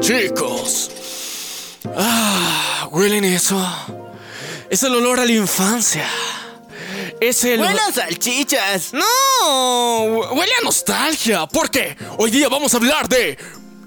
Chicos. Ah, ¿huelen eso? Es el olor a la infancia. Es el... ¡Buenas salchichas! No, huele a nostalgia. Porque hoy día vamos a hablar de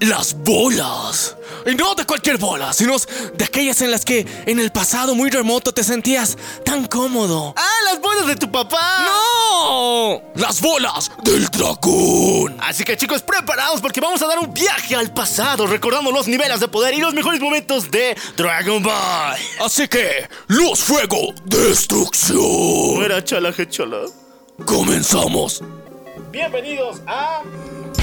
las bolas. Y no de cualquier bola, sino de aquellas en las que en el pasado muy remoto te sentías tan cómodo. ¡Ah, las bolas de tu papá! ¡No! ¡Las bolas del dragón! Así que chicos, preparados porque vamos a dar un viaje al pasado, recordando los niveles de poder y los mejores momentos de Dragon Ball. Así que, luz, fuego, destrucción. Fuera chala, chala. Comenzamos. Bienvenidos a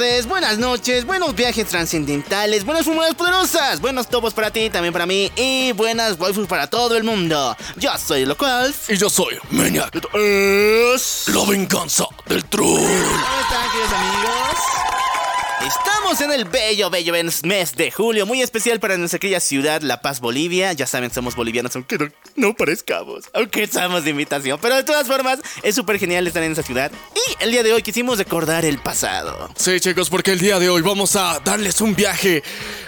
Tardes, buenas noches, buenos viajes trascendentales, buenas fumadas poderosas, buenos topos para ti, también para mí y buenas waifus para todo el mundo. Yo soy Locual. Y yo soy Maniac. Es... La venganza del troll. ¿Cómo están, queridos amigos? Estamos en el bello, bello mes de julio, muy especial para nuestra querida ciudad, La Paz, Bolivia. Ya saben, somos bolivianos, aunque no, no parezcamos, aunque estamos de invitación. Pero de todas formas, es súper genial estar en esa ciudad. Y el día de hoy quisimos recordar el pasado. Sí, chicos, porque el día de hoy vamos a darles un viaje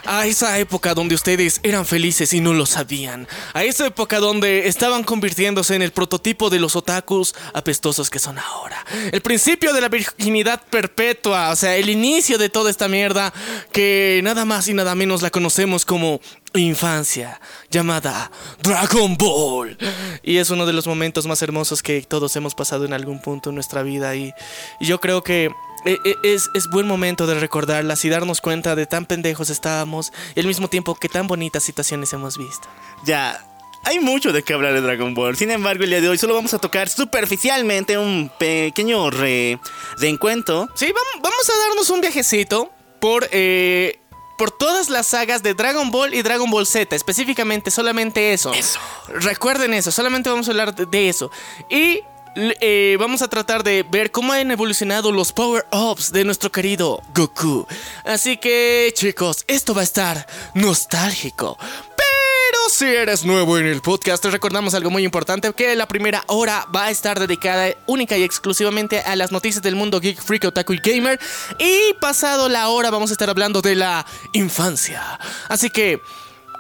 a esa época donde ustedes eran felices y no lo sabían. A esa época donde estaban convirtiéndose en el prototipo de los otakus apestosos que son ahora. El principio de la virginidad perpetua, o sea, el inicio de toda esta mierda que nada más y nada menos la conocemos como infancia, llamada Dragon Ball. Y es uno de los momentos más hermosos que todos hemos pasado en algún punto en nuestra vida y, yo creo que e- e- es, es buen momento de recordarlas y darnos cuenta de tan pendejos estábamos y al mismo tiempo que tan bonitas situaciones hemos visto. Ya. Hay mucho de qué hablar de Dragon Ball. Sin embargo, el día de hoy solo vamos a tocar superficialmente un pequeño re reencuentro. Sí, vam- vamos a darnos un viajecito por, eh, por todas las sagas de Dragon Ball y Dragon Ball Z, específicamente solamente eso. Eso. Recuerden eso, solamente vamos a hablar de, de eso. Y eh, vamos a tratar de ver cómo han evolucionado los power-ups de nuestro querido Goku. Así que, chicos, esto va a estar nostálgico. Pero si eres nuevo en el podcast, te recordamos algo muy importante, que la primera hora va a estar dedicada única y exclusivamente a las noticias del mundo geek, freak, otaku y gamer. Y pasado la hora vamos a estar hablando de la infancia. Así que,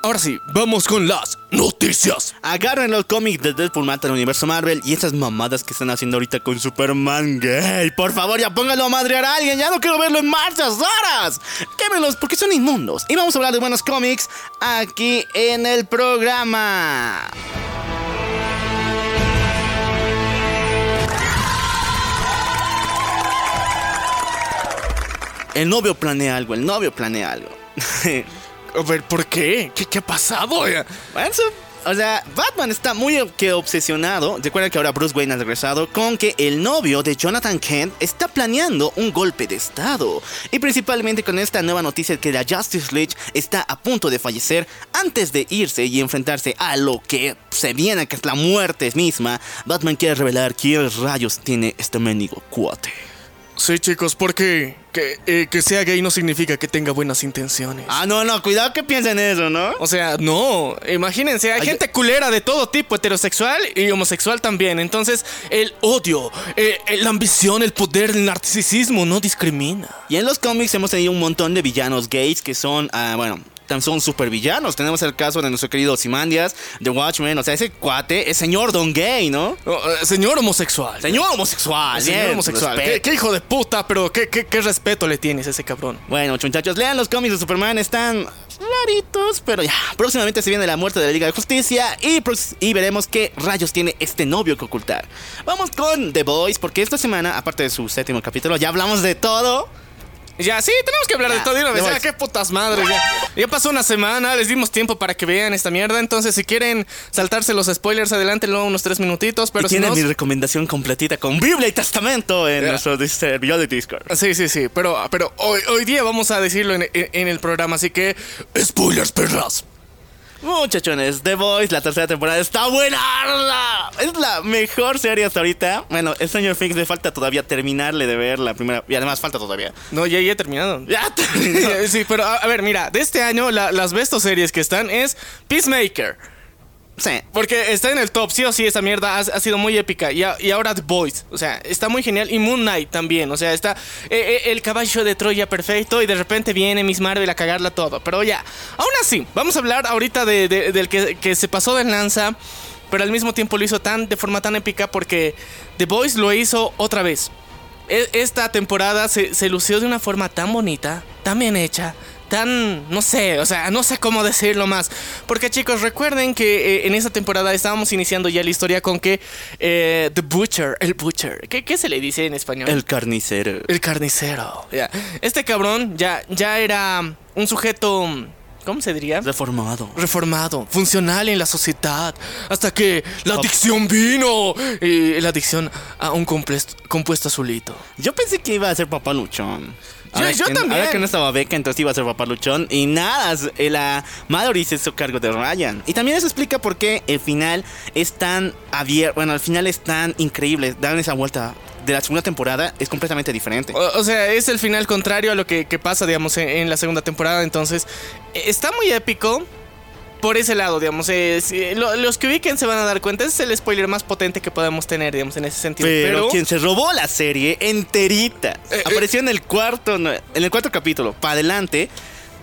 ahora sí, vamos con las noticias. Agarren los cómics de Deadpool mata al universo Marvel y esas mamadas que están haciendo ahorita con Superman gay. Por favor, ya pónganlo a madrear a alguien. Ya no quiero verlo en marchas raras. Quémelos porque son inmundos. Y vamos a hablar de buenos cómics aquí en el programa. El novio planea algo, el novio planea algo. A ver, ¿por qué? ¿Qué, qué ha pasado? O sea, Batman está muy obsesionado. Recuerda que ahora Bruce Wayne ha regresado con que el novio de Jonathan Kent está planeando un golpe de estado. Y principalmente con esta nueva noticia que la Justice League está a punto de fallecer antes de irse y enfrentarse a lo que se viene, que es la muerte misma. Batman quiere revelar quién rayos tiene este mendigo cuate. Sí, chicos, porque que, eh, que sea gay no significa que tenga buenas intenciones. Ah, no, no, cuidado que piensen eso, ¿no? O sea, no, imagínense, hay Ay, gente culera de todo tipo, heterosexual y homosexual también. Entonces, el odio, eh, eh, la ambición, el poder, el narcisismo no discrimina. Y en los cómics hemos tenido un montón de villanos gays que son, ah, bueno, son super villanos. Tenemos el caso de nuestro querido Simandias, de Watchmen, o sea, ese cuate es señor Don Gay, ¿no? Oh, eh, señor homosexual. Señor homosexual, Señor bien, homosexual. ¿Qué, hijo de puta, pero qué, qué, qué respeto le tienes a ese cabrón. Bueno, muchachos, lean los cómics de Superman, están raritos, pero ya. Próximamente se viene la muerte de la Liga de Justicia y, pros- y veremos qué rayos tiene este novio que ocultar. Vamos con The Boys, porque esta semana, aparte de su séptimo capítulo, ya hablamos de todo. Ya, sí, tenemos que hablar de todo de una vez. Ya, qué putas madres. Ya. Ya pasó una semana, les dimos tiempo para que vean esta mierda. Entonces, si quieren saltarse los spoilers, adelántenlo unos tres minutitos. Pero y si tiene no. mi recomendación completita con Biblia y Testamento en Ya. nuestro de Discord. Sí, sí, sí. Pero, pero hoy, hoy día vamos a decirlo en, en- en el programa. Así que. Spoilers, perras. Muchachones, The Voice, la tercera temporada está buena. Es la mejor serie hasta ahorita. Bueno, Stranger Things le falta todavía terminarle de ver la primera. Y además falta todavía. No, ya, ya he terminado. Ya terminó. sí, pero a, a ver, mira, de este año la- las besto series que están es Peacemaker. Sí. Porque está en el top, sí o sí, esa mierda ha, sido muy épica. Y, ahora The Boys, o sea, está muy genial. Y Moon Knight también, o sea, está eh, eh, el caballo de Troya perfecto. Y de repente viene Miss Marvel a cagarla todo. Pero ya, aún así, vamos a hablar ahorita de, de- del que, que se pasó de lanza. Pero al mismo tiempo lo hizo tan de forma tan épica porque The Boys lo hizo otra vez. E- Esta temporada se, se lució de una forma tan bonita, tan bien hecha, tan, no sé, o sea, no sé cómo decirlo más. Porque chicos, recuerden que eh, en esta temporada estábamos iniciando ya la historia con que eh, The Butcher, el Butcher, ¿qué, qué se le dice en español? El carnicero. El carnicero. ya. Este cabrón ya, ya era un sujeto, ¿cómo se diría? Reformado. reformado, funcional en la sociedad, hasta que la adicción vino, y la adicción a un compuesto, compuesto azulito. Yo pensé que iba a ser papá luchón. Yo- Ahora yo que- también. Ahora que no estaba beca, entonces iba a ser papá luchón. Y nada, eh, la Mallory se hizo cargo de Ryan. Y también eso explica por qué el final es tan abierto. Bueno, el final es tan increíble. Dan esa vuelta de la segunda temporada es completamente diferente. O, o sea, es el final contrario a lo que, que pasa, digamos, en, en la segunda temporada. Entonces, eh, está muy épico. Por ese lado, digamos, eh, si- lo- los que ubiquen se van a dar cuenta. Ese es el spoiler más potente que podemos tener, digamos, en ese sentido. Pero, Pero, quien se robó la serie enterita Eh, apareció en el cuarto, no, en el cuarto capítulo, para adelante,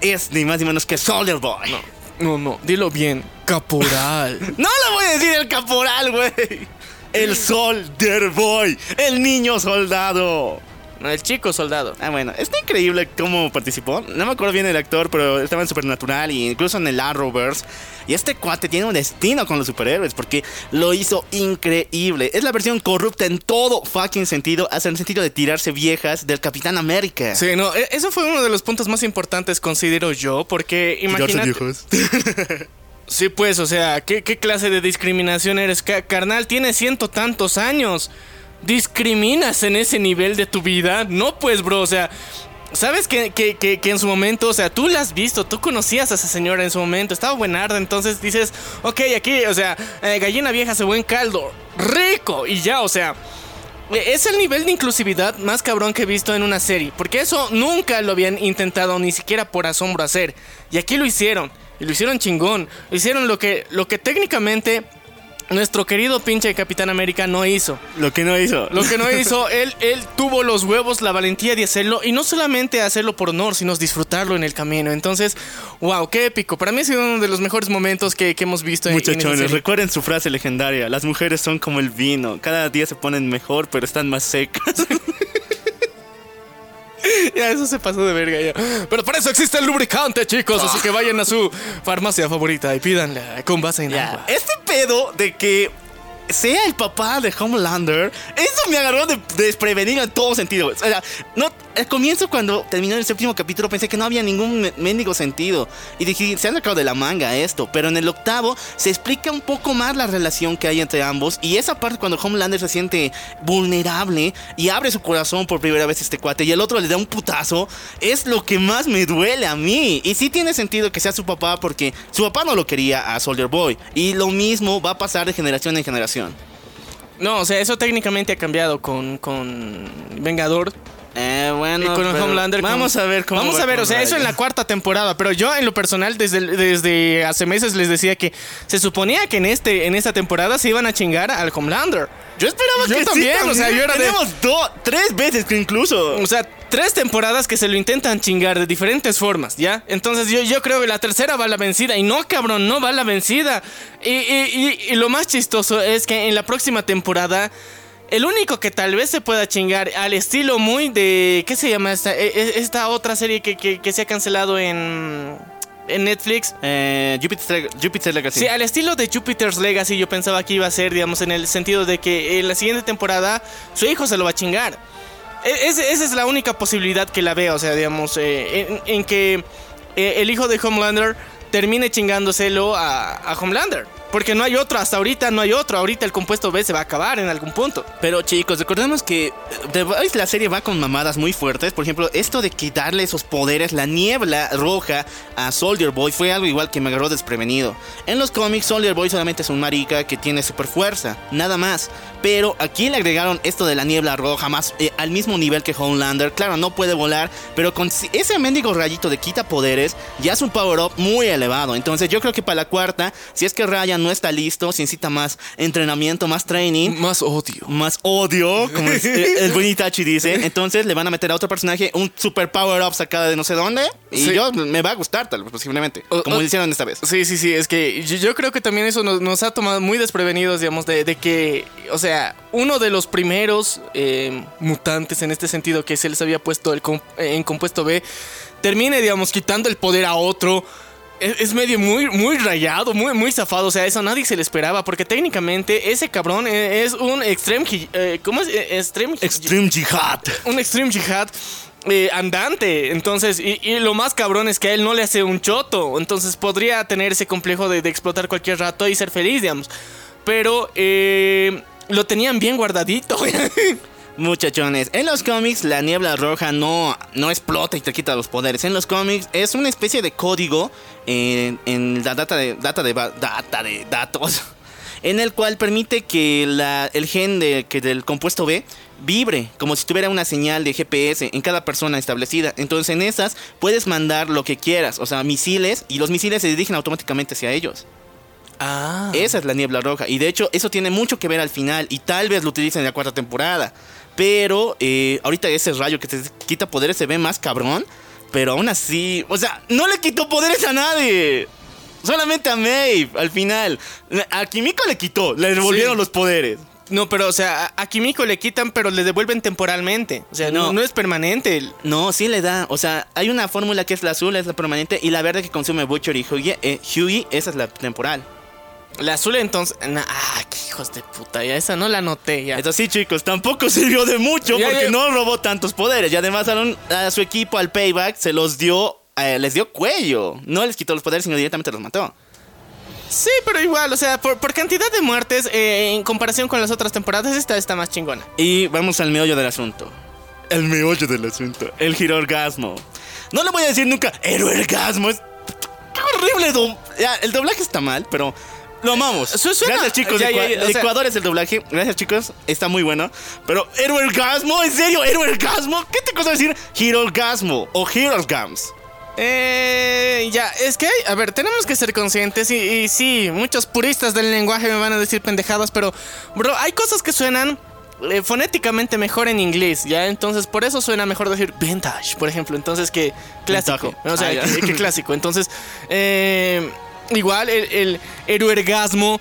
es ni más ni menos que Soldier Boy. No, no, no, dilo bien, caporal. le voy a decir el caporal, güey. El Soldier Boy, el niño soldado. No, el chico soldado. Ah, bueno, está increíble cómo participó. No me acuerdo bien el actor, pero estaba en Supernatural y incluso en el Arrowverse. Y este cuate tiene un destino con los superhéroes porque lo hizo increíble. Es la versión corrupta en todo fucking sentido, hasta en el sentido de tirarse viejas del Capitán América. Sí, no, e- eso fue uno de los puntos más importantes, considero yo, porque imagínate... Sí, pues, o sea, ¿qué, qué clase de discriminación eres? Ca- carnal, tienes ciento tantos años. ¿Discriminas en ese nivel de tu vida? No, pues, bro, o sea... ¿Sabes que, que, que, en su momento, o sea, tú la has visto, tú conocías a esa señora en su momento, estaba buenarda, entonces dices, ok, aquí, o sea, eh, gallina vieja hace buen caldo, rico, y ya, o sea, eh, es el nivel de inclusividad más cabrón que he visto en una serie. Porque eso nunca lo habían intentado ni siquiera por asombro hacer. Y aquí lo hicieron. Y lo hicieron chingón. Hicieron lo que, lo que técnicamente nuestro querido pinche Capitán América no hizo. Lo que no hizo. Lo que no hizo, él, él tuvo los huevos, la valentía de hacerlo. Y no solamente hacerlo por honor, sino disfrutarlo en el camino. Entonces, wow, qué épico. Para mí ha sido uno de los mejores momentos que, que hemos visto en, en Muchachones, serie. recuerden su frase legendaria. Las mujeres son como el vino. Cada día se ponen mejor, pero están más secas. Ya, eso se pasó de verga ya. Pero para eso existe el lubricante, chicos. Así que vayan a su farmacia favorita y pídanle con base en Ya, agua. Este pedo de que sea el papá de Homelander, eso me agarró de, de desprevenido en todo sentido. O sea, no, al comienzo cuando terminó el séptimo capítulo pensé que no había ningún me- mendigo sentido. Y dije, se han sacado de la manga esto. Pero en el octavo se explica un poco más la relación que hay entre ambos. Y esa parte cuando Homelander se siente vulnerable y abre su corazón por primera vez a este cuate y el otro le da un putazo, es lo que más me duele a mí. Y sí tiene sentido que sea su papá porque su papá no lo quería a Soldier Boy. Y lo mismo va a pasar de generación en generación. No, o sea, eso técnicamente ha cambiado con, con Vengador Eh, bueno, y con pero Homelander. Vamos a ver cómo. Vamos va a ver, o sea, eso en la cuarta temporada. Pero yo, en lo personal, desde, desde hace meses les decía que se suponía que en, este, en esta temporada se iban a chingar al Homelander. Yo esperaba Yo que también, sí, o sea, yo era de- Tenemos dos, tres veces que incluso. O sea, tres temporadas que se lo intentan chingar de diferentes formas, ¿ya? Entonces yo, yo creo que la tercera va a la vencida. Y no, cabrón, no va a la vencida. Y, y- y- y lo más chistoso es que en la próxima temporada... El único que tal vez se pueda chingar al estilo muy de... ¿Qué se llama esta, e- e- esta otra serie que, que- que se ha cancelado en, en Netflix? Eh, Jupiter, Jupiter Legacy. Sí, al estilo de Jupiter's Legacy yo pensaba que iba a ser, digamos, en el sentido de que en la siguiente temporada su hijo se lo va a chingar. e- esa es la única posibilidad que la veo, o sea, digamos, eh, en, en que eh, el hijo de Homelander termine chingándoselo a, a Homelander. Porque no hay otro, hasta ahorita no hay otro. Ahorita el compuesto B se va a acabar en algún punto. Pero chicos, recordemos que Voice, la serie va con mamadas muy fuertes. Por ejemplo, esto de quitarle esos poderes, la niebla roja a Soldier Boy fue algo igual que me agarró desprevenido. En los cómics, Soldier Boy solamente es un marica que tiene super fuerza, nada más. Pero aquí le agregaron esto de la niebla roja más eh, al mismo nivel que Homelander. Claro, no puede volar, pero con ese mendigo rayito de quita poderes ya es un power up muy elevado. Entonces yo creo que para la cuarta, si es que Ryan no está listo, si necesita más entrenamiento, más training, Más odio. más odio, como es- el, el buen Itachi dice. Entonces le van a meter a otro personaje un super power up sacada de no sé dónde. Y Sí. yo me va a gustar, tal vez, posiblemente. O- como o- hicieron esta vez. Sí, sí, sí, es que yo, yo creo que también eso nos, nos ha tomado muy desprevenidos, digamos, de, de que, o sea, uno de los primeros eh, mutantes en este sentido que se les había puesto el com- en compuesto B, termine, digamos, quitando el poder a otro. Es, es medio muy, muy rayado, muy, muy zafado. O sea, eso nadie se le esperaba. Porque técnicamente ese cabrón eh, es un extreme. eh, ¿Cómo es? Eh, Extreme. Extreme Jihad. un extreme jihad eh, andante. Entonces, y, y lo más cabrón es que a él no le hace un choto. Entonces podría tener ese complejo de, de explotar cualquier rato y ser feliz, digamos. Pero eh, lo tenían bien guardadito. Muchachones, en los cómics la niebla roja no, no explota y te quita los poderes. En los cómics es una especie de código en, en la data de, data de data de datos. En el cual permite que la- el gen de, que del compuesto B vibre como si tuviera una señal de GPS en cada persona establecida. Entonces en esas puedes mandar lo que quieras, o sea, misiles, y los misiles se dirigen automáticamente hacia ellos. ah. Esa es la niebla roja. Y de hecho, eso tiene mucho que ver al final. Y tal vez lo utilicen en la cuarta temporada. Pero eh, ahorita ese rayo que te quita poderes se ve más cabrón. Pero aún así, o sea, no le quitó poderes a nadie. Solamente a Maeve al final. A Kimiko le quitó, le devolvieron Sí. los poderes. No, pero o sea, a, Kimiko le quitan, pero le devuelven temporalmente. O sea, no, No. no es permanente. No, sí le da. O sea, hay una fórmula que es la azul, es la permanente. Y la verde que consume Butcher y Hughie, eh, Hughie, esa es la temporal. La azul entonces... ah, qué hijos de puta. Ya esa no la noté ya. Eso sí, chicos, tampoco sirvió de mucho Ya, porque ya. no robó tantos poderes. Y además a, un- a su equipo, al payback, se los dio, eh, les dio cuello. No les quitó los poderes, sino directamente los mató. Sí, pero igual, o sea, por, por cantidad de muertes, eh, en comparación con las otras temporadas, esta está más chingona. Y vamos al meollo del asunto. El meollo del asunto. El giroorgasmo. No le voy a decir nunca, orgasmo. Es qué horrible. do- Ya, el doblaje está mal, pero lo amamos. Su- suena- Gracias, chicos. ya, ya, Ecuador es el doblaje. Gracias, chicos. Está muy bueno. Pero, orgasmo, ¿en serio? ¿Orgasmo? ¿Qué te cosa decir giroorgasmo o giroorgams? Eh, ya, es que, a ver, tenemos que ser conscientes y, y sí, muchos puristas del lenguaje me van a decir pendejadas, pero, bro, hay cosas que suenan eh, fonéticamente mejor en inglés, ¿ya? Entonces, por eso suena mejor decir vintage, por ejemplo, entonces que clásico, Vintage. o sea, Ah, que clásico. Entonces, eh, igual el, el eroergasmo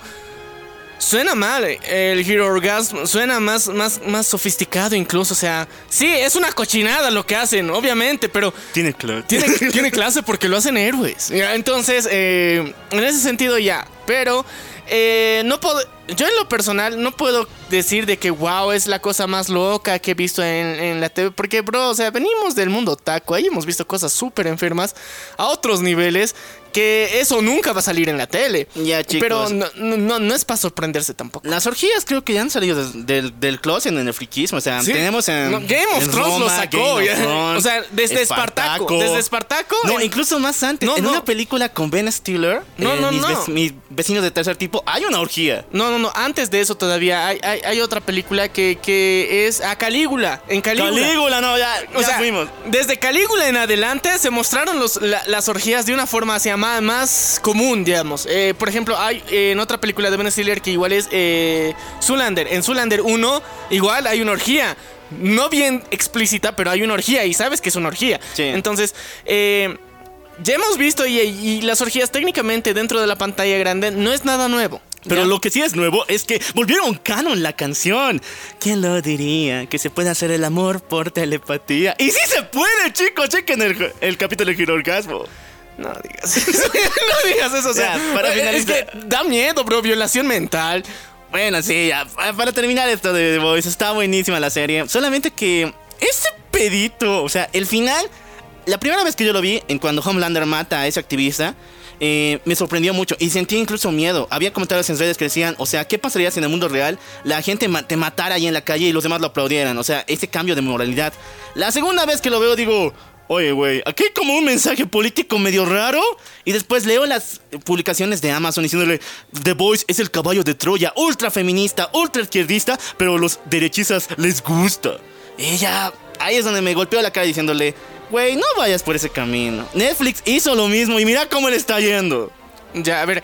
Suena mal, el Hero Orgasm suena más, más, más sofisticado incluso, o sea, sí, es una cochinada lo que hacen, obviamente, pero Tiene claro. tiene, tiene clase porque lo hacen héroes. Entonces, eh, en ese sentido ya. Pero eh, no puedo. Yo en lo personal no puedo decir de que wow es la cosa más loca que he visto en, en la TV. Porque, bro, o sea, venimos del mundo taco. Ahí hemos visto cosas súper enfermas a otros niveles. Que eso nunca va a salir en la tele. Ya, chicos. Pero no, no, no es para sorprenderse tampoco. Las orgías creo que ya han salido des- del, del closet en el friquismo. O sea, Sí. tenemos en. No, Game of Thrones lo sacó, Thrones, O sea, desde Espartaco, desde Espartaco, No, en- incluso más antes. No, en una película con Ben Stiller. No, eh, no, mis, no. mis vecinos de tercer tipo. Hay una orgía. No, no, no. Antes de eso todavía hay, hay, hay otra película que, que es a Calígula. En Calígula. Calígula, no, ya, O ya sea, fuimos. desde Calígula en adelante se mostraron los, la- las orgías de una forma hacia más, más común, digamos. Eh, por ejemplo, hay eh, en otra película de Ben Stiller que igual es eh, Zoolander. En Zoolander 1 igual hay una orgía. No bien explícita, pero hay una orgía y sabes que es una orgía. Sí. Entonces, eh, ya hemos visto y, y las orgías técnicamente dentro de la pantalla grande no es nada nuevo. Pero ¿ya? lo que sí es nuevo es que volvieron canon la canción. ¿Quién lo diría? Que se puede hacer el amor por telepatía. Y sí se puede, chicos. Chequen el, el capítulo de Giro Orgasmo. No digas eso. no digas eso. O sea, Ya, para es finalizar. que da miedo, bro. Violación mental. Bueno, sí, ya. pa- Para terminar esto de The Voice, está buenísima la serie. Solamente que ese pedito, o sea, el final, la primera vez que yo lo vi, en cuando Homelander mata a ese activista, eh, me sorprendió mucho y sentí incluso miedo. Había comentarios en redes que decían, o sea, ¿qué pasaría si en el mundo real la gente te matara ahí en la calle y los demás lo aplaudieran? O sea, ese cambio de moralidad. La segunda vez que lo veo digo, oye, güey, aquí hay como un mensaje político medio raro. Y después leo las publicaciones de Amazon diciéndole, The Voice es el caballo de Troya, ultra feminista, ultra izquierdista, pero los derechistas les gusta. Ya, ahí es donde me golpeó la cara diciéndole, güey, no vayas por ese camino. Netflix hizo lo mismo y mira cómo le está yendo. Ya, a ver.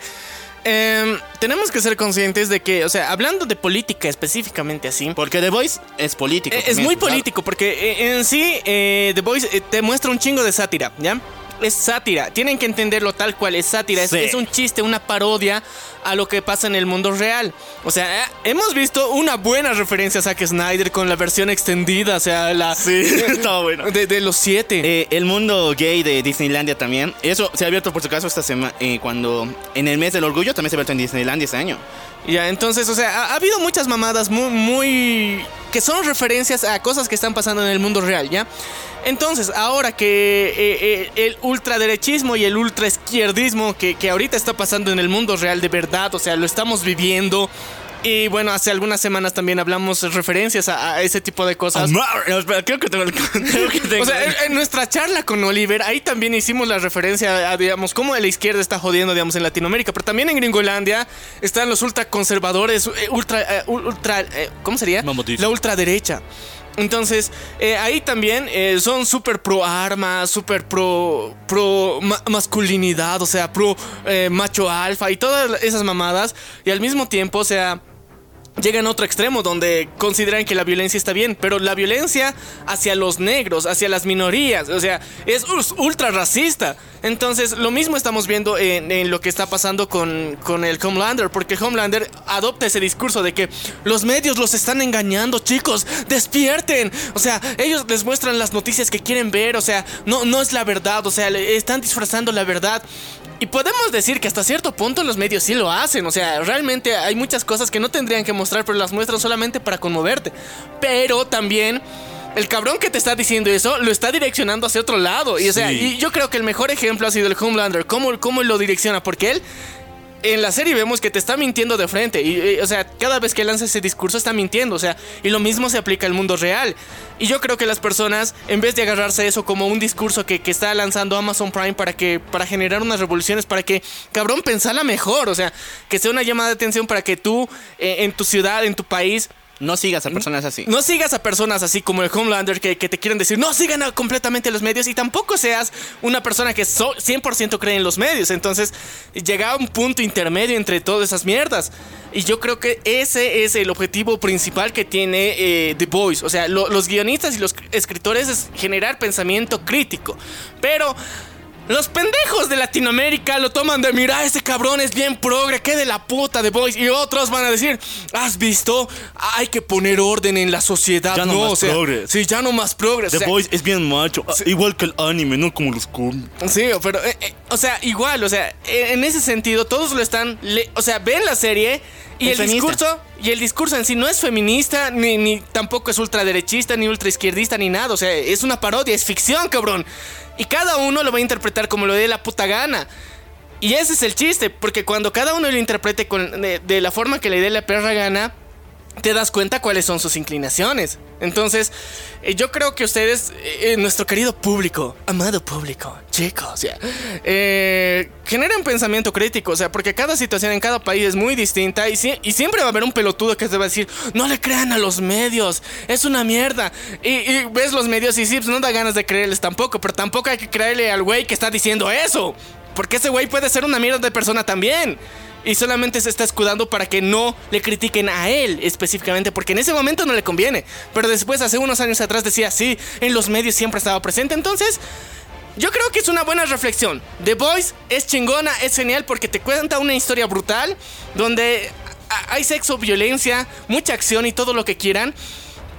Em, tenemos que ser conscientes de que, o sea, hablando de política específicamente así. Porque The Voice es político. Eh, es muy político, porque eh, en sí eh, The Voice te muestra un chingo de sátira, ¿ya? es sátira. Tienen que entenderlo tal cual, es sátira. Es, un chiste, una parodia a lo que pasa en el mundo real. O sea, eh, hemos visto una buena referencia a Zack Snyder con la versión extendida, o sea, la... Sí, estaba bueno. De, los siete. Eh, el mundo gay de Disneylandia también. Eso se ha abierto por su caso esta semana, eh, cuando en el mes del orgullo también se ha abierto en Disneylandia este año. Ya, entonces, o sea, ha, habido muchas mamadas muy, muy... que son referencias a cosas que están pasando en el mundo real, ¿ya? Entonces, ahora que eh, eh, el ultraderechismo y el ultraizquierdismo que, que ahorita está pasando en el mundo real de verdad, o sea, lo estamos viviendo, y bueno, hace algunas semanas también hablamos referencias a, ese tipo de cosas. creo que tengo, O sea, en, nuestra charla con Oliver, ahí también hicimos la referencia a, digamos, cómo la izquierda está jodiendo, digamos, en Latinoamérica. Pero también en Gringolandia están los ultraconservadores, eh, ultra, eh, ultra, eh, ¿cómo sería? La ultraderecha. Entonces, ahí también son súper pro armas, súper pro, pro masculinidad, o sea, pro macho alfa y todas esas mamadas. Y al mismo tiempo, o sea, llegan a otro extremo donde consideran que la violencia está bien, pero la violencia hacia los negros, hacia las minorías, o sea, es ultra racista. Entonces, lo mismo estamos viendo en, lo que está pasando con, con, el Homelander, porque el Homelander adopta ese discurso de que los medios los están engañando, chicos, despierten. O sea, ellos les muestran las noticias que quieren ver, o sea, no, no es la verdad, o sea, están disfrazando la verdad. Y podemos decir que hasta cierto punto los medios sí lo hacen. O sea, realmente hay muchas cosas que no tendrían que mostrar, pero las muestran solamente para conmoverte. Pero también el cabrón que te está diciendo eso lo está direccionando hacia otro lado. Y, o sea, y yo creo que el mejor ejemplo ha sido el Homelander. ¿Cómo, cómo lo direcciona? Porque él en la serie vemos que te está mintiendo de frente. Y, o sea, cada vez que lanza ese discurso está mintiendo. O sea, y lo mismo se aplica al mundo real. Y yo creo que las personas, en vez de agarrarse eso como un discurso que, está lanzando Amazon Prime para que para generar unas revoluciones, para que, cabrón, pensala mejor. O sea, que sea una llamada de atención para que tú, eh, en tu ciudad, en tu país, no sigas a personas así. No sigas a personas así como el Homelander que, te quieren decir, no sigan completamente los medios y tampoco seas una persona que 100% cree en los medios. Entonces llega a un punto intermedio entre todas esas mierdas. Y yo creo que ese es el objetivo principal que tiene eh, The Voice. O sea, los guionistas y los escritores es generar pensamiento crítico. Pero los pendejos de Latinoamérica lo toman de mira, ese cabrón es bien progre, que de la puta de Boys. Y otros van a decir, ¿has visto? Hay que poner orden en la sociedad. Ya no, más progre. Sí, ya no más progre. The Boys es bien macho. Igual que el anime, no como los cómics. Sí, pero, eh, eh, o sea, igual, o sea, en ese sentido, todos lo están. o sea, ven la serie. Y el discurso, y el discurso en sí no es feminista, ni, ni tampoco es ultraderechista, ni ultraizquierdista, ni nada. O sea, es una parodia, es ficción, cabrón. Y cada uno lo va a interpretar como lo dé la puta gana. Y ese es el chiste, porque cuando cada uno lo interprete con, de, la forma que le dé la perra gana, te das cuenta cuáles son sus inclinaciones. Entonces, eh, yo creo que ustedes, eh, eh, nuestro querido público, amado público, chicos, o sea, generan pensamiento crítico, o sea, porque cada situación en cada país es muy distinta y, y, siempre va a haber un pelotudo que te va a decir, no le crean a los medios, es una mierda. Y, ves los medios y sí, pues no da ganas de creerles tampoco, pero tampoco hay que creerle al güey que está diciendo eso, porque ese güey puede ser una mierda de persona también y solamente se está escudando para que no le critiquen a él específicamente, porque en ese momento no le conviene. Pero después, hace unos años atrás, decía, sí, en los medios siempre estaba presente. Entonces, yo creo que es una buena reflexión. The Voice es chingona, es genial porque te cuenta una historia brutal donde hay sexo, violencia, mucha acción y todo lo que quieran.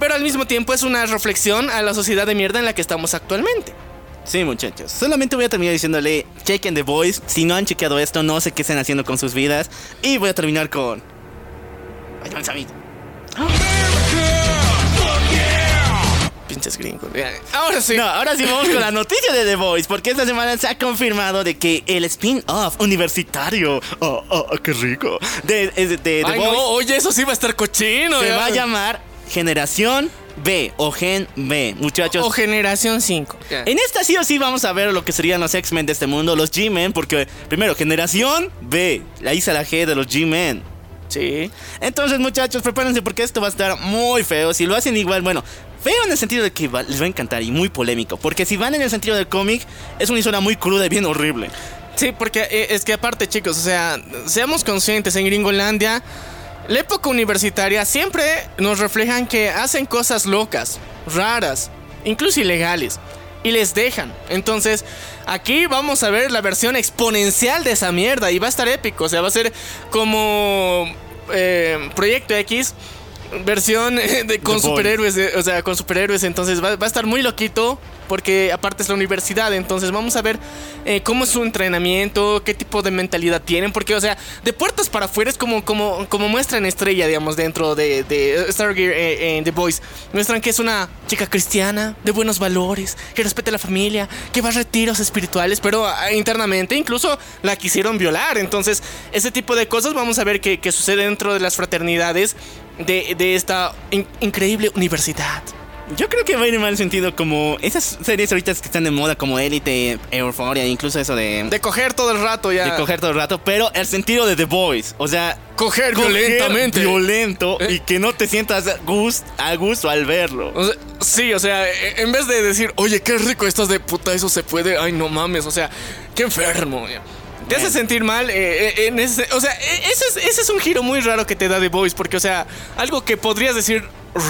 Pero al mismo tiempo es una reflexión a la sociedad de mierda en la que estamos actualmente. Sí, muchachos. Solamente voy a terminar diciéndole, chequen The Voice. Si no han chequeado esto, no sé qué están haciendo con sus vidas. Y voy a terminar con... Pinche pinches gringos. Ahora sí. No, ahora sí vamos con la noticia de The Voice, porque esta semana se ha confirmado de que el spin-off universitario, oh, oh, oh, qué rico, de, de, de The Ay, Voice no, oye, eso sí va a estar cochino. se ya. va a llamar Generación B o Gen B, muchachos. O Generación 5. En esta sí o sí vamos a ver lo que serían los X-Men de este mundo, los G-Men, porque primero, Generación B, la hice la G de los G-Men. Sí. Entonces, muchachos, prepárense porque esto va a estar muy feo. Si lo hacen igual, bueno, feo en el sentido de que va- les va a encantar y muy polémico. Porque si van en el sentido del cómic, es una historia muy cruda y bien horrible. Sí, porque eh, es que aparte, chicos, o sea, seamos conscientes, en Gringolandia, la época universitaria siempre nos reflejan que hacen cosas locas, raras, incluso ilegales, y les dejan. Entonces, aquí vamos a ver la versión exponencial de esa mierda, y va a estar épico, o sea, va a ser como eh, Proyecto X. Versión eh, de, con The superhéroes, de- o sea, con superhéroes, entonces va, va a estar muy loquito porque aparte es la universidad, entonces vamos a ver eh, cómo es su entrenamiento, qué tipo de mentalidad tienen, porque, o sea, de puertas para afuera es como, como, como muestran Estrella, digamos, dentro de, de Stargear eh, The Voice. Muestran que es una chica cristiana, de buenos valores, que respeta a la familia, que va a retiros espirituales, pero ah, internamente incluso la quisieron violar, entonces ese tipo de cosas vamos a ver que, que sucede dentro de las fraternidades de, de esta in- increíble universidad. Yo creo que va a ir en mal sentido como esas series ahorita que están de moda como Elite, Euphoria, incluso eso de, De coger todo el rato ya. de coger todo el rato, pero el sentido de The Voice, o sea, Coger coger violentamente. violento Eh. y que no te sientas gust- a gusto al verlo. O sea, sí, o sea, e- en vez de decir, oye, qué rico estás de puta, eso se puede, ay, no mames, o sea, qué enfermo. ya. Te hace sentir mal eh, eh, en ese, o sea, e- ese es, ese es un giro muy raro que te da The Voice, porque, o sea, algo que podrías decir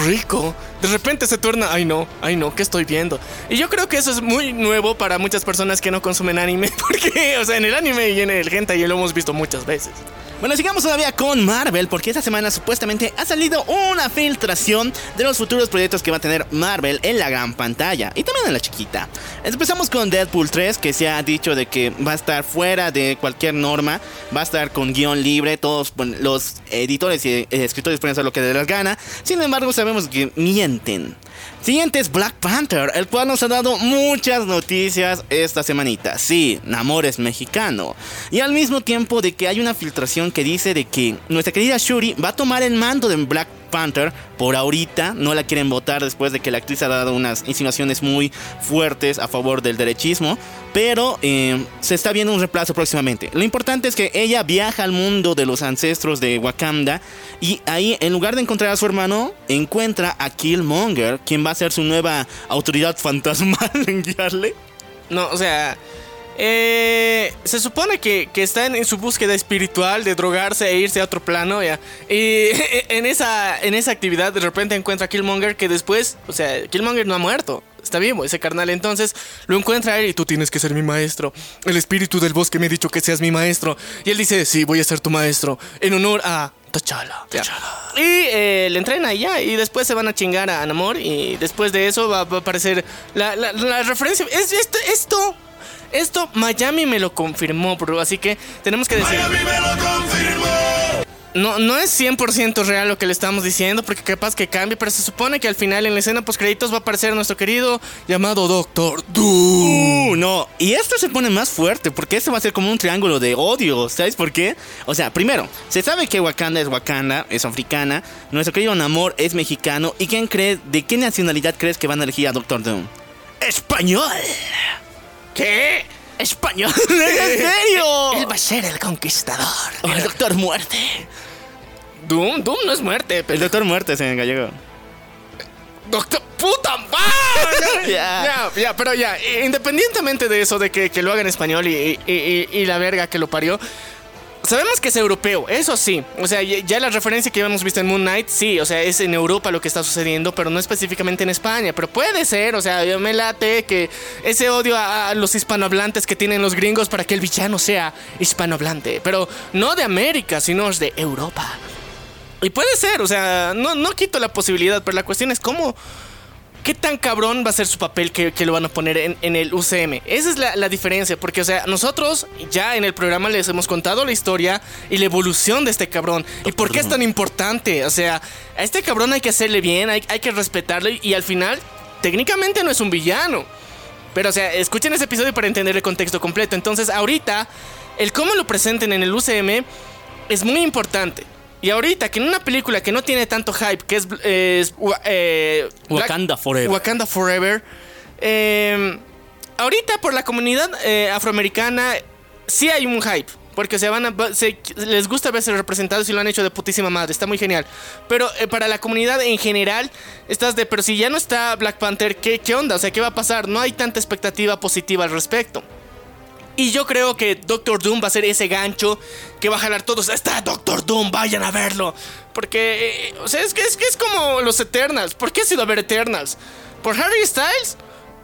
rico, de repente se torna, ay no, ay no, ¿qué estoy viendo? Y yo creo que eso es muy nuevo para muchas personas que no consumen anime, porque, o sea, en el anime y en el hentai lo hemos visto muchas veces. Bueno, sigamos todavía con Marvel, porque esta semana supuestamente ha salido una filtración de los futuros proyectos que va a tener Marvel en la gran pantalla y también en la chiquita. Empezamos con Deadpool 3, que se ha dicho de que va a estar fuera de cualquier norma, va a estar con guion libre, todos los editores y escritores pueden hacer lo que les gana, sin embargo sabemos que mienten. Siguiente es Black Panther, el cual nos ha dado muchas noticias esta semanita. Sí, Namor es mexicano. Y al mismo tiempo de que hay una filtración que dice de que nuestra querida Shuri va a tomar el mando de Black Panther por ahorita. No la quieren votar después de que la actriz ha dado unas insinuaciones muy fuertes a favor del derechismo. Pero eh, se está viendo un reemplazo próximamente. Lo importante es que ella viaja al mundo de los ancestros de Wakanda. Y ahí, en lugar de encontrar a su hermano, encuentra a Killmonger, quien va a ser su nueva autoridad fantasmal en guiarle. No, o sea, eh, se supone que, que está en, en su búsqueda espiritual de drogarse e irse a otro plano, ya. Y en esa, en esa actividad de repente encuentra a Killmonger que después, o sea, Killmonger no ha muerto. Está vivo ese carnal, entonces lo encuentra a él y tú tienes que ser mi maestro. El espíritu del bosque me ha dicho que seas mi maestro. Y él dice, sí, voy a ser tu maestro. En honor a T'Challa. Y eh, le entrena y ya. Y después se van a chingar a Namor. Y después de eso va, va a aparecer la, la- la referencia. Es, esto, esto, esto Miami me lo confirmó, bro. Así que tenemos que decir. No, no es 100% real lo que le estamos diciendo, porque capaz que cambie, pero se supone que al final en la escena post créditos va a aparecer nuestro querido llamado Doctor Doom. Uh, no. Y esto se pone más fuerte porque esto va a ser como un triángulo de odio. ¿Sabes por qué? O sea, primero, se sabe que Wakanda es Wakanda, es africana. Nuestro querido Namor es mexicano. ¿Y quién cree, de qué nacionalidad crees que van a elegir a Doctor Doom? ¡Español! ¿Qué? ¡Español! ¿En serio? Él va a ser el conquistador. Oh, el Doctor Muerte. Doom, Doom no es muerte, El pero. Doctor Muerte es en gallego. Doctor, puta madre. Ya. ya, ya, pero ya, independientemente de eso, de que, que lo haga en español y, y- y- y la verga que lo parió. Sabemos que es europeo, eso sí. O sea, ya la referencia que habíamos visto en Moon Knight, sí, o sea, es en Europa lo que está sucediendo, pero no específicamente en España. Pero puede ser, o sea, yo me late que ese odio a, a los hispanohablantes que tienen los gringos para que el villano sea hispanohablante. Pero no de América, sino de Europa. Y puede ser, o sea, no, no quito la posibilidad, pero la cuestión es cómo. ¿Qué tan cabrón va a ser su papel que, que lo van a poner en, en el UCM? Esa es la, la diferencia, porque, o sea, nosotros ya en el programa les hemos contado la historia y la evolución de este cabrón. ¿Y por qué es tan importante? O sea, a este cabrón hay que hacerle bien, hay, hay que respetarle y al final técnicamente no es un villano. Pero, o sea, escuchen ese episodio para entender el contexto completo. Entonces, ahorita, el cómo lo presenten en el UCM es muy importante. Y ahorita, que en una película que no tiene tanto hype, que es, es, eh, Wakanda Forever. Wakanda Forever. Eh, ahorita por la comunidad eh, afroamericana sí hay un hype. Porque se van a, se, les gusta verse representados y lo han hecho de putísima madre. Está muy genial. Pero eh, para la comunidad en general, estás de, pero si ya no está Black Panther, ¿qué, ¿qué onda? O sea, ¿qué va a pasar? No hay tanta expectativa positiva al respecto. Y yo creo que Doctor Doom va a ser ese gancho que va a jalar todos. Está Doctor Doom, vayan a verlo. Porque, eh, o sea, es que, es que es como los Eternals. ¿Por qué has ido a ver Eternals? ¿Por Harry Styles?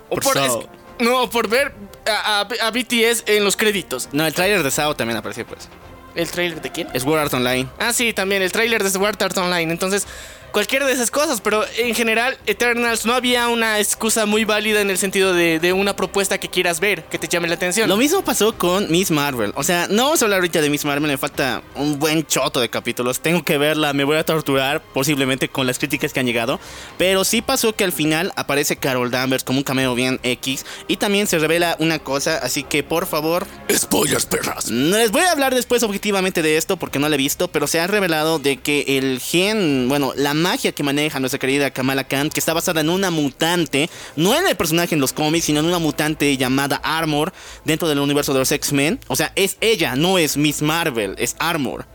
¿O Por por, Sao. es- no, por ver a, a- a BTS en los créditos. No, el tráiler de Sao también apareció, pues. ¿El trailer de quién? Es Sword Art Online. Ah, sí, también el tráiler de Sword Art Online. Entonces, cualquiera de esas cosas. Pero en general, Eternals no había una excusa muy válida en el sentido de, de una propuesta que quieras ver, que te llame la atención. Lo mismo pasó con Miss Marvel. O sea, no vamos a hablar ahorita de Miss Marvel, me falta un buen choto de capítulos. Tengo que verla, me voy a torturar posiblemente con las críticas que han llegado. Pero sí pasó que al final aparece Carol Danvers como un cameo bien X. Y también se revela una cosa, así que por favor, Spoilers, perras. no les voy a hablar después objetivamente de esto porque no lo he visto, pero se ha revelado de que el gen, bueno, la magia que maneja nuestra querida Kamala Khan, que está basada en una mutante, no en el personaje en los cómics, sino en una mutante llamada Armor dentro del universo de los X-Men. O sea, es ella, no es Miss Marvel, es Armor.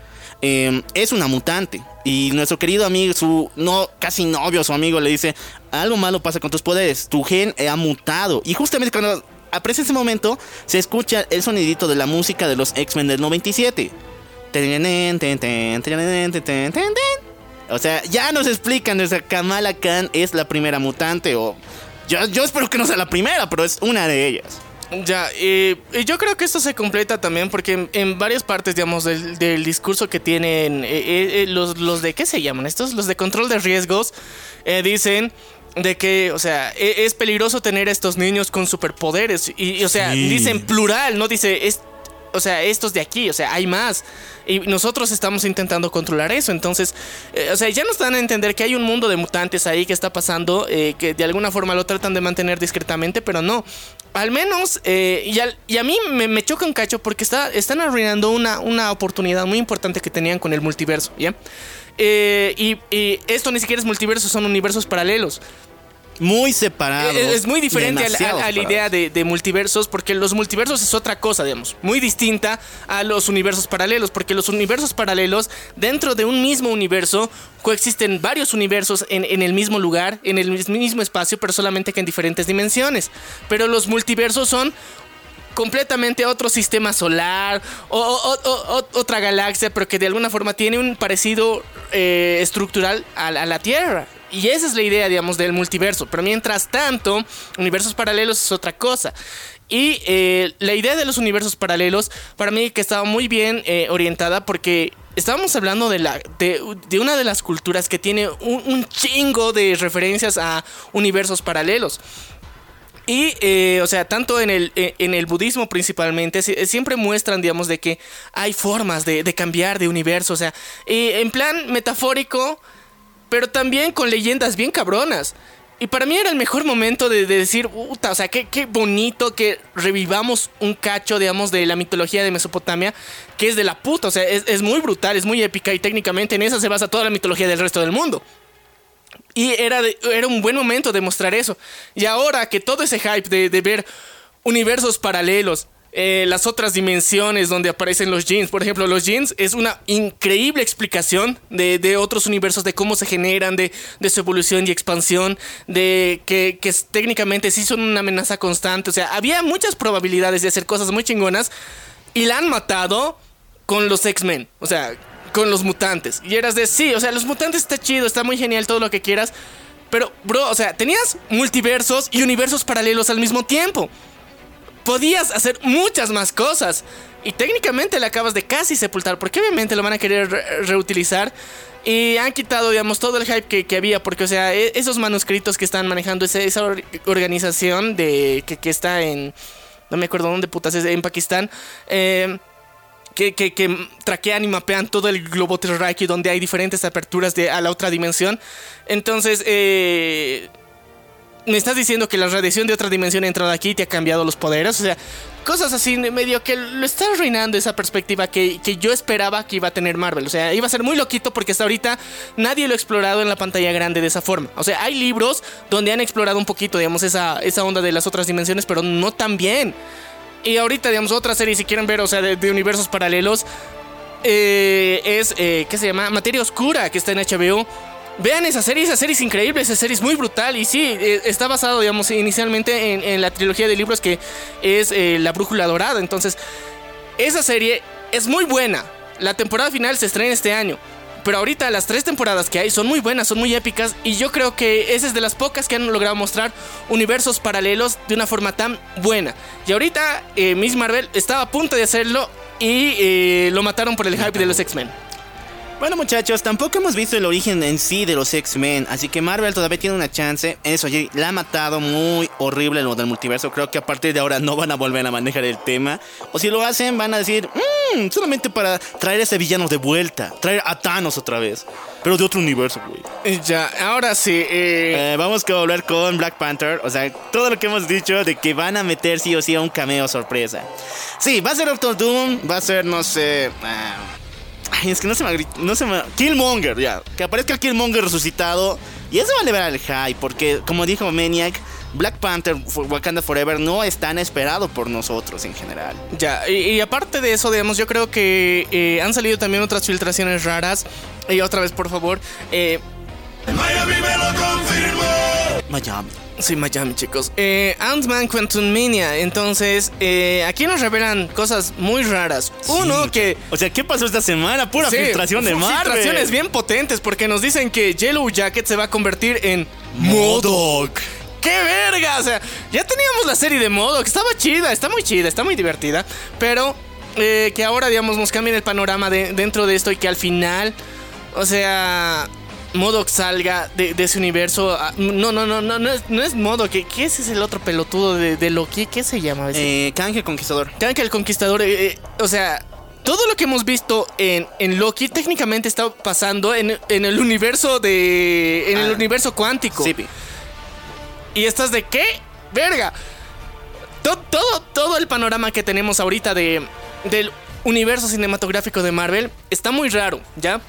Eh, es una mutante. Y nuestro querido amigo, su no casi novio, su amigo, le dice: Algo malo pasa con tus poderes. Tu gen ha mutado. Y justamente cuando aparece ese momento, se escucha el sonidito de la música de los X-Men del 97. Tenenen, ten, ten, tenenen, ten, ten, ten, ten. O sea, ya nos explican, nuestra Kamala Khan es la primera mutante. O yo, yo espero que no sea la primera, pero es una de ellas. Ya, eh, y yo creo que esto se completa también porque en, en varias partes, digamos, del, del discurso que tienen eh, eh, los, los de, ¿qué se llaman? Estos, los de control de riesgos, dicen de que, o sea, e- es peligroso tener a estos niños con superpoderes. Y, y, o sea, Sí. dicen plural, no dice, es, o sea, estos de aquí, o sea, hay más. Y nosotros estamos intentando controlar eso. Entonces, eh, o sea, ya nos dan a entender que hay un mundo de mutantes ahí que está pasando, eh, que de alguna forma lo tratan de mantener discretamente, pero no. Al menos, eh, y, a mí me, choca un cacho porque está, están arruinando una, una oportunidad muy importante que tenían con el multiverso, ¿ya? Y esto ni siquiera es multiverso, son universos paralelos. Muy separados. Es, es muy diferente a, la- demasiado a- a la separados. idea de, de multiversos, porque los multiversos es otra cosa, digamos, muy distinta a los universos paralelos, porque los universos paralelos, dentro de un mismo universo, coexisten varios universos en, en el mismo lugar, en el mis- mismo espacio, pero solamente que en diferentes dimensiones. Pero los multiversos son completamente otro sistema solar o, o- o- o- otra galaxia, pero que de alguna forma tiene un parecido eh, estructural a, a la Tierra. Y esa es la idea, digamos, del multiverso. Pero mientras tanto, universos paralelos es otra cosa. Y eh, la idea de los universos paralelos, para mí que estaba muy bien eh, orientada porque estábamos hablando de, la, de, una de las culturas que tiene un, chingo de referencias a universos paralelos. Y, eh, o sea, tanto en el, en el budismo principalmente, si- siempre muestran, digamos, de que hay formas de, cambiar de universo, o sea, en plan metafórico, pero también con leyendas bien cabronas. Y para mí era el mejor momento de, de decir, puta, o sea, qué, qué bonito que revivamos un cacho, digamos, de la mitología de Mesopotamia, que es de la puta, o sea, es, es muy brutal, es muy épica y técnicamente en esa se basa toda la mitología del resto del mundo. Y era, era un buen momento de mostrar eso. Y ahora que todo ese hype de ver universos paralelos, eh, las otras dimensiones donde aparecen los jeans, por ejemplo, los jeans es una increíble explicación de, otros universos, de cómo se generan, de, su evolución y expansión, de que, que técnicamente sí son una amenaza constante. O sea, había muchas probabilidades de hacer cosas muy chingonas y la han matado con los X-Men. O sea, con los mutantes. Y eras de, sí, o sea, los mutantes está chido, está muy genial, todo lo que quieras. Pero, bro, o sea, tenías multiversos y universos paralelos al mismo tiempo. Podías hacer muchas más cosas. Y técnicamente le acabas de casi sepultar. Porque obviamente lo van a querer re- reutilizar. Y han quitado, digamos, todo el hype que, había. Porque, o sea, e- esos manuscritos que están manejando esa or- organización de que, está en... No me acuerdo dónde putas es, en Pakistán. Eh, que, que, que traquean y mapean todo el globo terráqueo donde hay diferentes aperturas a la otra dimensión. Entonces, eh, me estás diciendo que la radiación de otra dimensión ha entrado aquí y te ha cambiado los poderes. O sea, cosas así, medio que lo está arruinando esa perspectiva que, que, yo esperaba que iba a tener Marvel. O sea, iba a ser muy loquito porque hasta ahorita nadie lo ha explorado en la pantalla grande de esa forma. O sea, hay libros donde han explorado un poquito, digamos, esa, esa onda de las otras dimensiones, pero no tan bien. Y ahorita, digamos, otra serie, si quieren ver, o sea, de, universos paralelos, eh, es, eh, ¿qué se llama? Materia Oscura, que está en HBO. Vean esa serie, esa serie es increíble, esa serie es muy brutal y sí, eh, está basado, digamos, inicialmente en, la trilogía de libros que es eh, La Brújula Dorada. Entonces, esa serie es muy buena. La temporada final se estrena este año. Pero ahorita las tres temporadas que hay son muy buenas, son muy épicas y yo creo que esa es de las pocas que han logrado mostrar universos paralelos de una forma tan buena. Y ahorita eh, Miss Marvel estaba a punto de hacerlo y lo mataron por el hype de los X-Men. Bueno muchachos, tampoco hemos visto el origen en sí de los X-Men, así que Marvel todavía tiene una chance. Eso, la ha matado muy horrible lo del multiverso. Creo que a partir de ahora no van a volver a manejar el tema. O si lo hacen, van a decir, mmm, solamente para traer a ese villano de vuelta, traer a Thanos otra vez. Pero de otro universo, güey. Eh, ya, ahora sí. Eh... Eh, vamos a hablar con Black Panther. O sea, todo lo que hemos dicho de que van a meter sí o sí a un cameo sorpresa. Sí, va a ser Doctor Doom, va a ser, no sé... Ah, Ay, es que no se me no se me Killmonger, ya. Que aparezca Killmonger resucitado. Y eso va a elevar al high, porque como dijo Maniac, Black Panther Wakanda Forever no es tan esperado por nosotros en general. Ya, y, aparte de eso, digamos, yo creo que eh, han salido también otras filtraciones raras. Y otra vez, por favor. Eh, Miami me lo confirmó. Miami. Sí, Miami, chicos. Eh, Ant-Man Quantum Mania. Entonces, eh, aquí nos revelan cosas muy raras. Uno que. O sea, ¿qué pasó esta semana? Pura filtración de Marvel. Filtraciones bien potentes porque nos dicen que Yellow Jacket se va a convertir en Modoc. ¡Qué verga! O sea, ya teníamos la serie de Modoc. Estaba chida, está muy chida, está muy divertida. Pero eh, que ahora, digamos, nos cambien el panorama de, dentro de esto y que al final. O sea, Modoc salga de, ese universo. Ah, no, no, no, no, no es, no es Modoc. ¿Qué, ¿Qué es el otro pelotudo de, Loki? ¿Qué se llama? Ese? Eh, Kang el Conquistador. Kang el Conquistador. Eh, eh, o sea, todo lo que hemos visto en, en Loki técnicamente está pasando en, el universo de. En el ah. universo cuántico. Sí. ¿Y estás de qué? ¡Verga! Todo, todo, todo el panorama que tenemos ahorita de, del universo cinematográfico de Marvel está muy raro, ¿ya?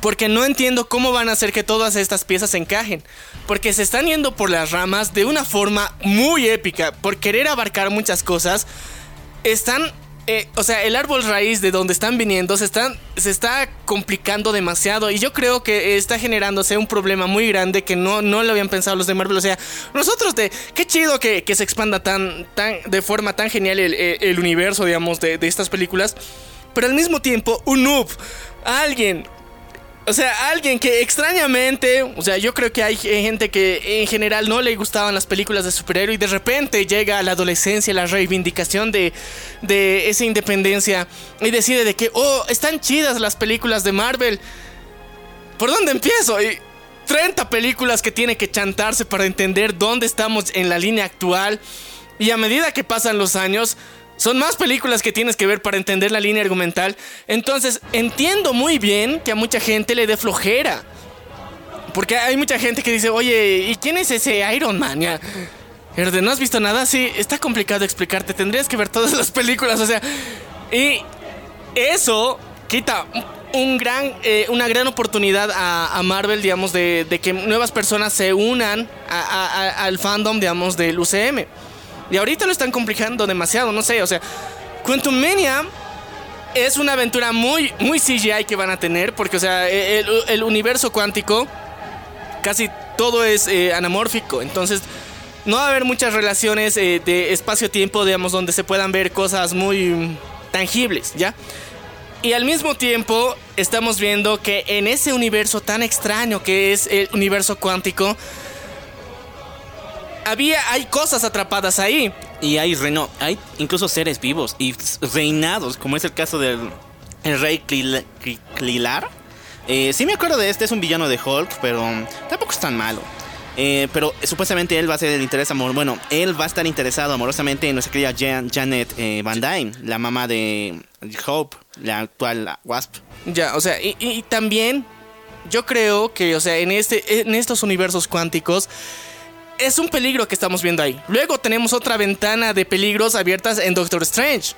Porque no entiendo cómo van a hacer que todas estas piezas encajen. Porque se están yendo por las ramas de una forma muy épica. Por querer abarcar muchas cosas. Están... Eh, o sea, el árbol raíz de donde están viniendo se, están, se está complicando demasiado. Y yo creo que está generándose un problema muy grande que no, no lo habían pensado los de Marvel. O sea, nosotros de... Qué chido que, se expanda tan, tan, de forma tan genial el, universo, digamos, de, de estas películas. Pero al mismo tiempo, un noob, alguien o sea, alguien que extrañamente, o sea, yo creo que hay gente que en general no le gustaban las películas de superhéroe y de repente llega a la adolescencia, la reivindicación de, de esa independencia y decide de que, oh, están chidas las películas de Marvel. ¿Por dónde empiezo? Y 30 películas que tiene que chantarse para entender dónde estamos en la línea actual. Y a medida que pasan los años, son más películas que tienes que ver para entender la línea argumental. Entonces, entiendo muy bien que a mucha gente le dé flojera. Porque hay mucha gente que dice, oye, ¿y quién es ese Iron Man? Ya. ¿No has visto nada? Sí, está complicado explicarte. Tendrías que ver todas las películas. O sea, y eso quita un gran, eh, una gran oportunidad a, Marvel, digamos, de, que nuevas personas se unan al fandom, digamos, del UCM. Y ahorita lo están complicando demasiado, no sé, o sea, Quantum Mania es una aventura muy, muy CGI que van a tener, porque, o sea, e, el, universo cuántico casi todo es eh, anamórfico, entonces no va a haber muchas relaciones eh, de espacio-tiempo, digamos, donde se puedan ver cosas muy tangibles, ¿ya? Y al mismo tiempo estamos viendo que en ese universo tan extraño que es el universo cuántico, había, hay cosas atrapadas ahí. Y hay, reno, hay incluso seres vivos y reinados, como es el caso del rey Clilar. Eh, sí me acuerdo de este, es un villano de Hulk, pero tampoco es tan malo. Eh, pero supuestamente él va a ser el interés amor. Bueno, él va a estar interesado amorosamente en nuestra querida Janet eh, Van Dyne, la mamá de Hope, la actual Wasp. Ya, o sea, y, y, también yo creo que, o sea, en este, en estos universos cuánticos es un peligro que estamos viendo ahí. Luego tenemos otra ventana de peligros abiertas en Doctor Strange.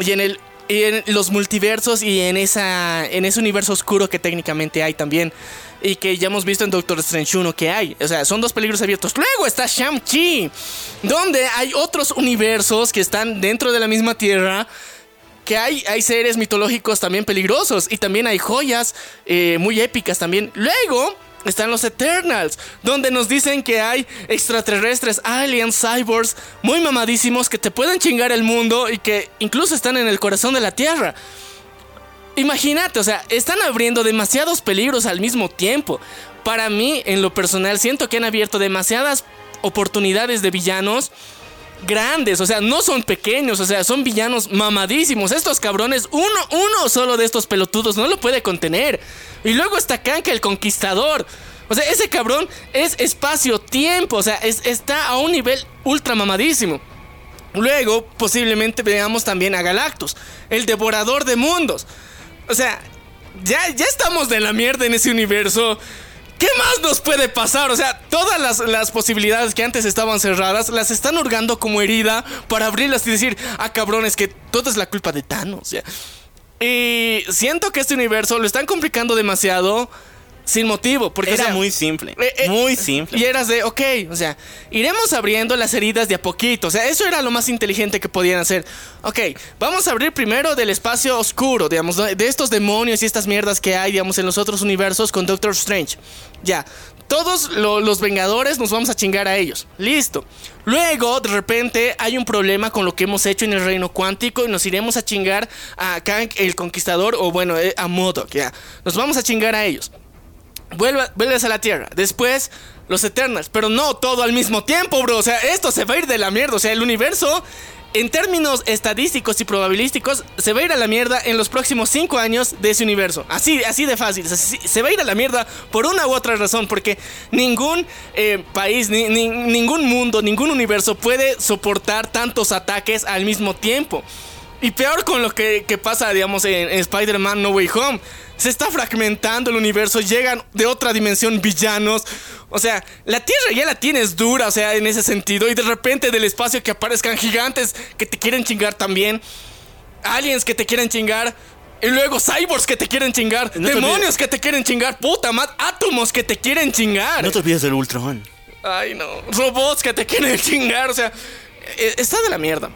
Y en el en los multiversos y en esa en ese universo oscuro que técnicamente hay también y que ya hemos visto en Doctor Strange 1 que hay. O sea, son dos peligros abiertos. Luego está Shang-Chi, donde hay otros universos que están dentro de la misma Tierra. Que hay, hay seres mitológicos también peligrosos y también hay joyas eh, muy épicas también. Luego están los Eternals, donde nos dicen que hay extraterrestres, aliens, cyborgs, muy mamadísimos que te pueden chingar el mundo y que incluso están en el corazón de la Tierra. Imagínate, o sea, están abriendo demasiados peligros al mismo tiempo. Para mí, en lo personal, siento que han abierto demasiadas oportunidades de villanos grandes, o sea, no son pequeños, o sea, son villanos mamadísimos. Estos cabrones, uno, uno solo de estos pelotudos no lo puede contener. Y luego está Kanka el Conquistador. O sea, ese cabrón es espacio-tiempo, o sea, está a un nivel ultra mamadísimo. Luego, posiblemente veamos también a Galactus, el devorador de mundos. O sea, ya, ya estamos de la mierda en ese universo. ¿Qué más nos puede pasar? O sea, todas las, posibilidades que antes estaban cerradas las están hurgando como herida para abrirlas y decir, ah, cabrón, es que todo es la culpa de Thanos. Y siento que este universo lo están complicando demasiado sin motivo. Porque era muy simple. Eh, eh, muy simple. Y eras de, ok, o sea, iremos abriendo las heridas de a poquito. O sea, eso era lo más inteligente que podían hacer. Ok, vamos a abrir primero del espacio oscuro, digamos, de estos demonios y estas mierdas que hay, digamos, en los otros universos con Doctor Strange. Ya, todos los Vengadores nos vamos a chingar a ellos. Listo. Luego, de repente, hay un problema con lo que hemos hecho en el reino cuántico y nos iremos a chingar a Kang el Conquistador o bueno, eh, a Modok, ya. Nos vamos a chingar a ellos vuelves a la Tierra. Después, los Eternals. Pero no todo al mismo tiempo, bro. O sea, esto se va a ir de la mierda. O sea, el universo, en términos estadísticos y probabilísticos, se va a ir a la mierda en los próximos 5 años de ese universo. Así, así de fácil. se va a ir a la mierda por una u otra razón. Porque ningún eh, país, ni, ningún mundo, ningún universo puede soportar tantos ataques al mismo tiempo. Y peor con lo que, pasa, digamos, en Spider-Man No Way Home se está fragmentando el universo, llegan de otra dimensión villanos. O sea, la Tierra ya la tienes dura, o sea, en ese sentido. Y de repente del espacio que aparezcan gigantes que te quieren chingar también. Aliens que te quieren chingar. Y luego cyborgs que te quieren chingar. demonios que te quieren chingar. Puta madre. Átomos que te quieren chingar. No te olvides del Ultron. Ay, no. Robots que te quieren chingar. O sea, e, está de la mierda.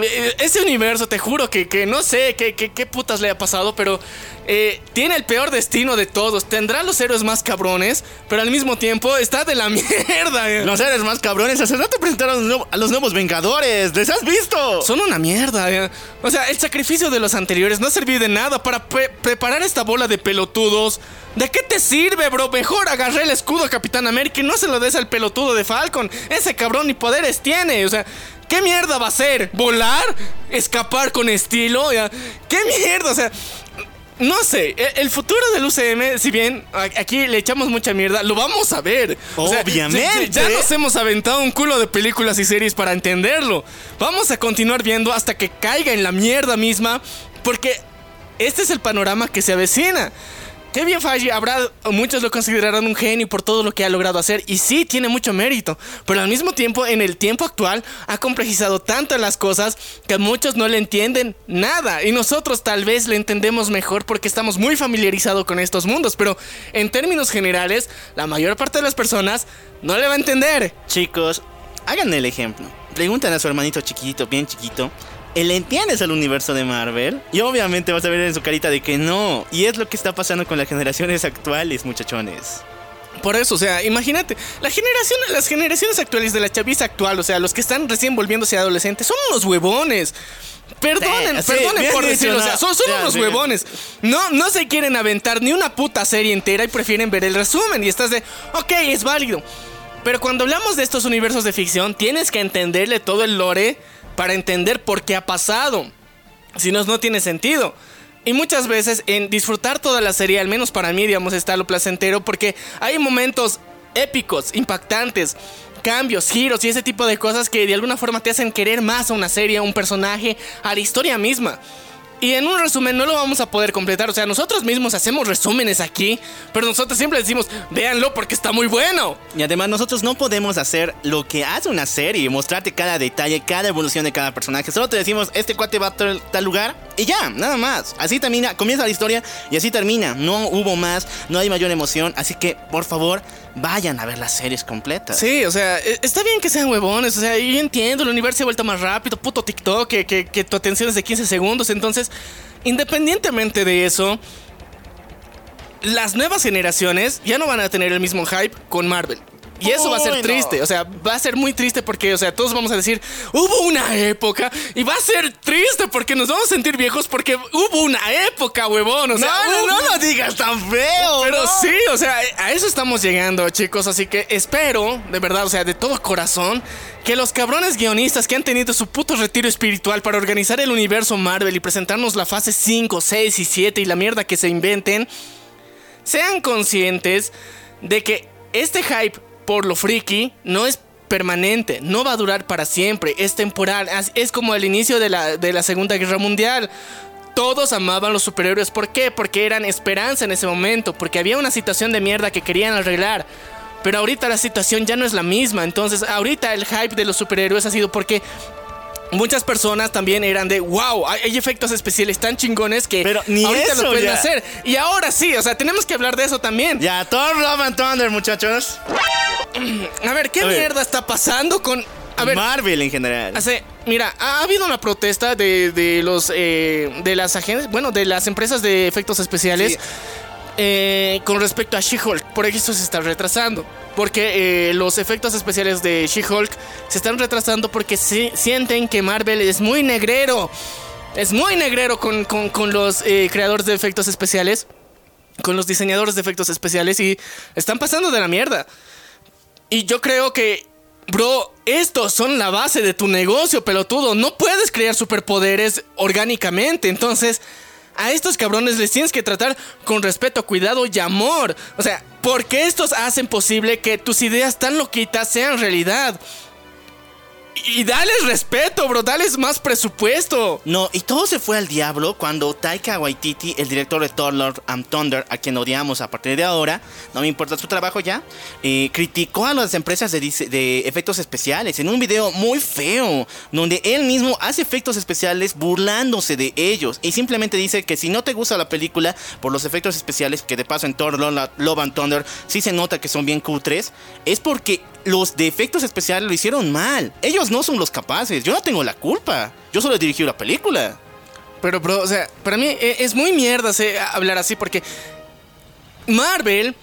Eh, ese universo, te juro que, que no sé qué, qué, putas le ha pasado, pero eh, tiene el peor destino de todos. Tendrá los héroes más cabrones, pero al mismo tiempo está de la mierda. Eh. Los héroes más cabrones, hace rato presentaron a los nuevos Vengadores. ¿Les has visto? Son una mierda. O sea, el sacrificio de los anteriores no ha servido de nada para preparar esta bola de pelotudos. ¿De qué te sirve, bro? Mejor agarré el escudo a Capitán América y no se lo des al pelotudo de Falcon. Ese cabrón ni poderes tiene. O sea, ¿Qué mierda va a ser? ¿Volar? ¿Escapar con estilo? ¿Qué mierda? O sea, no sé, e, el futuro del UCM, si bien aquí le echamos mucha mierda, lo vamos a ver. Obviamente. ya, nos hemos aventado un culo de películas y series para entenderlo. Vamos a continuar viendo hasta que caiga en la mierda misma, porque este es el panorama que se avecina. Kevin Feige habrá, muchos lo considerarán un genio por todo lo que ha logrado hacer y sí, tiene mucho mérito, pero al mismo tiempo en el tiempo actual ha complejizado tanto las cosas que muchos no le entienden nada y nosotros tal vez le entendemos mejor porque estamos muy familiarizados con estos mundos, pero en términos generales la mayor parte de las personas no le va a entender. Chicos, hagan el ejemplo. Preguntan a su hermanito chiquito, bien chiquito, ¿le entiendes al universo de Marvel? Y obviamente vas a ver en su carita de que no. Y es lo que está pasando con las generaciones actuales, muchachones. Por eso, o sea, imagínate, la generación, las generaciones actuales de la chaviza actual, o sea, los que están recién volviéndose adolescentes, son unos huevones. Perdonen, perdonen por decirlo, o sea, son, unos huevones. No, no se quieren aventar ni una puta serie entera y prefieren ver el resumen. Y estás de, ok, es válido. Pero cuando hablamos de estos universos de ficción, tienes que entenderle todo el lore para entender por qué ha pasado. Si no, no tiene sentido. Y muchas veces en disfrutar toda la serie, al menos para mí, digamos, está lo placentero, porque hay momentos épicos, impactantes, cambios, giros y ese tipo de cosas que de alguna forma te hacen querer más a una serie, a un personaje, a la historia misma. Y en un resumen no lo vamos a poder completar. O sea, nosotros mismos hacemos resúmenes aquí, pero nosotros siempre decimos, véanlo porque está muy bueno. Y además nosotros no podemos hacer lo que hace una serie, mostrarte cada detalle, cada evolución de cada personaje. Solo te decimos, este cuate va a tal, lugar y ya, nada más. Así termina, comienza la historia y así termina. No hubo más, no hay mayor emoción. Así que, por favor, vayan a ver las series completas. Sí, o sea, e- está bien que sean huevones, o sea, yo entiendo, el universo se ha vuelto más rápido, puto TikTok, que, que, que tu atención es de 15 segundos, entonces, independientemente de eso, las nuevas generaciones ya no van a tener el mismo hype con Marvel. Y eso va a ser triste, o sea, va a ser muy triste porque, o sea, todos vamos a decir, hubo una época y va a ser triste porque nos vamos a sentir viejos porque hubo una época, huevón, o sea, no, no, no lo digas tan feo. pero no. sí, o sea, a eso estamos llegando, chicos. Así que espero, de verdad, o sea, de todo corazón, que los cabrones guionistas que han tenido su puto retiro espiritual para organizar el universo Marvel y presentarnos la fase 5, 6 y 7 y la mierda que se inventen, sean conscientes de que este hype por lo friki no es permanente, no va a durar para siempre, es temporal, es- como el inicio de la, de la Segunda Guerra Mundial. Todos amaban los superhéroes, ¿por qué? Porque eran esperanza en ese momento, porque había una situación de mierda que querían arreglar. Pero ahorita la situación ya no es la misma, entonces ahorita el hype de los superhéroes ha sido porque muchas personas también eran de wow, hay, efectos especiales tan chingones que Pero ni ahorita eso lo pueden ya. hacer. Y ahora sí, o sea, tenemos que hablar de eso también. Ya, Thor, Love and Thunder, muchachos. A ver, ¿qué A ver. mierda está pasando con... A ver, Marvel en general. hace, mira, ha habido una protesta de, de los eh, de las agencias, bueno, de las empresas de efectos especiales Sí. Eh, con respecto a She-Hulk. Por eso se está retrasando. Porque eh, los efectos especiales de She-Hulk se están retrasando porque si- sienten que Marvel es muy negrero. Es muy negrero con, con- con los eh, creadores de efectos especiales. Con los diseñadores de efectos especiales. Y están pasando de la mierda. Y yo creo que, bro, estos son la base de tu negocio, pelotudo. No puedes crear superpoderes orgánicamente. Entonces, a estos cabrones les tienes que tratar con respeto, cuidado y amor. O sea, porque estos hacen posible que tus ideas tan loquitas sean realidad. Y dales respeto, bro, dales más presupuesto. No, y todo se fue al diablo cuando Taika Waititi, el director de Thor Lord and Thunder, a quien odiamos a partir de ahora, no me importa su trabajo ya, eh, criticó a las empresas de, de efectos especiales en un video muy feo, donde él mismo hace efectos especiales burlándose de ellos y simplemente dice que si no te gusta la película por los efectos especiales, que de paso en Thor Love and Thunder sí se nota que son bien cutres, es porque los de efectos especiales lo hicieron mal. Ellos no son los capaces. Yo no tengo la culpa. Yo solo dirigí la película. Pero, bro, o sea, para mí eh, es muy mierda se- hablar así porque Marvel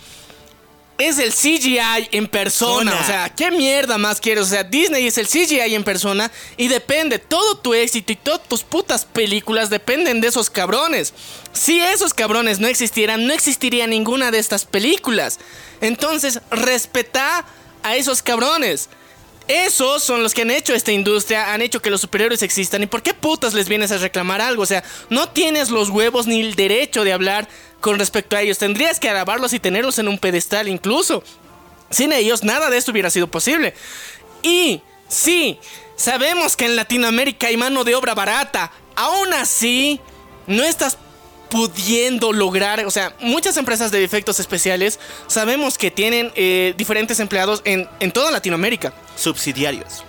es el CGI en persona. Persona. O sea, ¿qué mierda más quieres? O sea, Disney es el CGI en persona y depende. Todo tu éxito y todas tus putas películas dependen de esos cabrones. Si esos cabrones no existieran, no existiría ninguna de estas películas. Entonces, respeta a esos cabrones. Esos son los que han hecho esta industria, han hecho que los superhéroes existan. ¿Y por qué putas les vienes a reclamar algo? O sea, no tienes los huevos ni el derecho de hablar con respecto a ellos. Tendrías que alabarlos y tenerlos en un pedestal incluso. Sin ellos nada de esto hubiera sido posible. Y sí, sabemos que en Latinoamérica hay mano de obra barata. Aún así, no estás pudiendo lograr, o sea, muchas empresas de efectos especiales sabemos que tienen eh, diferentes empleados en, en toda Latinoamérica. Subsidiarios.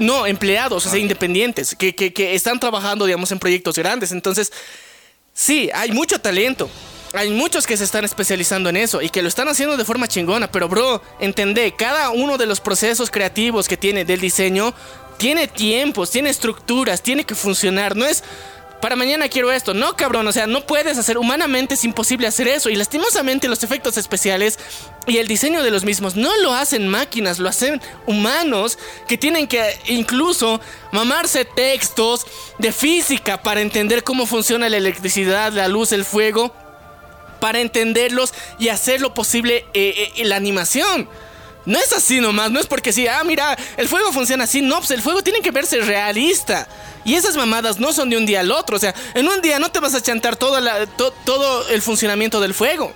No, empleados, o sea, independientes, que, que- que están trabajando, digamos, en proyectos grandes. Entonces, sí, hay mucho talento. Hay muchos que se están especializando en eso y que lo están haciendo de forma chingona. Pero, bro, entendé, cada uno de los procesos creativos que tiene del diseño tiene tiempos, tiene estructuras, tiene que funcionar. No es para mañana quiero esto. No, cabrón, o sea, no puedes hacer, humanamente es imposible hacer eso. Y lastimosamente los efectos especiales y el diseño de los mismos no lo hacen máquinas, lo hacen humanos que tienen que incluso mamarse textos de física para entender cómo funciona la electricidad, la luz, el fuego, para entenderlos y hacer lo posible eh, eh, la animación. No es así nomás, no es porque sí, ah, mira, el fuego funciona así, no, pues el fuego tiene que verse realista. Y esas mamadas no son de un día al otro, o sea, en un día no te vas a chantar todo el funcionamiento del fuego.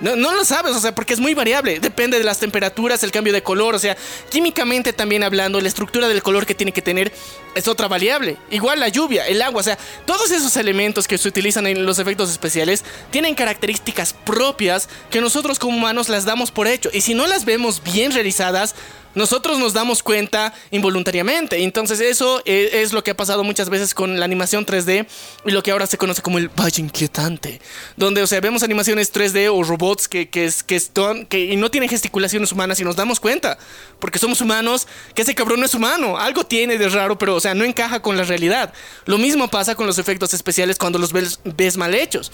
No, no, lo sabes, o sea, porque es muy variable. Depende de las temperaturas, el cambio de color, o sea, químicamente también hablando, la estructura del color que tiene que tener es otra variable. Igual la lluvia, el agua, o sea, todos esos elementos que se utilizan en los efectos especiales tienen características propias que nosotros como humanos las damos por hecho. Y si no las vemos bien realizadas, nosotros nos damos cuenta involuntariamente. Entonces eso e, es, lo que ha pasado muchas veces con la animación 3D y lo que ahora se conoce como el valle inquietante. Donde, o sea, vemos animaciones 3D o robots que, que, que, no tienen gesticulaciones humanas y nos damos cuenta. Porque somos humanos, que ese cabrón no es humano. Algo tiene de raro, pero, o sea, no encaja con la realidad. Lo mismo pasa con los efectos especiales cuando los ves mal hechos.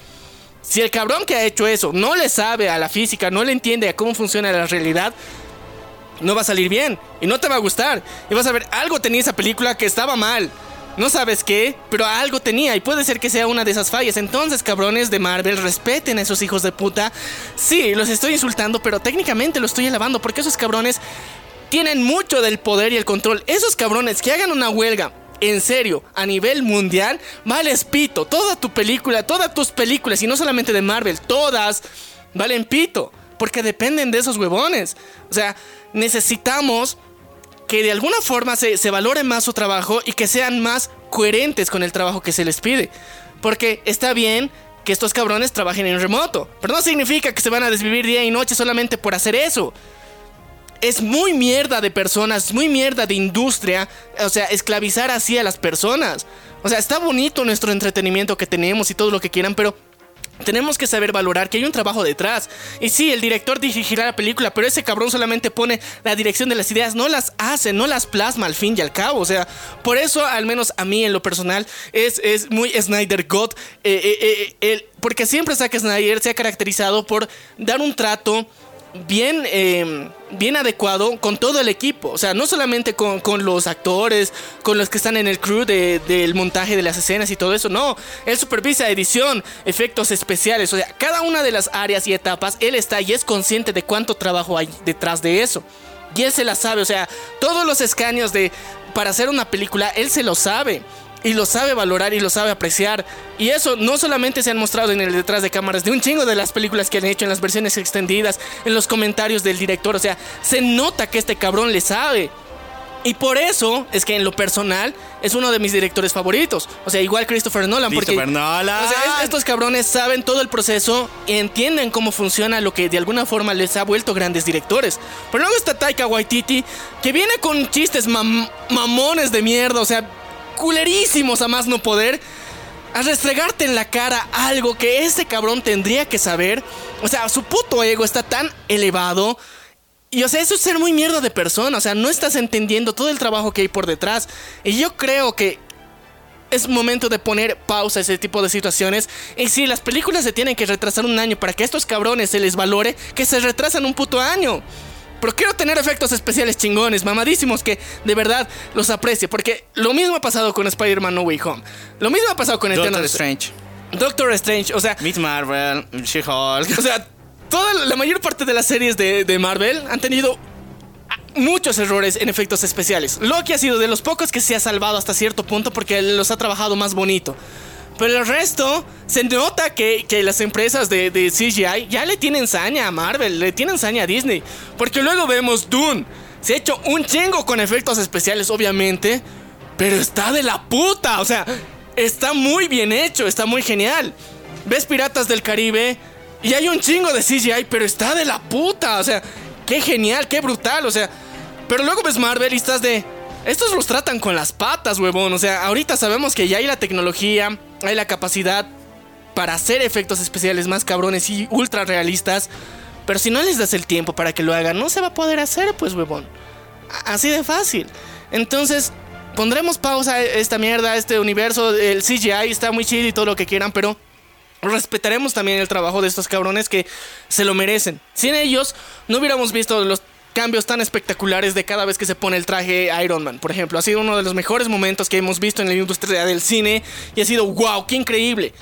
Si el cabrón que ha hecho eso no le sabe a la física, no le entiende a cómo funciona la realidad, no va a salir bien y no te va a gustar. Y vas a ver, algo tenía esa película que estaba mal. No sabes qué, pero algo tenía y puede ser que sea una de esas fallas. Entonces, cabrones de Marvel, respeten a esos hijos de puta. Sí, los estoy insultando, pero técnicamente lo estoy alabando porque esos cabrones tienen mucho del poder y el control. Esos cabrones que hagan una huelga en serio, a nivel mundial, vales pito. Toda tu película, todas tus películas, y no solamente de Marvel, todas valen pito. Porque dependen de esos huevones. O sea, necesitamos que de alguna forma se, se, valore más su trabajo y que sean más coherentes con el trabajo que se les pide. Porque está bien que estos cabrones trabajen en remoto, pero no significa que se van a desvivir día y noche solamente por hacer eso. Es muy mierda de personas, muy mierda de industria, o sea, esclavizar así a las personas. O sea, está bonito nuestro entretenimiento que tenemos y todo lo que quieran, pero tenemos que saber valorar que hay un trabajo detrás. Y sí, el director dirigirá la película, pero ese cabrón solamente pone la dirección de las ideas, no las hace, no las plasma al fin y al cabo. O sea, por eso, al menos a mí en lo personal, es, es muy Snyder God. Eh, eh, eh, porque siempre Zack Snyder se ha caracterizado por dar un trato bien, eh, bien adecuado con todo el equipo. O sea, no solamente con, con los actores, con los que están en el crew de, del montaje de las escenas y todo eso. No, él supervisa edición, efectos especiales. O sea, cada una de las áreas y etapas, él está y es consciente de cuánto trabajo hay detrás de eso. Y él se la sabe. O sea, todos los escaños de para hacer una película, él se lo sabe y lo sabe valorar y lo sabe apreciar. Y eso no solamente se han mostrado en el detrás de cámaras de un chingo de las películas que han hecho en las versiones extendidas, en los comentarios del director. O sea, se nota que este cabrón le sabe. Y por eso es que en lo personal es uno de mis directores favoritos. O sea, igual Christopher Nolan. Porque, Nolan. O sea, estos cabrones saben todo el proceso y entienden cómo funciona lo que de alguna forma les ha vuelto grandes directores. Pero luego está Taika Waititi, que viene con chistes mamones de mierda. O sea, culerísimos a más no poder. A restregarte en la cara algo que ese cabrón tendría que saber. O sea, su puto ego está tan elevado. Y o sea, eso es ser muy mierda de persona. O sea, no estás entendiendo todo el trabajo que hay por detrás. Y yo creo que es momento de poner pausa a ese tipo de situaciones. Y si las películas se tienen que retrasar un año para que a estos cabrones se les valore, que se retrasan un puto año. Pero quiero tener efectos especiales chingones, mamadísimos, que de verdad los aprecie. Porque lo mismo ha pasado con Spider-Man No Way Home. Lo mismo ha pasado con Doctor Strange. Doctor Strange, o sea. Miss Marvel, She-Hulk. O sea, toda la mayor parte de las series de, de Marvel han tenido muchos errores en efectos especiales. Loki ha sido de los pocos que se ha salvado hasta cierto punto porque los ha trabajado más bonito. Pero el resto, se nota que, que las empresas de, de, CGI ya le tienen saña a Marvel, le tienen saña a Disney. Porque luego vemos Dune. Se ha hecho un chingo con efectos especiales, obviamente. Pero está de la puta. O sea, está muy bien hecho, está muy genial. Ves Piratas del Caribe y hay un chingo de CGI, pero está de la puta. O sea, qué genial, qué brutal. O sea, pero luego ves Marvel y estás de... Estos los tratan con las patas, huevón. O sea, ahorita sabemos que ya hay la tecnología, hay la capacidad para hacer efectos especiales más cabrones y ultra realistas. Pero si no les das el tiempo para que lo hagan, no se va a poder hacer, pues, huevón. Así de fácil. Entonces, pondremos pausa a esta mierda, a este universo. El CGI está muy chido y todo lo que quieran, pero respetaremos también el trabajo de estos cabrones que se lo merecen. Sin ellos, no hubiéramos visto los cambios tan espectaculares de cada vez que se pone el traje Iron Man, por ejemplo. Ha sido uno de los mejores momentos que hemos visto en la industria del cine y ha sido wow, qué increíble.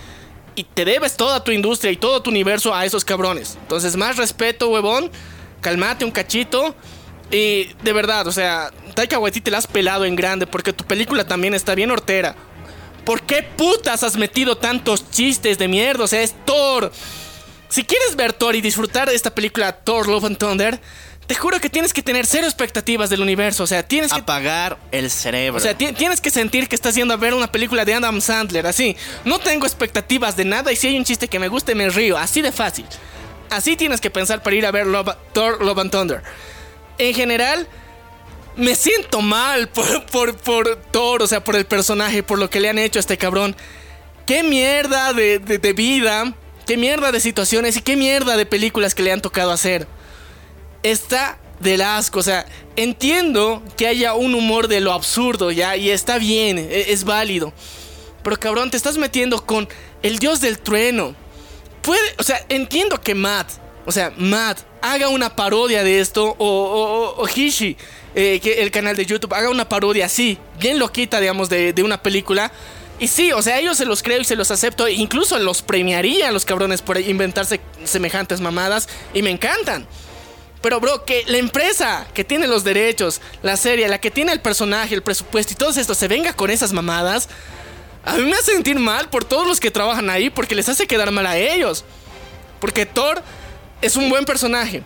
Y te debes toda tu industria y todo tu universo a esos cabrones. Entonces, más respeto, huevón. Calmate un cachito. Y de verdad, o sea, Taika Waititi te la has pelado en grande porque tu película también está bien hortera. ¿Por qué putas has metido tantos chistes de mierda? O sea, es Thor. si quieres ver Thor y disfrutar de esta película Thor Love and Thunder, te juro que tienes que tener cero expectativas del universo. O sea, tienes que. Apagar el cerebro. O sea, tienes que sentir que estás yendo a ver una película de Adam Sandler. Así. No tengo expectativas de nada y si hay un chiste que me guste, me río. Así de fácil. Así tienes que pensar para ir a ver Thor Love and Thunder. En general, me siento mal por, por, por Thor, o sea, por el personaje, por lo que le han hecho a este cabrón. Qué mierda de, de vida, qué mierda de situaciones y qué mierda de películas que le han tocado hacer está del asco. O sea, entiendo que haya un humor de lo absurdo, ¿ya? Y está bien, e, es, válido. Pero cabrón, te estás metiendo con el dios del trueno. Puede, o sea, entiendo que Matt, o sea, Matt, haga una parodia de esto, o, Hishi, eh, que el canal de YouTube, haga una parodia así, bien loquita, digamos, de, una película. Y sí, o sea, ellos se los creo y se los acepto. Incluso los premiaría los cabrones por inventarse semejantes mamadas. Y me encantan. Pero, bro, que la empresa que tiene los derechos, la serie, la que tiene el personaje, el presupuesto y todo esto se venga con esas mamadas, a mí me hace sentir mal por todos los que trabajan ahí porque les hace quedar mal a ellos. Porque Thor es un buen personaje.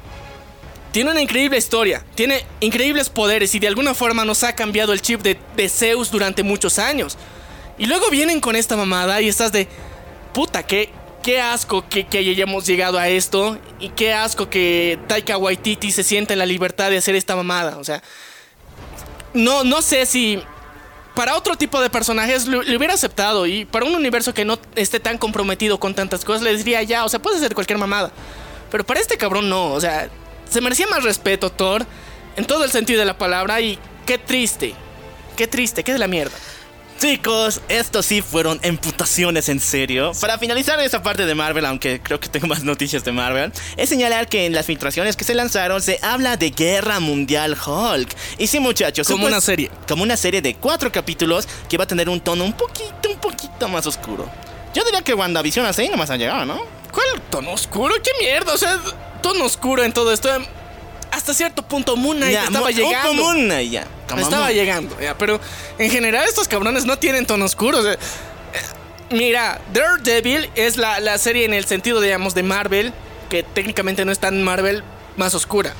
Tiene una increíble historia, tiene increíbles poderes y de alguna forma nos ha cambiado el chip de, de Zeus durante muchos años. Y luego vienen con esta mamada y estás de... Puta, que qué asco que, que, hayamos llegado a esto y qué asco que Taika Waititi se sienta en la libertad de hacer esta mamada. O sea, no, no sé si para otro tipo de personajes le, hubiera aceptado y para un universo que no esté tan comprometido con tantas cosas le diría ya, o sea, puede hacer cualquier mamada. Pero para este cabrón no, o sea, se merecía más respeto Thor en todo el sentido de la palabra y qué triste, qué triste, qué de la mierda. Chicos, estos sí fueron emputaciones en serio. Para finalizar esta parte de Marvel, aunque creo que tengo más noticias de Marvel, es señalar que en las filtraciones que se lanzaron se habla de Guerra Mundial Hulk. Y sí, muchachos, como una serie. Como una serie de cuatro capítulos que va a tener un tono un poquito, un poquito más oscuro. Yo diría que WandaVision así nomás ha llegado, ¿no? ¿Cuál tono oscuro? ¿Qué mierda? O sea, tono oscuro en todo esto hasta cierto punto Moon Knight estaba llegando. Moon Knight, ya. estaba llegando, ya. Pero en general estos cabrones no tienen tono oscuro. Eh, mira, Daredevil es la, la serie en el sentido, digamos, de Marvel, que técnicamente no es tan Marvel, más oscura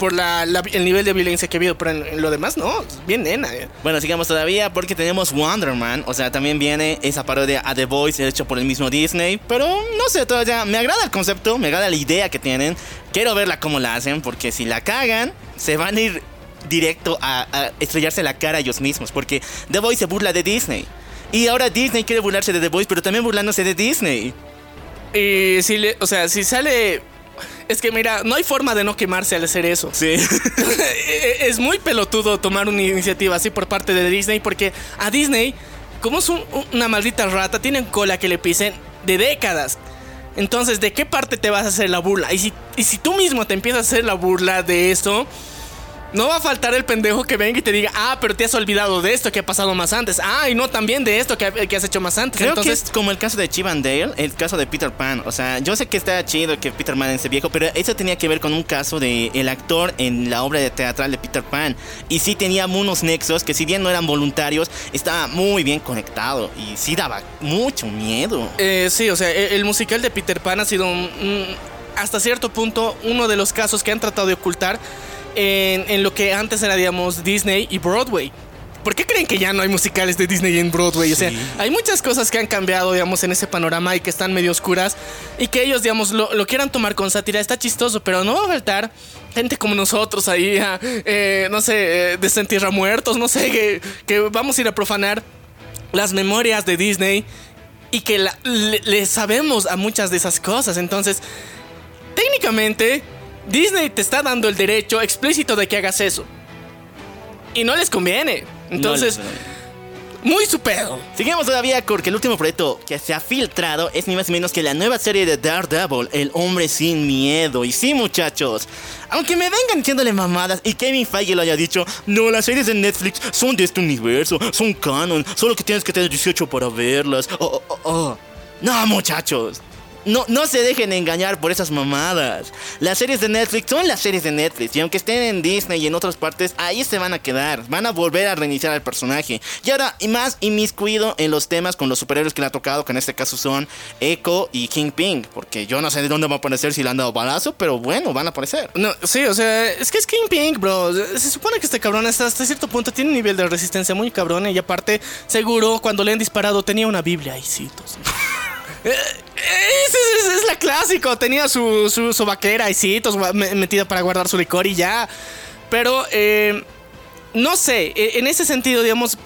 por la, el nivel de violencia que ha habido, pero en, lo demás no, bien nena. Eh. Bueno, sigamos todavía porque tenemos Wonder Man, o sea, también viene esa parodia a The Voice hecho por el mismo Disney, pero no sé, todavía me agrada el concepto, me agrada la idea que tienen, quiero verla cómo la hacen, porque si la cagan, se van a ir directo a, estrellarse la cara a ellos mismos, porque The Voice se burla de Disney. Y ahora Disney quiere burlarse de The Voice, pero también burlándose de Disney. Y si le, o sea, si sale es que mira, no hay forma de no quemarse al hacer eso. Sí. es muy pelotudo tomar una iniciativa así por parte de Disney porque a Disney, como es una maldita rata, tienen cola que le pisen de décadas. Entonces, ¿de qué parte te vas a hacer la burla? Y si, y si tú mismo te empiezas a hacer la burla de esto, no va a faltar el pendejo que venga y te diga, ah, pero te has olvidado de esto que ha pasado más antes. Ah, y no también de esto que, has hecho más antes. Creo que es como el caso de Chip and Dale, el caso de Peter Pan. O sea, yo sé que está chido que Peter Pan es viejo, pero eso tenía que ver con un caso de el actor en la obra de teatral de Peter Pan. Y sí tenía unos nexos que si bien no eran voluntarios, estaba muy bien conectado. Y sí daba mucho miedo. Eh, sí, o sea, el, musical de Peter Pan ha sido hasta cierto punto uno de los casos que han tratado de ocultar en, lo que antes era, digamos, Disney y Broadway. ¿Por qué creen que ya no hay musicales de Disney en Broadway? O sea, hay muchas cosas que han cambiado, digamos, en ese panorama y que están medio oscuras y que ellos, digamos, lo, quieran tomar con sátira. Está chistoso, pero no va a faltar gente como nosotros ahí, eh, no sé, eh, desentierra muertos, no sé, que, que, vamos a ir a profanar las memorias de Disney y que le sabemos a muchas de esas cosas. Entonces, técnicamente Disney te está dando el derecho explícito de que hagas eso. Y no les conviene. Entonces, muy su pedo. Seguimos todavía porque el último proyecto que se ha filtrado es ni más ni menos que la nueva serie de Daredevil, El Hombre Sin Miedo. Y sí, muchachos, aunque me vengan diciéndole mamadas y Kevin Feige lo haya dicho, no, las series de Netflix son de este universo, son canon, solo que tienes que tener 18 para verlas. Oh, oh, oh. No, muchachos. No, no se dejen engañar por esas mamadas. Las series de Netflix son las series de Netflix. Y aunque estén en Disney y en otras partes, ahí se van a quedar. Van a volver a reiniciar al personaje. Y ahora, y más inmiscuido en los temas con los superhéroes que le ha tocado, que en este caso son Echo y Kingpin. Porque yo no sé de dónde va a aparecer si le han dado balazo, pero bueno, van a aparecer. No, sí, o sea, es que es Kingpin, bro. Se supone que este cabrón hasta, hasta cierto punto tiene un nivel de resistencia muy cabrón. Y aparte, seguro, cuando le han disparado tenía una Biblia ahí, citos. Eh, es, es, la clásico. Tenía su, su, su vaquera y citos metida para guardar su licor y ya. Pero, eh, no sé, e, en ese sentido, digamos,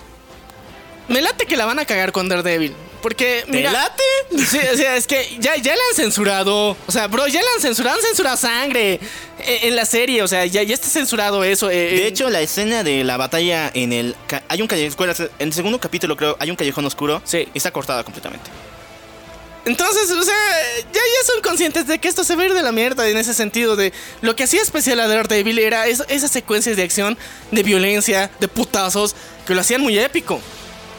me late que la van a cagar con Daredevil. Porque, mira. ¿Te late? Sí, o sea, es que ya, ya la han censurado. O sea, bro, ya la han censurado. Han censurado sangre e, en la serie. O sea, ya, ya está censurado eso. Eh, de hecho, la escena de la batalla en el. Hay un callejón. En el segundo capítulo, creo, hay un callejón oscuro. Sí. Está cortada completamente. Entonces, o sea, ya, ya son conscientes de que esto se va de la mierda en ese sentido de lo que hacía especial a Daredevil era esas secuencias de acción, de violencia, de putazos, que lo hacían muy épico.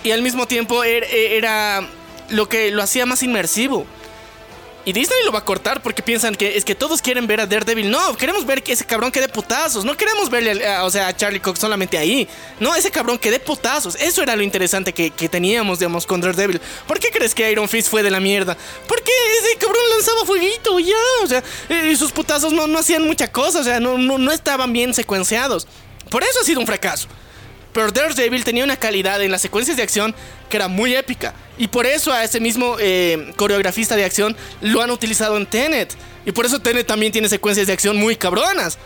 Y al mismo tiempo era, era lo que lo hacía más inmersivo. Y Disney lo va a cortar porque piensan que es que todos quieren ver a Daredevil. No, queremos ver que ese cabrón quede putazos. No queremos verle a, o sea, a Charlie Cox solamente ahí. No, ese cabrón quede putazos. Eso era lo interesante que, que, teníamos, digamos, con Daredevil. ¿Por qué crees que Iron Fist fue de la mierda? Porque ese cabrón lanzaba fueguito ya. O sea, y sus putazos no, no hacían mucha cosa. O sea, no, no, no estaban bien secuenciados. Por eso ha sido un fracaso. Pero Daredevil tenía una calidad en las secuencias de acción que era muy épica. Y por eso a ese mismo eh, coreografista de acción lo han utilizado en Tenet. Y por eso Tenet también tiene secuencias de acción muy cabronas.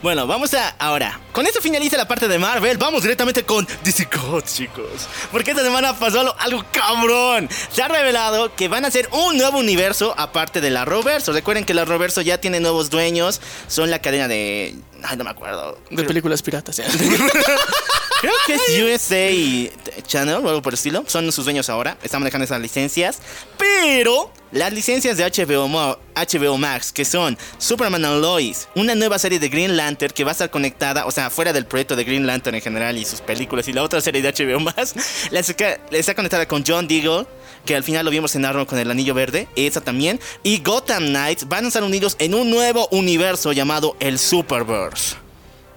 Bueno, vamos a ahora. Con esto finaliza la parte de Marvel. Vamos directamente con DC chicos. Porque esta semana pasó algo, cabrón. Se ha revelado que van a hacer un nuevo universo aparte de la Roverso. Recuerden que la Roverso ya tiene nuevos dueños. Son la cadena de. Ay, no me acuerdo. De películas piratas, ya. Creo que es USA Channel o algo por el estilo. Son sus dueños ahora. Están manejando esas licencias. Pero las licencias de HBO, HBO Max, que son Superman and Lois, una nueva serie de Green Lantern que va a estar conectada, o sea, fuera del proyecto de Green Lantern en general y sus películas, y la otra serie de HBO Max, la está conectada con John Deagle, que al final lo vimos en Arrow con el anillo verde, esa también, y Gotham Knights van a estar unidos en un nuevo universo llamado el Superverse.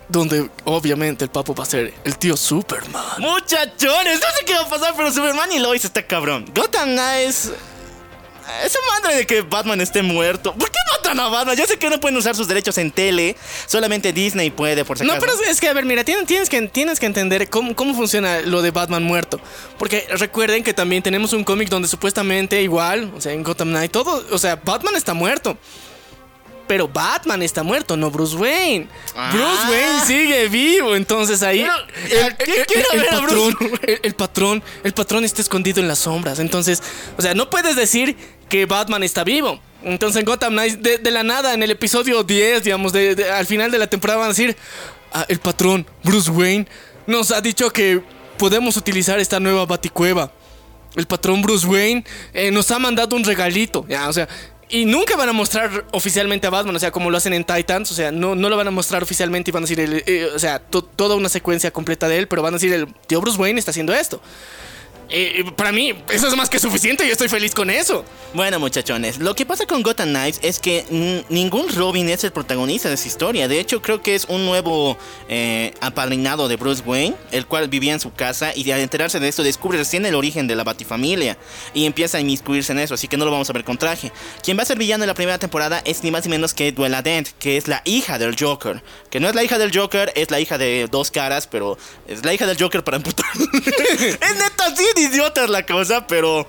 Donde obviamente el papo va a ser el tío Superman. Muchachones, no sé qué va a pasar, pero Superman y Lois está cabrón. Gotham Knights esa madre de que Batman esté muerto. ¿Por qué matan a Batman? Yo sé que no pueden usar sus derechos en tele. Solamente Disney puede, por si acaso. No, pero es que, a ver, mira, tienes, tienes, que, tienes que entender cómo, cómo funciona lo de Batman muerto. Porque recuerden que también tenemos un cómic donde supuestamente igual, o sea, en Gotham Knight, todo, o sea, Batman está muerto. Pero Batman está muerto, no Bruce Wayne. Bruce Wayne sigue vivo, entonces ahí el, patrón, el, patrón, el patrón está escondido en las sombras. Entonces, o sea, no puedes decir que Batman está vivo. Entonces en Gotham Knights, de, la nada, en el episodio 10, digamos, de, al final de la temporada van a decir, ah, el patrón, Bruce Wayne, nos ha dicho que podemos utilizar esta nueva baticueva. El patrón Bruce Wayne eh, nos ha mandado un regalito. Ya, o sea, y nunca van a mostrar oficialmente a Batman, o sea, como lo hacen en Titans, o sea, no, no lo van a mostrar oficialmente y van a decir, eh, o sea, toda una secuencia completa de él, pero van a decir, el tío Bruce Wayne está haciendo esto. Eh, para mí, eso es más que suficiente y estoy feliz con eso. Bueno, muchachones, lo que pasa con Gotham Knights es que ningún Robin es el protagonista de esa historia. De hecho, creo que es un nuevo eh, apadrinado de Bruce Wayne, el cual vivía en su casa y al enterarse de esto descubre recién el origen de la Batifamilia y empieza a inmiscuirse en eso, así que no lo vamos a ver con traje. Quien va a ser villano en la primera temporada es ni más ni menos que Duela Dent, que es la hija del Joker. Que no es la hija del Joker, es la hija de dos caras, pero es la hija del Joker para emputar. es neta, sí, idiota es la cosa, pero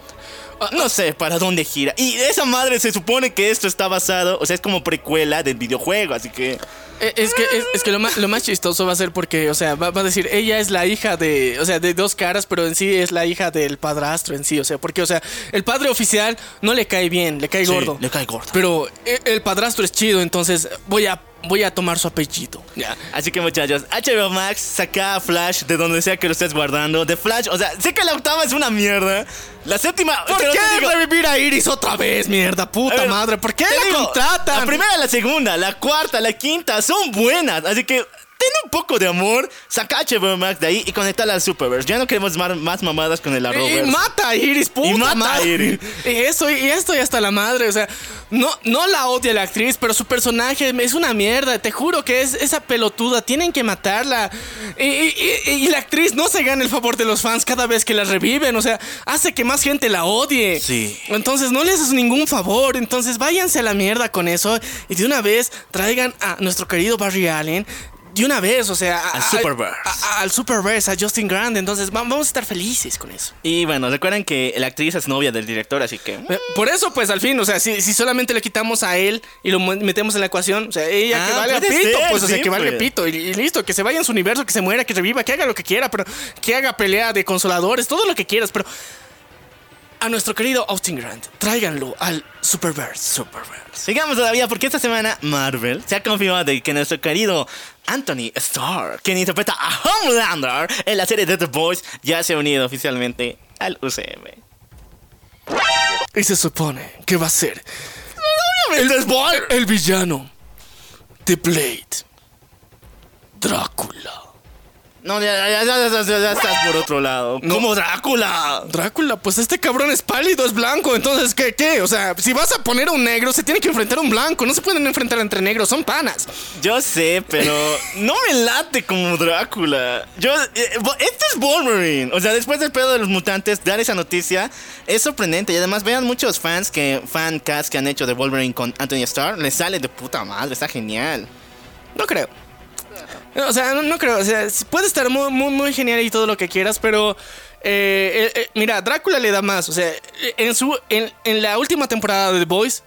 ah, no sé para dónde gira. Y esa madre se supone que esto está basado, o sea, es como precuela del videojuego, así que... Eh, es que, es, que lo, más, lo más chistoso va a ser porque, o sea, va, a decir, ella es la hija de, o sea, de dos caras, pero en sí es la hija del padrastro en sí, o sea, porque, o sea, el padre oficial no le cae bien, le cae gordo. Le cae gordo. Pero eh, el padrastro es chido, entonces voy a voy a tomar su apellido. Ya. Así que muchachos, HBO Max saca Flash de donde sea que lo estés guardando. De Flash, o sea, sé que la octava es una mierda. La séptima. ¿Por qué revivir a Iris otra vez, mierda? Puta madre. ¿Por qué la contratan? La primera, la segunda, la cuarta, la quinta son buenas. Así que ten un poco de amor, saca a HBO Max de ahí y conectala al Superverse. Ya no queremos más, más mamadas con el Y Arrowverse. mata a Iris, puta Y mata a madre. Iris. Y eso, y esto ya está la madre. O sea, no, no la odia la actriz, pero su personaje es una mierda. Te juro que es esa pelotuda. Tienen que matarla. Y, y- y- y la actriz no se gana el favor de los fans cada vez que la reviven. O sea, hace que más gente la odie. Sí. Entonces no les haces ningún favor. Entonces váyanse a la mierda con eso. Y de una vez traigan a nuestro querido Barry Allen. De una vez, o sea, a- Al Superverse. a- a- al Superverse, a Justin Grant. Entonces va- vamos a estar felices con eso. Y bueno, recuerden que la actriz es novia del director, así que... Eh, Por eso, pues al fin, o sea, si, si solamente le quitamos a él y lo metemos en la ecuación, o sea, ella que Ah, valga puede pito, ser, pues, o sea, sí, que valga pues. pito y, y listo, que se vaya en su universo, que se muera, que reviva, que haga lo que quiera, pero que haga pelea de consoladores, todo lo que quieras, pero a nuestro querido Austin Grant, tráiganlo al Superverse. Superverse. Sigamos todavía porque esta semana Marvel se ha confirmado de que nuestro querido Anthony Starr, quien interpreta a Homelander en la serie de The Boys, ya se ha unido oficialmente al UCM. Y se supone que va a ser el, el villano de Blade, Drácula. No, ya, ya, ya, ya, ya, ya, estás por otro lado. Como Drácula. Drácula, pues este cabrón es pálido, es blanco, entonces, ¿qué, qué? O sea, si vas a poner a un negro, se tiene que enfrentar a un blanco, no se pueden enfrentar entre negros, son panas. Yo sé, pero no me late como Drácula. Yo, este es Wolverine. O sea, después del pedo de los mutantes, dar esa noticia es sorprendente. Y además, vean muchos fans que, fan cast que han hecho de Wolverine con Anthony Starr. Les sale de puta madre, está genial. No creo. O sea, no, creo, o sea, puede estar muy, muy, muy genial y todo lo que quieras, pero... eh, eh, eh, mira, Drácula le da más, o sea, en, su, en, en la última temporada de The Boys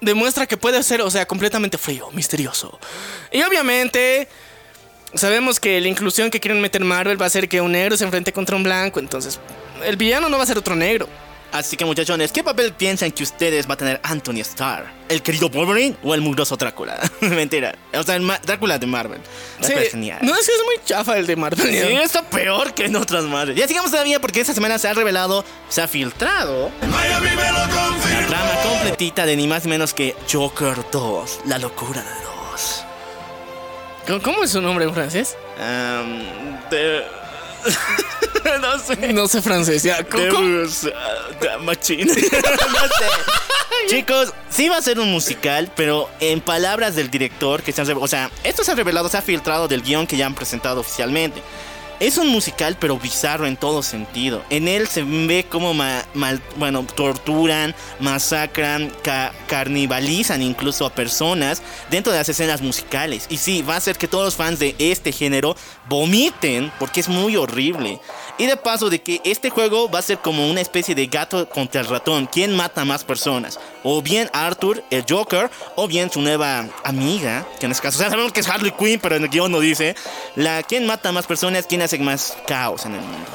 demuestra que puede ser, o sea, completamente frío, misterioso. Y obviamente sabemos que la inclusión que quieren meter Marvel va a ser que un negro se enfrente contra un blanco, entonces el villano no va a ser otro negro. Así que muchachones, ¿qué papel piensan que ustedes va a tener Anthony Starr? ¿El querido Wolverine o el mugroso Drácula? Mentira. O sea, el Ma- Drácula de Marvel. Sí, Es genial. no, es que es muy chafa el de Marvel. Sí, está peor que en otras madres. Ya sigamos todavía porque esta semana se ha revelado, se ha filtrado la trama completita de ni más ni menos que Joker 2, la locura de dos. ¿Cómo- ¿Cómo es su nombre en francés? Am, de- no sé. No sé francés, ya. ¿Cómo- cómo? The Machine. no sé. Chicos, sí va a ser un musical, pero en palabras del director, que se han, o sea, esto se ha revelado, se ha filtrado del guion que ya han presentado oficialmente. Es un musical, pero bizarro en todo sentido. En él se ve como ma- mal, bueno, torturan, masacran, ca- carnivalizan incluso a personas dentro de las escenas musicales. Y sí, va a hacer que todos los fans de este género vomiten, porque es muy horrible. Y de paso de que este juego va a ser como una especie de gato contra el ratón. ¿Quién mata más personas? O bien Arthur, el Joker, o bien su nueva amiga, que en este caso, o sea, sabemos que es Harley Quinn, pero en el guion no dice. La quién mata más personas, quién hace más caos en el mundo.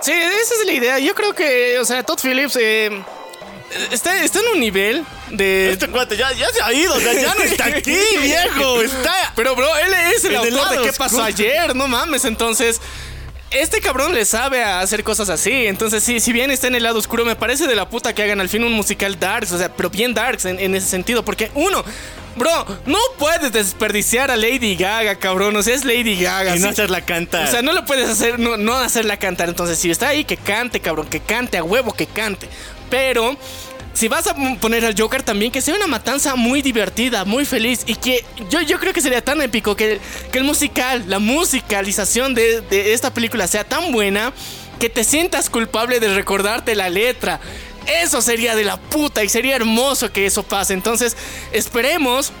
Sí, esa es la idea. Yo creo que, o sea, Todd Phillips eh, está, está en un nivel de. Este cuate ya, ya se ha ido, o sea, ya no está aquí, viejo. Está. Pero, bro, él es el el autor de qué pasó ayer, no mames. Entonces, este cabrón le sabe a hacer cosas así. Entonces, sí, si bien está en el lado oscuro, me parece de la puta que hagan al fin un musical darks, o sea, pero bien darks en, en ese sentido. Porque, uno, bro, no puedes desperdiciar a Lady Gaga, cabrón. O sea, es Lady Gaga. Y no sí. hacerla cantar. O sea, no lo puedes hacer, no, no hacerla cantar. Entonces, si está ahí, que cante, cabrón, que cante, a huevo que cante. Pero, si vas a poner al Joker también, que sea una matanza muy divertida, muy feliz. Y que yo, yo creo que sería tan épico que, que el musical, la musicalización de, de esta película sea tan buena que te sientas culpable de recordarte la letra. Eso sería de la puta y sería hermoso que eso pase. Entonces, esperemos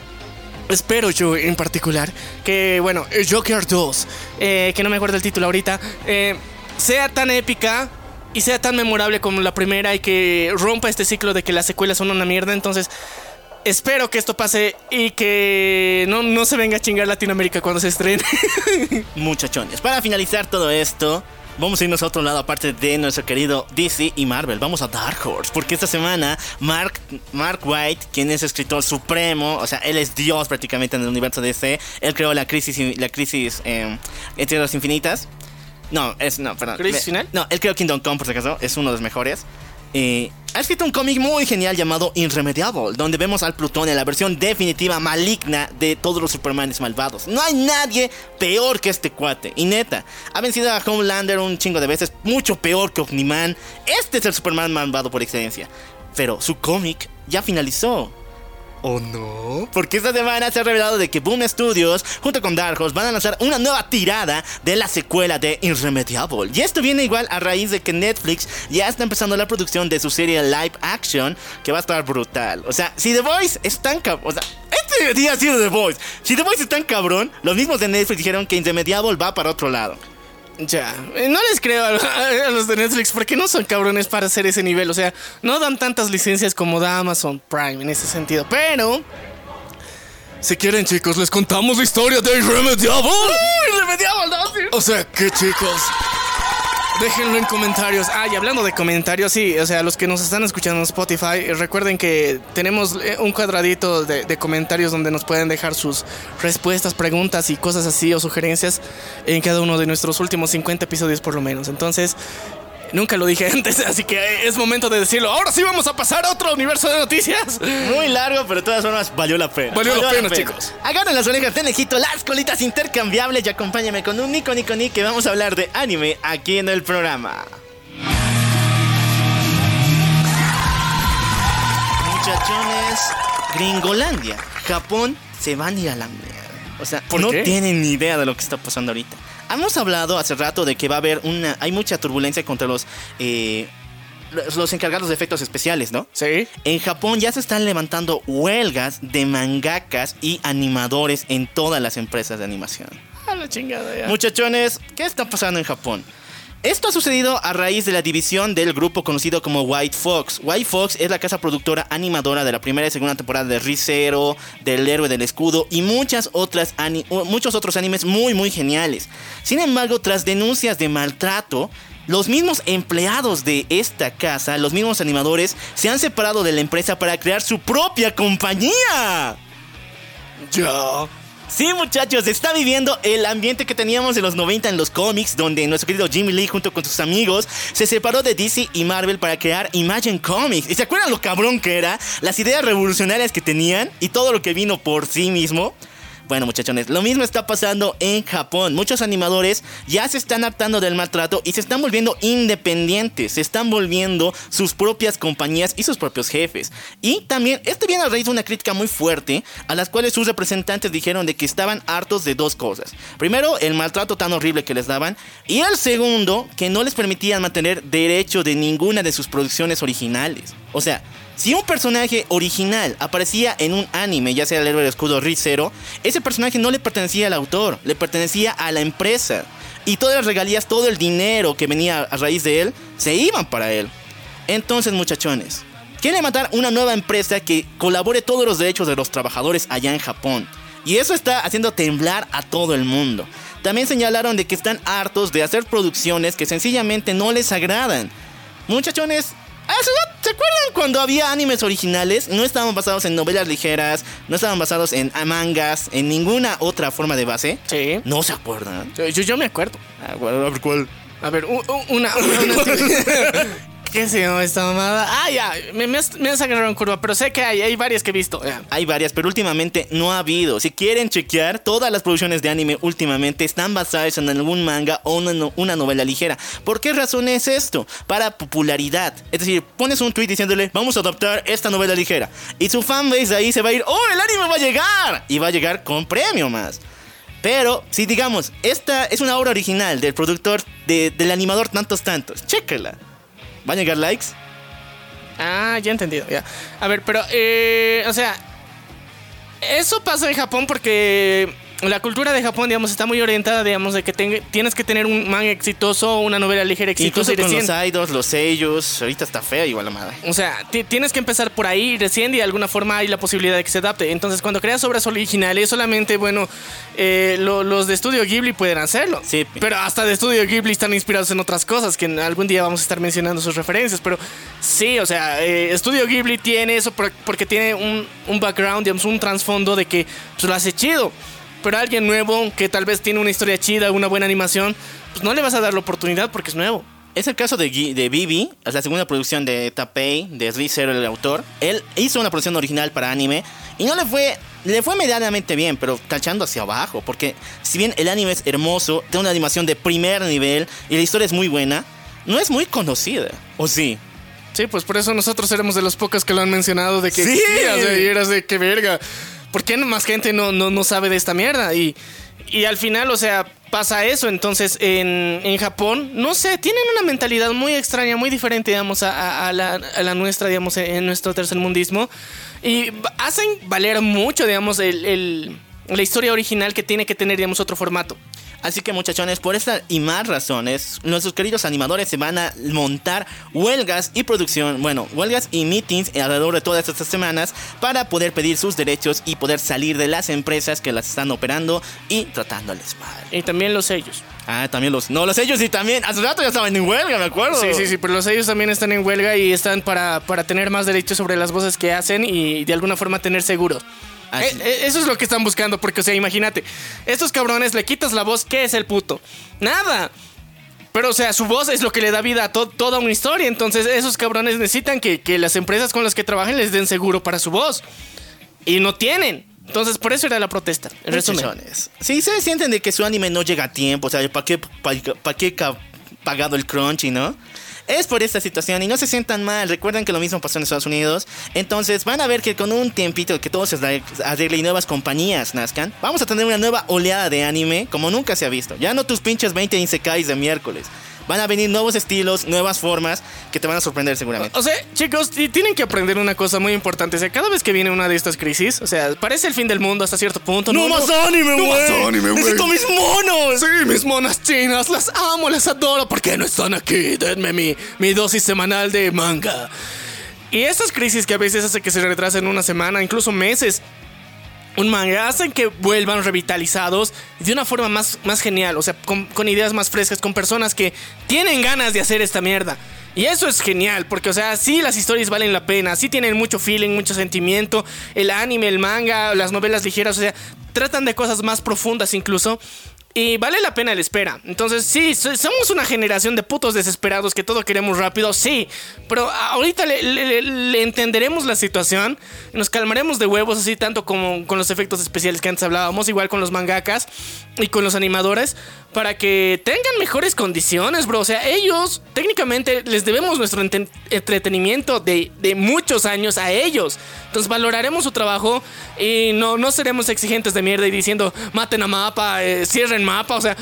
Espero yo en particular que, bueno, Joker 2, eh, que no me acuerdo el título ahorita, eh, sea tan épica y sea tan memorable como la primera y que rompa este ciclo de que las secuelas son una mierda. Entonces, espero que esto pase y que no, no se venga a chingar Latinoamérica cuando se estrene. Muchachones, para finalizar todo esto, vamos a irnos a otro lado aparte de nuestro querido DC y Marvel. Vamos a Dark Horse, porque esta semana Mark, Mark White, quien es escritor supremo, o sea, él es Dios prácticamente en el universo DC, él creó la crisis, la crisis eh, entre las infinitas. No, es, no, perdón. ¿Crisis final? No, él creó Kingdom Come, por si acaso, es uno de los mejores. eh, ha escrito un cómic muy genial llamado Irremediable, donde vemos al Plutón en la versión definitiva maligna de todos los Supermanes malvados. No hay nadie peor que este cuate. Y neta, ha vencido a Homelander un chingo de veces, mucho peor que Omniman. Este es el Superman malvado por excelencia. Pero su cómic ya finalizó. ¿O no? Porque esta semana se ha revelado de que Boom Studios, junto con Dark Horse, van a lanzar una nueva tirada de la secuela de Irremediable. Y esto viene igual a raíz de que Netflix ya está empezando la producción de su serie live action, que va a estar brutal. O sea, si The Voice es tan cabrón. O sea, este día ha sido The Voice. Si The Voice es tan cabrón, los mismos de Netflix dijeron que Irremediable va para otro lado. Ya, eh, no les creo a, los de Netflix porque no son cabrones para hacer ese nivel. O sea, no dan tantas licencias como da Amazon Prime en ese sentido. Pero, si quieren, chicos, les contamos la historia de Irremediable. Irremediable, no, O sea, que chicos, Déjenlo en comentarios. Ah, y hablando de comentarios, sí, o sea, los que nos están escuchando en Spotify, recuerden que tenemos eh, un cuadradito de, comentarios donde nos pueden dejar sus respuestas, preguntas y cosas así o sugerencias en cada uno de nuestros últimos 50 episodios por lo menos. Entonces, Nunca lo dije antes, así que es momento de decirlo. Ahora sí vamos a pasar a otro universo de noticias. Muy largo, pero de todas formas valió la pena. Valió, la, pena, chicos. Agarren las orejas de Nejito, las colitas intercambiables y acompáñame con un Nico Nico Ni que vamos a hablar de anime aquí en el programa. Muchachones, Gringolandia, Japón se van a ir a la mierda. O sea, no tienen ni idea de lo que está pasando ahorita. Hemos hablado hace rato de que va a haber una. Hay mucha turbulencia contra los. Eh, los encargados de efectos especiales, ¿no? Sí. En Japón ya se están levantando huelgas de mangakas y animadores en todas las empresas de animación. A la chingada ya. Muchachones, ¿qué está pasando en Japón? Esto ha sucedido a raíz de la división del grupo conocido como White Fox. White Fox es la casa productora animadora de la primera y segunda temporada de Rizero, del Héroe del Escudo y muchas otras muchos otros animes muy muy geniales. Sin embargo, tras denuncias de maltrato, los mismos empleados de esta casa, los mismos animadores, se han separado de la empresa para crear su propia compañía. Ya. Sí, muchachos, está viviendo el ambiente que teníamos en los 90 en los cómics, donde nuestro querido Jimmy Lee, junto con sus amigos, se separó de DC y Marvel para crear Imagine Comics. ¿Y se acuerdan lo cabrón que era? Las ideas revolucionarias que tenían y todo lo que vino por sí mismo. Bueno, muchachones, lo mismo está pasando en Japón. Muchos animadores ya se están hartando del maltrato y se están volviendo independientes. Se están volviendo sus propias compañías y sus propios jefes. Y también, esto viene a raíz de una crítica muy fuerte, a las cuales sus representantes dijeron de que estaban hartos de dos cosas. Primero, el maltrato tan horrible que les daban. Y el segundo, que no les permitían mantener derecho de ninguna de sus producciones originales. O sea, si un personaje original aparecía en un anime, ya sea el héroe del escudo Rizero, ese personaje no le pertenecía al autor, le pertenecía a la empresa. Y todas las regalías, todo el dinero que venía a raíz de él, se iban para él. Entonces, muchachones, quiere matar una nueva empresa que colabore todos los derechos de los trabajadores allá en Japón. Y eso está haciendo temblar a todo el mundo. También señalaron de que están hartos de hacer producciones que sencillamente no les agradan. Muchachones, ¿Se acuerdan cuando había animes originales? No estaban basados en novelas ligeras, no estaban basados en mangas, en ninguna otra forma de base. Sí. ¿No se acuerdan? Yo, yo, me acuerdo. Ah, a ver, ¿cuál? A ver, una. una, ¿Qué se llama esta mamada? Ah, ya, me, me, has, me en curva, pero sé que hay, hay varias que he visto. Hay varias, pero últimamente no ha habido. Si quieren chequear, todas las producciones de anime últimamente están basadas en algún manga o una, una novela ligera. ¿Por qué razón es esto? Para popularidad. Es decir, pones un tweet diciéndole, vamos a adaptar esta novela ligera. Y su fanbase ahí se va a ir, ¡oh, el anime va a llegar! Y va a llegar con premio más. Pero, si digamos, esta es una obra original del productor, del animador Tantos Tantos, chécala. ¿Van a llegar likes? Ah, ya he entendido, ya. A ver, pero, eh, o sea, eso pasa en Japón porque la cultura de Japón, digamos, está muy orientada, digamos, de que tienes que tener un manga exitoso, una novela ligera exitosa. Incluso con los idols, los sellos, ahorita está fea igual la madre. O sea, tienes que empezar por ahí recién y de alguna forma hay la posibilidad de que se adapte. Entonces, cuando creas obras originales, solamente, bueno, eh, los de Estudio Ghibli pueden hacerlo. Sí. Pero hasta de Estudio Ghibli están inspirados en otras cosas, que algún día vamos a estar mencionando sus referencias. Pero sí, o sea, eh, Estudio Ghibli tiene eso porque tiene un, un background, digamos, un trasfondo de que pues, lo hace chido pero alguien nuevo que tal vez tiene una historia chida, una buena animación, pues no le vas a dar la oportunidad porque es nuevo. Es el caso de, de Bibi, es la segunda producción de Tapei, de Rizero, el autor. Él hizo una producción original para anime y no le fue, le fue medianamente bien, pero cachando hacia abajo, porque si bien el anime es hermoso, tiene una animación de primer nivel y la historia es muy buena, no es muy conocida. ¿O sí? Sí, pues por eso nosotros éramos de los pocos que lo han mencionado de que Sí. existía, o sea, y eras de qué verga. ¿Por qué más gente no, no, no sabe de esta mierda? Y, y al final, o sea, pasa eso. Entonces, en, en Japón, no sé, tienen una mentalidad muy extraña, muy diferente, digamos, a, la, nuestra, digamos, en nuestro tercermundismo. Y b- hacen valer mucho, digamos, el, el- la historia original que tiene que tener, digamos, otro formato. Así que muchachones, por esta y más razones, nuestros queridos animadores se van a montar huelgas y producción, bueno, huelgas y meetings alrededor de todas estas semanas para poder pedir sus derechos y poder salir de las empresas que las están operando y tratándoles mal. Y también los sellos. Ah, también los... No, los ellos sí también. Hace rato ya estaban en huelga, me acuerdo. Sí, sí, sí, pero los sellos también están en huelga y están para, para tener más derechos sobre las voces que hacen y de alguna forma tener seguro. Así. Eh, eh, eso es lo que están buscando, porque, o sea, imagínate, estos cabrones le quitas la voz, ¿qué es el puto? Nada. Pero, o sea, su voz es lo que le da vida a to- toda una historia. Entonces, esos cabrones necesitan que, que las empresas con las que trabajen les den seguro para su voz. Y no tienen. Entonces, por eso era la protesta. En resumen. Si se sienten de que su anime no llega a tiempo, o sea, ¿para qué, qué pagado el crunchy, no? Es por esta situación y no se sientan mal. Recuerden que lo mismo pasó en Estados Unidos. Entonces van a ver que con un tiempito que todo se arregle y nuevas compañías nazcan, vamos a tener una nueva oleada de anime como nunca se ha visto. Ya no tus pinches 20 Insekais de miércoles. Van a venir nuevos estilos, nuevas formas que te van a sorprender seguramente. O sea, chicos, tienen que aprender una cosa muy importante. O sea, cada vez que viene una de estas crisis, o sea, parece el fin del mundo hasta cierto punto. ¡No más anime, ¡No más güey! anime, güey! ¡Necesito mis monos! Sí, mis monas chinas, las amo, las adoro. ¿Por qué no están aquí? Denme mi, mi dosis semanal de manga. Y estas crisis que a veces hacen que se retrasen una semana, incluso meses, un manga, hacen que vuelvan revitalizados de una forma más, más genial, o sea, con, con ideas más frescas, con personas que tienen ganas de hacer esta mierda. Y eso es genial, porque, o sea, sí las historias valen la pena, sí tienen mucho feeling, mucho sentimiento, el anime, el manga, las novelas ligeras, o sea, tratan de cosas más profundas incluso. Y vale la pena la espera. Entonces, sí, so- somos una generación de putos desesperados que todo queremos rápido, sí. Pero ahorita le- le entenderemos la situación. Nos calmaremos de huevos, así tanto como con los efectos especiales que antes hablábamos, igual con los mangakas y con los animadores, para que tengan mejores condiciones, bro. O sea, ellos, técnicamente, les debemos nuestro entretenimiento de, de muchos años a ellos. Entonces, valoraremos su trabajo y no, no seremos exigentes de mierda y diciendo, maten a mapa, eh, cierren mapa, o sea.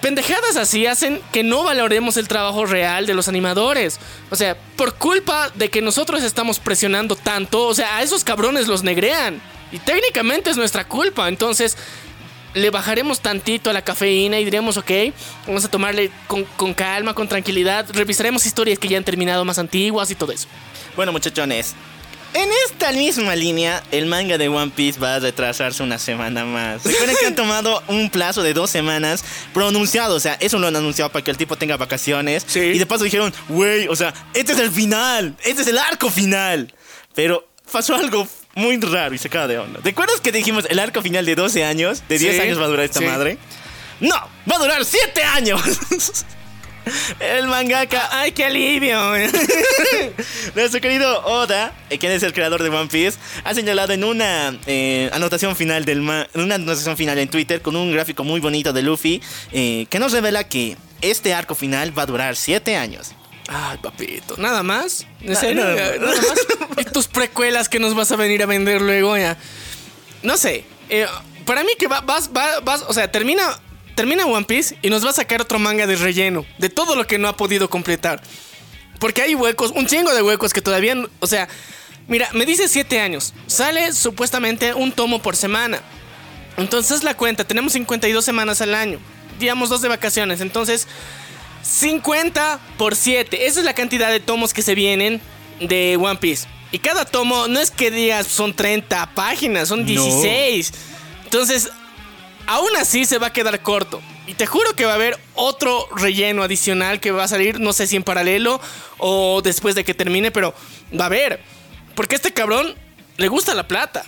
Pendejadas así hacen que no valoremos el trabajo real de los animadores. O sea, por culpa de que nosotros estamos presionando tanto, o sea, a esos cabrones los negrean. Y técnicamente es nuestra culpa. Entonces, le bajaremos tantito a la cafeína y diremos, ok, vamos a tomarle con, con calma, con tranquilidad. Revisaremos historias que ya han terminado más antiguas y todo eso. Bueno, muchachones, en esta misma línea, el manga de One Piece va a retrasarse una semana más. Recuerden que han tomado un plazo de dos semanas pronunciado, o sea, eso lo han anunciado para que el tipo tenga vacaciones. Sí. Y de paso dijeron, güey, o sea, este es el final, este es el arco final. Pero pasó algo muy raro y se acaba de onda. ¿Recuerdas que dijimos el arco final de 12 años? ¿De 10 Sí, años va a durar esta sí. madre? No, va a durar 7 años. el mangaka ¡Ay, qué alivio! nuestro querido Oda, eh, quien es el creador de One Piece, ha señalado en una eh, anotación final del ma- en una anotación final en Twitter con un gráfico muy bonito de Luffy eh, que nos revela que este arco final va a durar 7 años. Ay, papito, ¿nada más? ¿En Na- serio? nada ¿Nada más. ¿Y tus precuelas que nos vas a venir a vender luego ya? No sé. eh, para mí que va- vas, va- vas, o sea, termina, termina One Piece y nos va a sacar otro manga de relleno, de todo lo que no ha podido completar. Porque hay huecos, un chingo de huecos que todavía, o sea, mira, me dice 7 años, sale supuestamente un tomo por semana. Entonces la cuenta, tenemos 52 semanas al año, digamos dos de vacaciones, entonces 50 por 7. Esa es la cantidad de tomos que se vienen de One Piece. Y cada tomo no es que digas son 30 páginas, son 16. Entonces, aún así se va a quedar corto. Y te juro que va a haber otro relleno adicional que va a salir, no sé si en paralelo o después de que termine, pero va a haber. Porque a este cabrón le gusta la plata.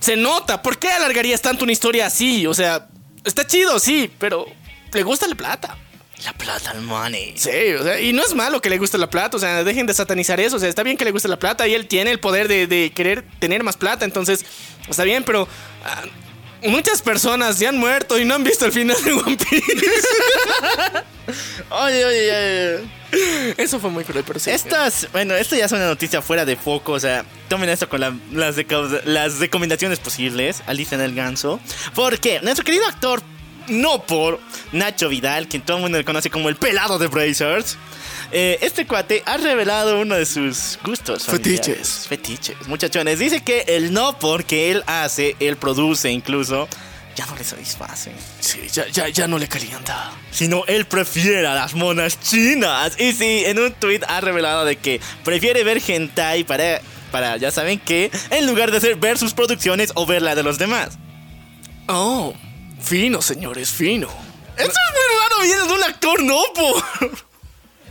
Se nota. ¿Por qué alargarías tanto una historia así? O sea, está chido, sí, pero le gusta la plata. La plata, el money. Sí, o sea, y no es malo que le guste la plata, o sea, dejen de satanizar eso, o sea, está bien que le guste la plata y él tiene el poder de, de querer tener más plata, entonces está bien, pero ah, muchas personas ya han muerto y no han visto el final de One Piece. Oye, oye, oye. Eso fue muy cruel, pero sí. Estas, bueno, esto ya es una noticia fuera de foco, o sea, tomen esto con la- las, las recomendaciones posibles, Alicia en el ganso. Porque nuestro querido actor, no por Nacho Vidal, quien todo el mundo le conoce como el pelado de Brazers, eh, este cuate ha revelado uno de sus gustos. Fetiches. Fetiches, muchachones. Dice que el no por que él hace, él produce incluso, ya no le satisface. Sí, ya, ya, ya no le calienta. sino él prefiere a las monas chinas. Y sí, en un tweet ha revelado de que prefiere ver hentai para, para ya saben qué, en lugar de hacer ver sus producciones o ver la de los demás. Oh, fino, señores, fino. Eso es muy raro, viene de un actor, no, por.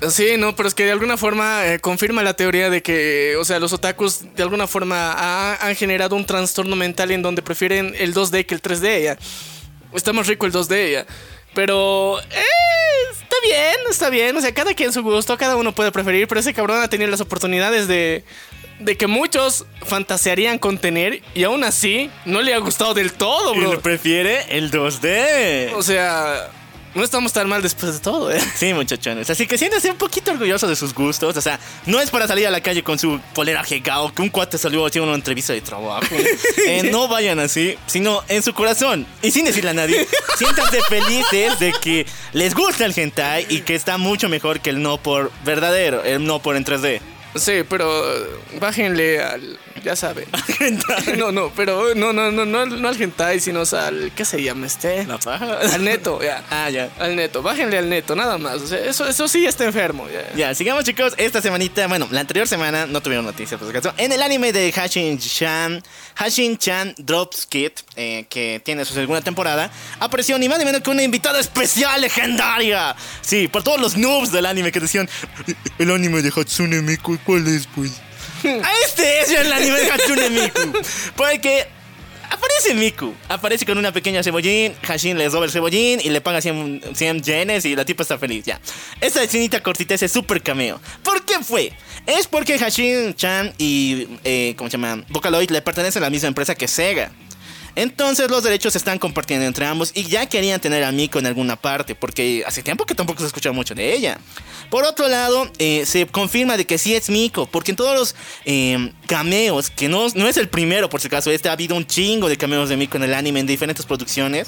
Sí, no, pero es que de alguna forma eh, confirma la teoría de que, o sea, los otakus de alguna forma ha- han generado un trastorno mental en donde prefieren el 2D que el 3D, ya. Está más rico el 2D, ya. Pero, eh, está bien, está bien. O sea, cada quien su gusto, cada uno puede preferir, pero ese cabrón ha tenido las oportunidades de, de que muchos fantasearían con tener y aún así no le ha gustado del todo, Él bro. prefiere el 2D. O sea, no estamos tan mal después de todo, eh. Sí, muchachones. Así que siéntese un poquito orgulloso de sus gustos. O sea, no es para salir a la calle con su polera Hegao, que un cuate salió haciendo una entrevista de trabajo. Eh, no vayan así, sino en su corazón. Y sin decirle a nadie, siéntanse felices de que les gusta el hentai y que está mucho mejor que el no por verdadero, el no por en 3D. Sí, pero eh, bájenle al. Ya saben. No, no, pero no, no, no, no, no al hentai, sino al. ¿Qué se llama este? La paja. Al neto, ya. Ah, ya. Al neto, bájenle al neto, nada más. O sea, eso, eso sí está enfermo. Ya. Ya, sigamos chicos, esta semanita, bueno, la anterior semana no tuvieron noticias por si acaso. En el anime de Hashin Chan, Hashin Chan Drops Kit, eh, que tiene su segunda temporada, apareció ni más ni menos que una invitada especial legendaria. Sí, por todos los noobs del anime que decían, el anime de Hatsune Miku, ¿cuál es pues? A este es el anime de Hatsune Miku. Porque Aparece Miku, aparece con una pequeña cebollín, Hashin le roba el cebollín y le paga 100, 100 yenes y la tipa está feliz, ya. Esta escenita cortita es super cameo. ¿Por qué fue? Es porque Hashin Chan y, eh, ¿cómo se llama? Vocaloid le pertenecen a la misma empresa que Sega. Entonces los derechos se están compartiendo entre ambos y ya querían tener a Miko en alguna parte porque hace tiempo que tampoco se escucha mucho de ella. Por otro lado, eh, se confirma de que sí es Miko porque en todos los eh, cameos, que no, no es el primero por si acaso, este ha habido un chingo de cameos de Miko en el anime en diferentes producciones,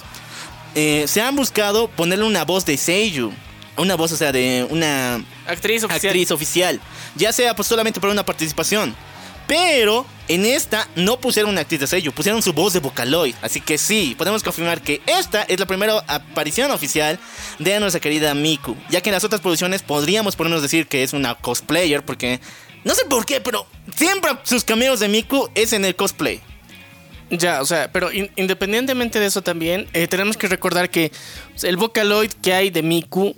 eh, se han buscado ponerle una voz de Seiyu. Una voz, o sea, de una Actriz oficial. actriz oficial. Ya sea pues solamente por una participación. Pero en esta no pusieron una actriz de sello, pusieron su voz de Vocaloid. Así que sí, podemos confirmar que esta es la primera aparición oficial de nuestra querida Miku. Ya que en las otras producciones podríamos ponernos decir que es una cosplayer, porque no sé por qué, pero siempre sus cameos de Miku es en el cosplay. Ya, o sea, pero in- independientemente de eso también, eh, tenemos que recordar que el Vocaloid que hay de Miku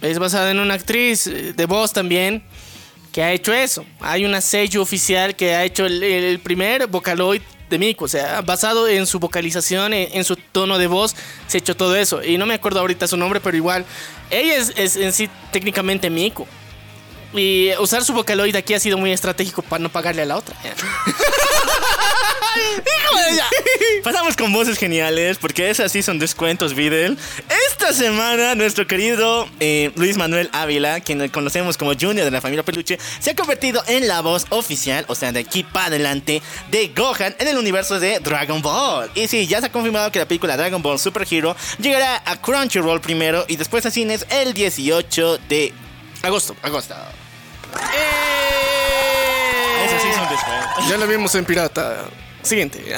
es basado en una actriz eh, de voz también que ha hecho eso. Hay una sello oficial que ha hecho el, el primer Vocaloid de Miku, o sea, basado en su vocalización, en, en su tono de voz, se ha hecho todo eso. Y no me acuerdo ahorita su nombre, pero igual, ella es, es en sí técnicamente Miku. Y usar su Vocaloid aquí ha sido muy estratégico para no pagarle a la otra. Ya. Pasamos con voces geniales, porque esas sí son descuentos, Videl. Esta semana, nuestro querido eh, Luis Manuel Ávila, quien conocemos como Junior de la familia Peluche, se ha convertido en la voz oficial, o sea, de aquí para adelante, de Gohan en el universo de Dragon Ball. Y sí, ya se ha confirmado que la película Dragon Ball Super Hero llegará a Crunchyroll primero y después a cines el 18 de agosto. Agosto. Eso sí son descuentos. Ya lo vimos en Pirata. Siguiente.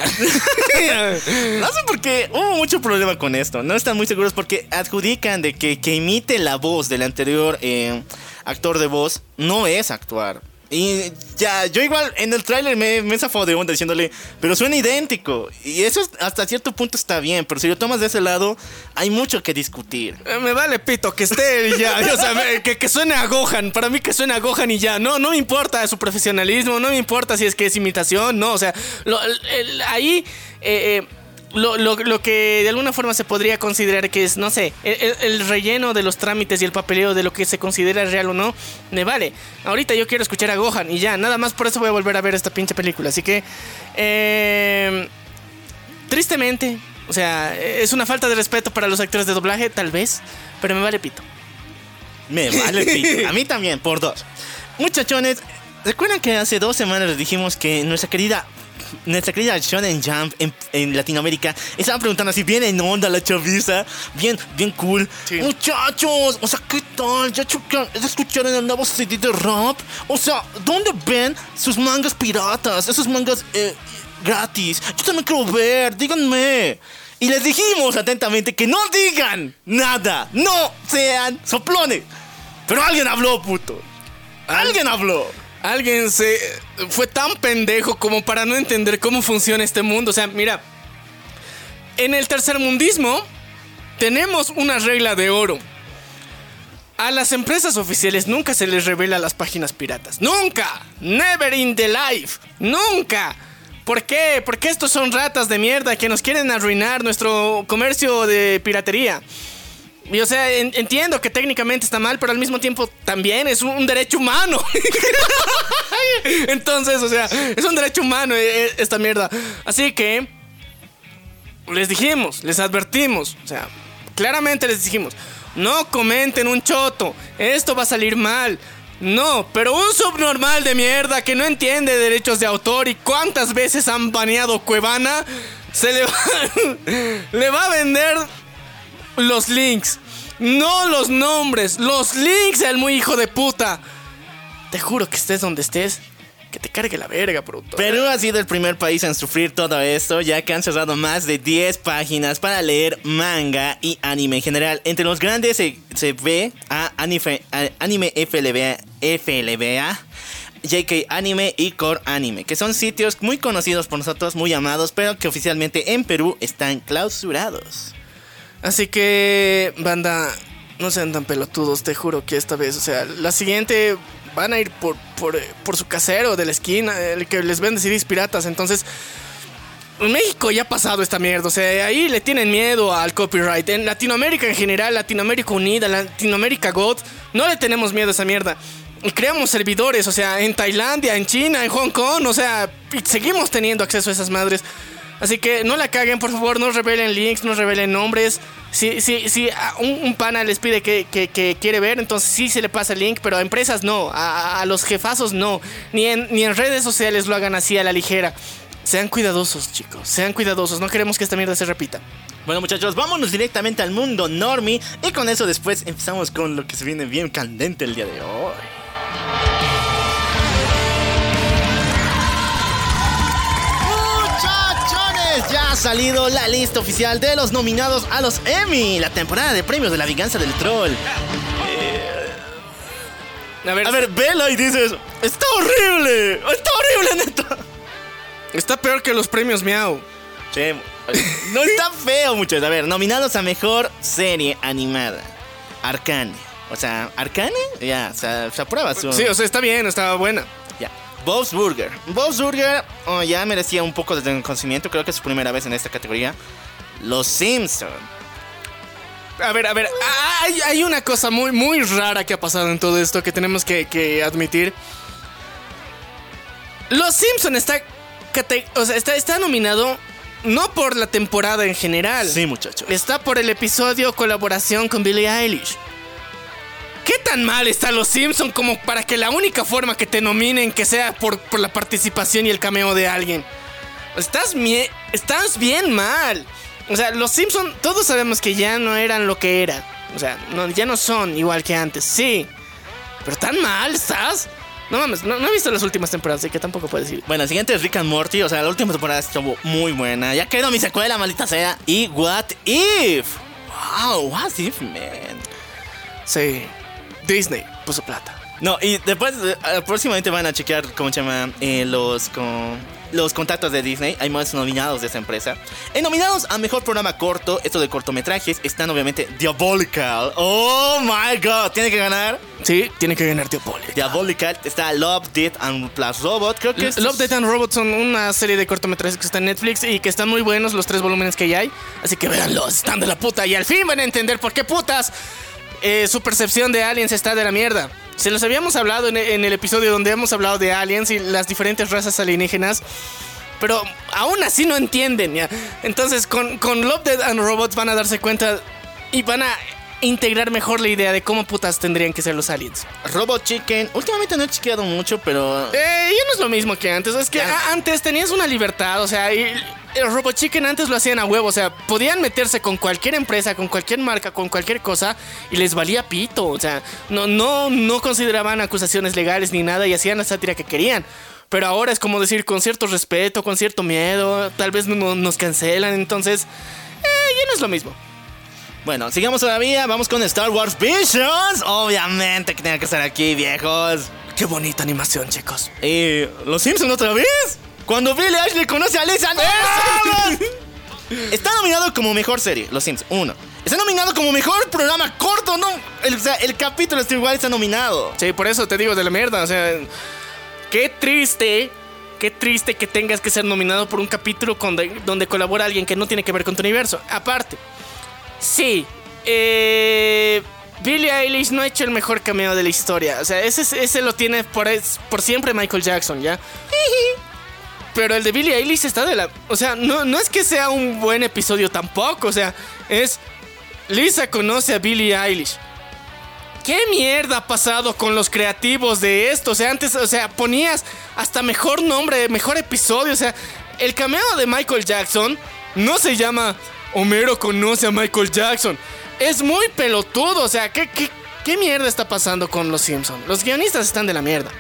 No sé por qué hubo mucho problema con esto. No están muy seguros porque adjudican de que que imite la voz del anterior eh, actor de voz no es actuar. Y ya, yo igual en el tráiler me, me zafó de onda diciéndole, pero suena idéntico. Y eso es- hasta cierto punto está bien, pero si lo tomas de ese lado, hay mucho que discutir. Eh, Me vale pito que esté y ya. O sea, que, que suene a Gohan. Para mí que suene a Gohan y ya. No, no me importa su profesionalismo. No me importa si es que es imitación. No, o sea, lo- ahí. eh, eh, lo, lo- lo que de alguna forma se podría considerar que es, no sé, el, el- el relleno de los trámites y el papeleo de lo que se considera real o no, me vale. Ahorita yo quiero escuchar a Gohan y ya, nada más por eso voy a volver a ver esta pinche película. Así que, eh, tristemente, o sea, es una falta de respeto para los actores de doblaje, tal vez, pero me vale pito. Me vale pito. A mí también, por dos. Muchachones, ¿recuerdan que hace dos semanas les dijimos que nuestra querida. Nuestra querida Shonen Jump en, en Latinoamérica estaba preguntando si bien en onda la chaviza, bien, bien cool. Sí. Muchachos, o sea, ¿qué tal? ¿Ya, ya escucharon el nuevo CD de rap? O sea, ¿dónde ven sus mangas piratas? Esos mangas eh, gratis. Yo también quiero ver, díganme. Y les dijimos atentamente que no digan nada, no sean soplones. Pero alguien habló, puto. Alguien habló. Alguien se fue tan pendejo como para no entender cómo funciona este mundo. O sea, mira, en el tercermundismo tenemos una regla de oro. A las empresas oficiales nunca se les revela las páginas piratas. Nunca. Never in the life. Nunca. ¿Por qué? Porque estos son ratas de mierda que nos quieren arruinar nuestro comercio de piratería. Y o sea, en- entiendo que técnicamente está mal, pero al mismo tiempo también es un, un derecho humano. Entonces, o sea, es un derecho humano eh, eh, esta mierda. Así que les dijimos, les advertimos, o sea, claramente les dijimos, no comenten un choto, esto va a salir mal. No, pero un subnormal de mierda que no entiende derechos de autor y cuántas veces han baneado Cuevana, se le va, le va a vender los links. No los nombres, los links, el muy hijo de puta. Te juro que estés donde estés, que te cargue la verga, productor. Perú ha sido el primer país en sufrir todo esto, ya que han cerrado más de 10 páginas para leer manga y anime en general. Entre los grandes se, se ve a Anime, a anime FLBA, FLBA, JK Anime y Core Anime, que son sitios muy conocidos por nosotros, muy amados, pero que oficialmente en Perú están clausurados. Así que, banda, no sean tan pelotudos, te juro que esta vez, o sea, la siguiente van a ir por, por, por su casero de la esquina, el que les vende CDs piratas. Entonces, en México ya ha pasado esta mierda, o sea, ahí le tienen miedo al copyright. En Latinoamérica en general, Latinoamérica Unida, Latinoamérica God, no le tenemos miedo a esa mierda. Y creamos servidores, o sea, en Tailandia, en China, en Hong Kong, o sea, y seguimos teniendo acceso a esas madres. Así que no la caguen, por favor, no revelen links, no revelen nombres. Si, si, si un, pana les pide que, que- quiere ver, entonces sí se le pasa el link, pero a empresas no, a, a los jefazos no. Ni en, ni en redes sociales lo hagan así a la ligera. Sean cuidadosos, chicos, sean cuidadosos, no queremos que esta mierda se repita. Bueno muchachos, vámonos directamente al mundo normie y con eso después empezamos con lo que se viene bien candente el día de hoy. Ya ha salido la lista oficial de los nominados a los Emmy, la temporada de premios de la venganza del troll. A ver, A ver, vela y dices, está horrible, está horrible neta. está peor que los premios Miau. No está feo, muchachos. A ver, nominados a mejor serie animada. Arcane. O sea, ¿Arcane? Ya, o sea, se aprueba su. Sí, o sea, está bien, está buena. Bob's Burger. Bob's Burger oh, ya merecía un poco de reconocimiento. Creo que es su primera vez en esta categoría. Los Simpson. A ver, a ver, hay, hay una cosa muy, muy rara que ha pasado en todo esto que tenemos que, que admitir. Los Simpson está, o sea, está, está nominado no por la temporada en general. Sí, muchachos. Está por el episodio colaboración con Billie Eilish. ¿Qué tan mal está Los Simpson como para que la única forma que te nominen que sea por, por la participación y el cameo de alguien? Estás, estás bien mal. O sea, Los Simpson todos sabemos que ya no eran lo que era. O sea, no- ya no son igual que antes. Sí. Pero tan mal estás. No mames, no, no he visto las últimas temporadas, así que tampoco puedo decir. Bueno, el siguiente es Rick and Morty. O sea, la última temporada estuvo muy buena. Ya quedó mi secuela, maldita sea. Y What If. Wow, What If, man. Sí. Disney puso plata. No, y después, eh, próximamente van a chequear, ¿cómo se llama? Eh, los, con, los contactos de Disney. Hay más nominados de esa empresa. En nominados a mejor programa corto, esto de cortometrajes, están obviamente Diabolical. Oh my god, tiene que ganar. Sí, tiene que ganar Diabolical. Diabolical. Está Love, Death and Plus Robot. Creo que. Love, Death and Robots son una serie de cortometrajes que está en Netflix y que están muy buenos los tres volúmenes que ya hay. Así que véanlos, están de la puta y al fin van a entender por qué putas eh, su percepción de aliens está de la mierda. Se los habíamos hablado en, el episodio donde hemos hablado de aliens y las diferentes razas alienígenas. Pero aún así no entienden, ¿ya? Entonces, con, con Love, Dead and Robots van a darse cuenta y van a integrar mejor la idea de cómo putas tendrían que ser los aliens. Robot Chicken. Últimamente no he chequeado mucho, pero. Eh, ya no es lo mismo que antes. Es que antes tenías una libertad, o sea, y el Robot Chicken antes lo hacían a huevo, o sea, podían meterse con cualquier empresa, con cualquier marca, con cualquier cosa y les valía pito, o sea, no, no, no consideraban acusaciones legales ni nada y hacían la sátira que querían. Pero ahora es como decir, con cierto respeto, con cierto miedo, tal vez no, nos cancelan, entonces, eh, ya no es lo mismo. Bueno, sigamos todavía. Vamos con Star Wars Visions. Obviamente que tenga que estar aquí, viejos. Qué bonita animación, chicos. ¿Y los Simpsons otra vez? Cuando Billy Ashley conoce a Lisa. Está nominado como mejor serie, Los Simpsons, uno. Está nominado como mejor programa corto, ¿no? El, o sea, el capítulo está igual está nominado. Sí, por eso te digo de la mierda. O sea, qué triste. Qué triste que tengas que ser nominado por un capítulo con de- donde colabora alguien que no tiene que ver con tu universo. Aparte, sí. Eh, Billie Eilish no ha hecho el mejor cameo de la historia. O sea, ese, ese lo tiene por, por siempre Michael Jackson, ¿ya? Pero el de Billie Eilish está de la... O sea, no, no es que sea un buen episodio tampoco. O sea, es... Lisa conoce a Billie Eilish. ¿Qué mierda ha pasado con los creativos de esto? O sea, antes, o sea, ponías hasta mejor nombre, mejor episodio. O sea, el cameo de Michael Jackson no se llama Homero conoce a Michael Jackson. Es muy pelotudo. O sea, ¿qué, qué, qué mierda está pasando con los Simpsons? Los guionistas están de la mierda.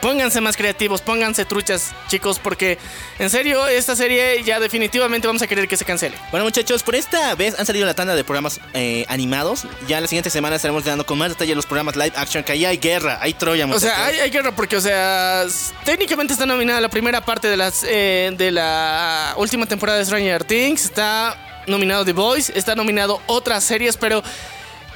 Pónganse más creativos, pónganse truchas, chicos, porque en serio, esta serie ya definitivamente vamos a querer que se cancele. Bueno, muchachos, por esta vez han salido la tanda de programas eh, animados. Ya la siguiente semana estaremos dando con más detalle los programas live action, que ahí hay guerra, hay Troya, O muchachos. sea, hay, hay guerra porque, o sea, técnicamente está nominada la primera parte de las eh, de la última temporada de Stranger Things. Está nominado The Voice, está nominado otras series, pero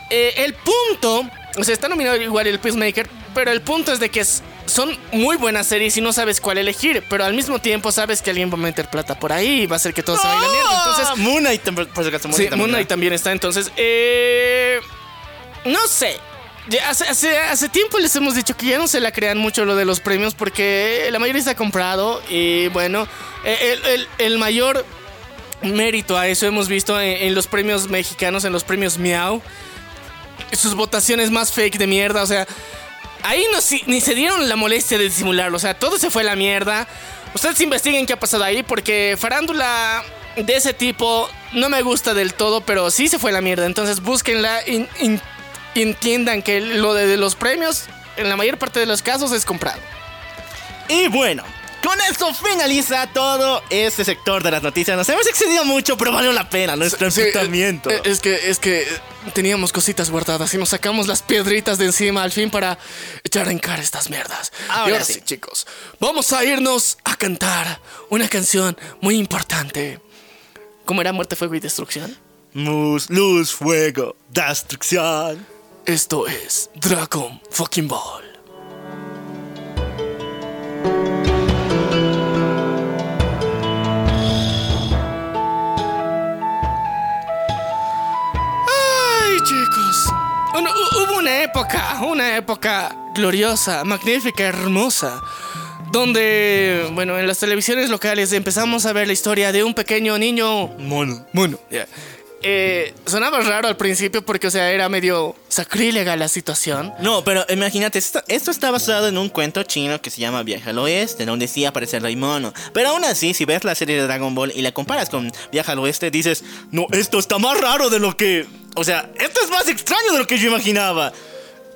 eh, el punto, o sea, está nominado igual el Peacemaker, pero el punto es de que es- son muy buenas series y no sabes cuál elegir, pero al mismo tiempo sabes que alguien va a meter plata por ahí y va a hacer que todo se vaya a la mierda. Entonces, Moon Knight, tam- por si acaso, Moon Sí, Knight también, Moon Knight ¿no? también está. Entonces, eh, no sé. Ya hace, hace, hace tiempo les hemos dicho que ya no se la crean mucho lo de los premios porque la mayoría está comprado y bueno, el, el- el mayor mérito a eso hemos visto en, en los premios mexicanos, en los premios Miau. Sus votaciones más fake de mierda, o sea, ahí no, ni se dieron la molestia de disimularlo, o sea, todo se fue la mierda. Ustedes investiguen qué ha pasado ahí porque farándula de ese tipo no me gusta del todo, pero sí se fue la mierda. Entonces búsquenla y entiendan que lo de los premios, en la mayor parte de los casos, es comprado. Y bueno, con esto finaliza todo este sector de las noticias. Nos hemos excedido mucho, pero valió la pena nuestro enfrentamiento. eh, es que, es que teníamos cositas guardadas y nos sacamos las piedritas de encima al fin para echar en cara estas mierdas. Ahora y ahora sí. sí, chicos, vamos a irnos a cantar una canción muy importante. ¿Cómo era Muerte, Fuego y Destrucción? Mus, luz, fuego, destrucción. Esto es Dragon Fucking Ball. Una época, una época gloriosa, magnífica, hermosa, donde, bueno, en las televisiones locales empezamos a ver la historia de un pequeño niño Mono. Mono. Eh, sonaba raro al principio porque, o sea, era medio sacrílega la situación. No, pero imagínate, esto, está basado en un cuento chino que se llama Viaje al Oeste, donde sí aparece el Rey Mono. Pero aún así, si ves la serie de Dragon Ball y la comparas con Viaje al Oeste, dices, no, esto está más raro de lo que... O sea, esto es más extraño de lo que yo imaginaba.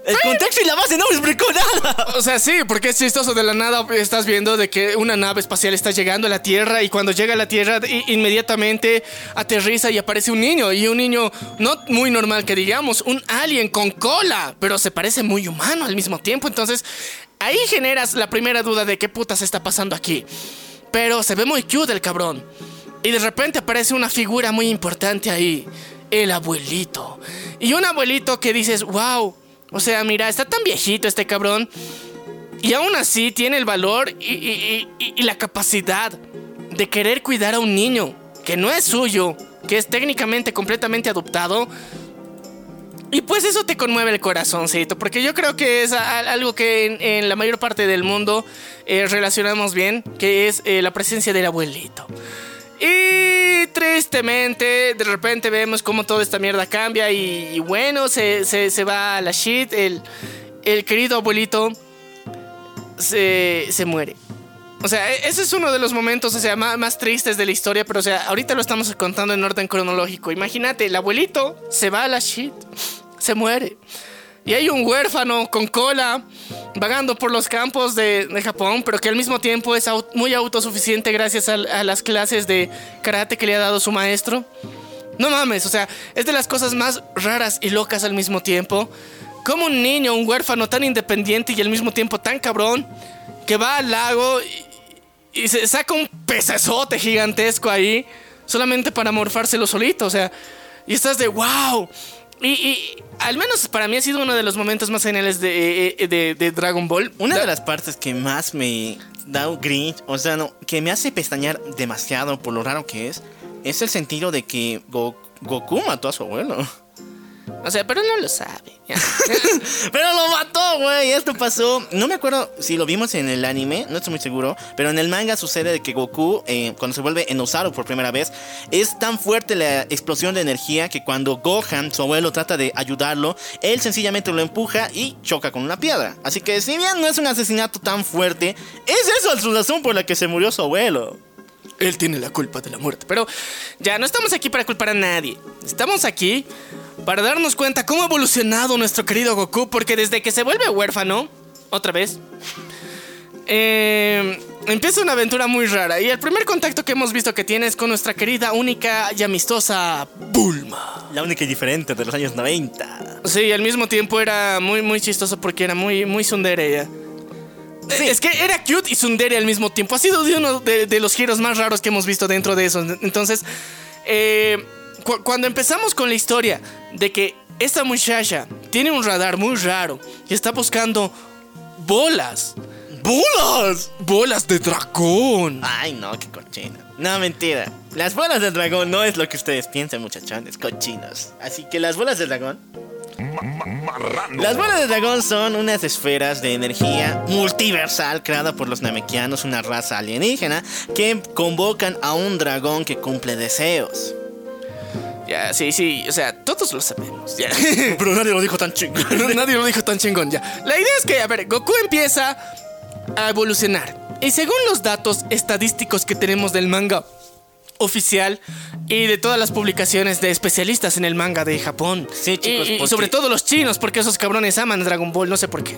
El contexto y la base no me explicó nada. O sea, sí, porque es chistoso. De la nada estás viendo de que una nave espacial está llegando a la Tierra y cuando llega a la Tierra inmediatamente aterriza y aparece un niño. Y un niño no muy normal que digamos, un alien con cola, pero se parece muy humano al mismo tiempo. Entonces, ahí generas la primera duda de qué putas está pasando aquí. Pero se ve muy cute el cabrón. Y de repente aparece una figura muy importante ahí. El abuelito. Y un abuelito que dices, wow. O sea, mira, está tan viejito este cabrón. Y aún así tiene el valor y, la capacidad de querer cuidar a un niño que no es suyo, que es técnicamente completamente adoptado y pues eso te conmueve el corazoncito, porque yo creo que es algo que en, la mayor parte del mundo eh, relacionamos bien, que es eh, la presencia del abuelito. Y tristemente, de repente vemos cómo toda esta mierda cambia y, bueno, se, va a la shit, el, el querido abuelito se, se muere. O sea, e, ese es uno de los momentos, o sea, más, más, tristes de la historia, pero o sea, ahorita lo estamos contando en orden cronológico. Imagínate, el abuelito se va a la shit, se muere. Y hay un huérfano con cola vagando por los campos de, Japón, pero que al mismo tiempo es muy autosuficiente gracias a, las clases de karate que le ha dado su maestro. No mames, o sea, es de las cosas más raras y locas al mismo tiempo. Como un niño, un huérfano tan independiente y al mismo tiempo tan cabrón, que va al lago y, y se saca un pecesote gigantesco ahí, solamente para morfárselo solito, o sea, y estás de wow. Y, al menos para mí ha sido uno de los momentos más geniales de, eh, de, Dragon Ball. Una de las partes que más me da un grinch, o sea, no, que me hace pestañear demasiado por lo raro que es, es el sentido de que Goku mató a su abuelo. O sea, pero no lo sabe. pero lo mató, güey. Esto pasó. No me acuerdo si lo vimos en el anime, no estoy muy seguro. Pero en el manga sucede de que Goku, eh, cuando se vuelve en Osaru por primera vez, es tan fuerte la explosión de energía que cuando Gohan, su abuelo, trata de ayudarlo, él sencillamente lo empuja y choca con una piedra. Así que, si bien no es un asesinato tan fuerte, es eso la razón por la que se murió su abuelo. Él tiene la culpa de la muerte. Pero ya no estamos aquí para culpar a nadie. Estamos aquí para darnos cuenta cómo ha evolucionado nuestro querido Goku, porque desde que se vuelve huérfano, otra vez, eh, empieza una aventura muy rara. Y el primer contacto que hemos visto que tiene es con nuestra querida, única y amistosa Bulma. La única y diferente de los años 90. Sí, al mismo tiempo era muy, muy chistoso porque era muy, muy sundere ella. Es que era cute y sundere al mismo tiempo. Ha sido uno de, de los giros más raros que hemos visto dentro de eso. Entonces, eh cuando empezamos con la historia de que esta muchacha tiene un radar muy raro y está buscando bolas. ¡Bolas! ¡Bolas de dragón! Ay, no, qué cochina. No, mentira. Las bolas de dragón no es lo que ustedes piensan, muchachones, cochinos. Así que las bolas de dragón. Las bolas de dragón son unas esferas de energía multiversal creada por los Namekianos, una raza alienígena, que convocan a un dragón que cumple deseos. Ya, sí, sí, o sea, todos lo sabemos. Pero nadie lo dijo tan chingón. nadie lo dijo tan chingón, ya. La idea es que, a ver, Goku empieza a evolucionar. Y según los datos estadísticos que tenemos del manga oficial y de todas las publicaciones de especialistas en el manga de Japón. Sí, chicos. Y, sobre todo los chinos, porque esos cabrones aman Dragon Ball, no sé por qué.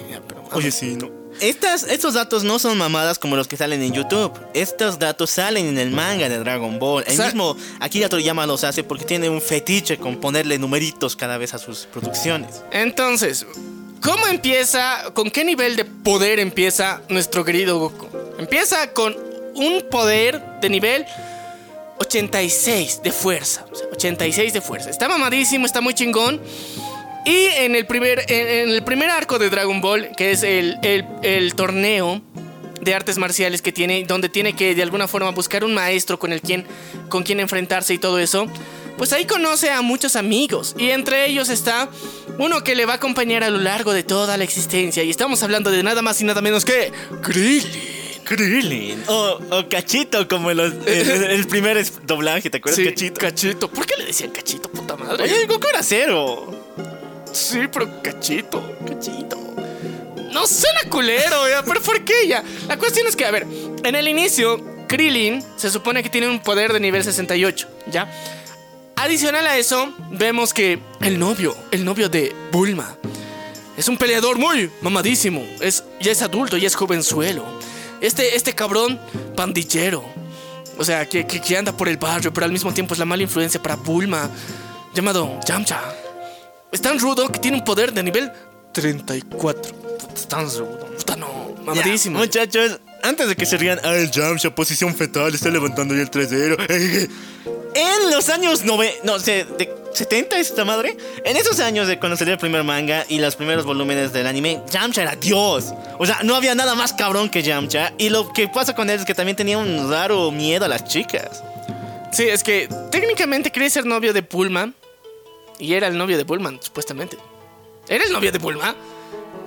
Oye, sí, no. Estas, estos datos no son mamadas como los que salen en YouTube. Estos datos salen en el manga de Dragon Ball. El mismo Akira Toriyama los hace porque tiene un fetiche con ponerle numeritos cada vez a sus producciones. Entonces, ¿cómo empieza? ¿Con qué nivel de poder empieza nuestro querido Goku? Empieza con un poder de nivel 86 de fuerza. 86 de fuerza. Está mamadísimo, está muy chingón. Y en el primer, en, el primer arco de Dragon Ball, que es el, el, torneo de artes marciales que tiene, donde tiene que de alguna forma buscar un maestro con el quien, con quien enfrentarse y todo eso, pues ahí conoce a muchos amigos. Y entre ellos está uno que le va a acompañar a lo largo de toda la existencia. Y estamos hablando de nada más y nada menos que Krillin. Krillin. O, Cachito, como el, el, primer doblaje, ¿te acuerdas? cachito. Cachito. ¿Por qué le decían Cachito, puta madre? Oye, Goku era cero. Sí, pero Cachito. Cachito. No suena culero, ya, pero ¿por qué ya? La cuestión es que, a ver, en el inicio, Krillin se supone que tiene un poder de nivel 68, ¿ya? Adicional a eso, vemos que el novio, el novio de Bulma, es un peleador muy mamadísimo. Es, ya es adulto, ya es jovenzuelo. Este, este cabrón pandillero. O sea, que, que, anda por el barrio, pero al mismo tiempo es la mala influencia para Bulma. Llamado Yamcha. Es tan rudo que tiene un poder de nivel 34. Es tan rudo. Puta no, mamadísimo. muchachos, antes de que se rían, ah, el Yamcha, posición fetal, está levantando ya el 3-0. En los años nove, no sé, de 70 esta madre. En esos años de cuando salió el primer manga y los primeros volúmenes del anime, Yamcha era Dios. O sea, no había nada más cabrón que Yamcha. Y lo que pasa con él es que también tenía un raro miedo a las chicas. Sí, es que técnicamente quería ser novio de Pullman. Y era el novio de Pullman, supuestamente. ¿Era el novio de Pullman?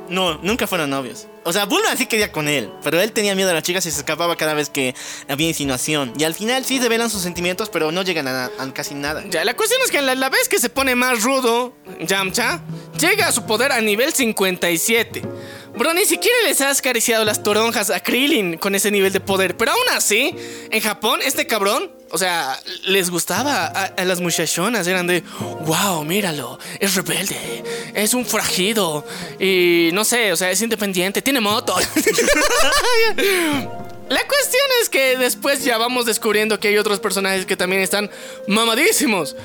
No, nunca fueron novios. O sea, Bulma sí quería con él, pero él tenía miedo a las chicas y se escapaba cada vez que había insinuación. Y al final sí develan sus sentimientos, pero no llegan a, casi nada. Ya, la cuestión es que la, la vez que se pone más rudo, Yamcha llega a su poder a nivel 57. Bro, ni siquiera les has acariciado las toronjas a Krillin con ese nivel de poder. Pero aún así, en Japón, este cabrón o sea, les gustaba a, las muchachonas. Eran de, wow, míralo, es rebelde, es un fragido. Y no sé, o sea, es independiente, tiene moto. La cuestión es que después ya vamos descubriendo que hay otros personajes que también están mamadísimos.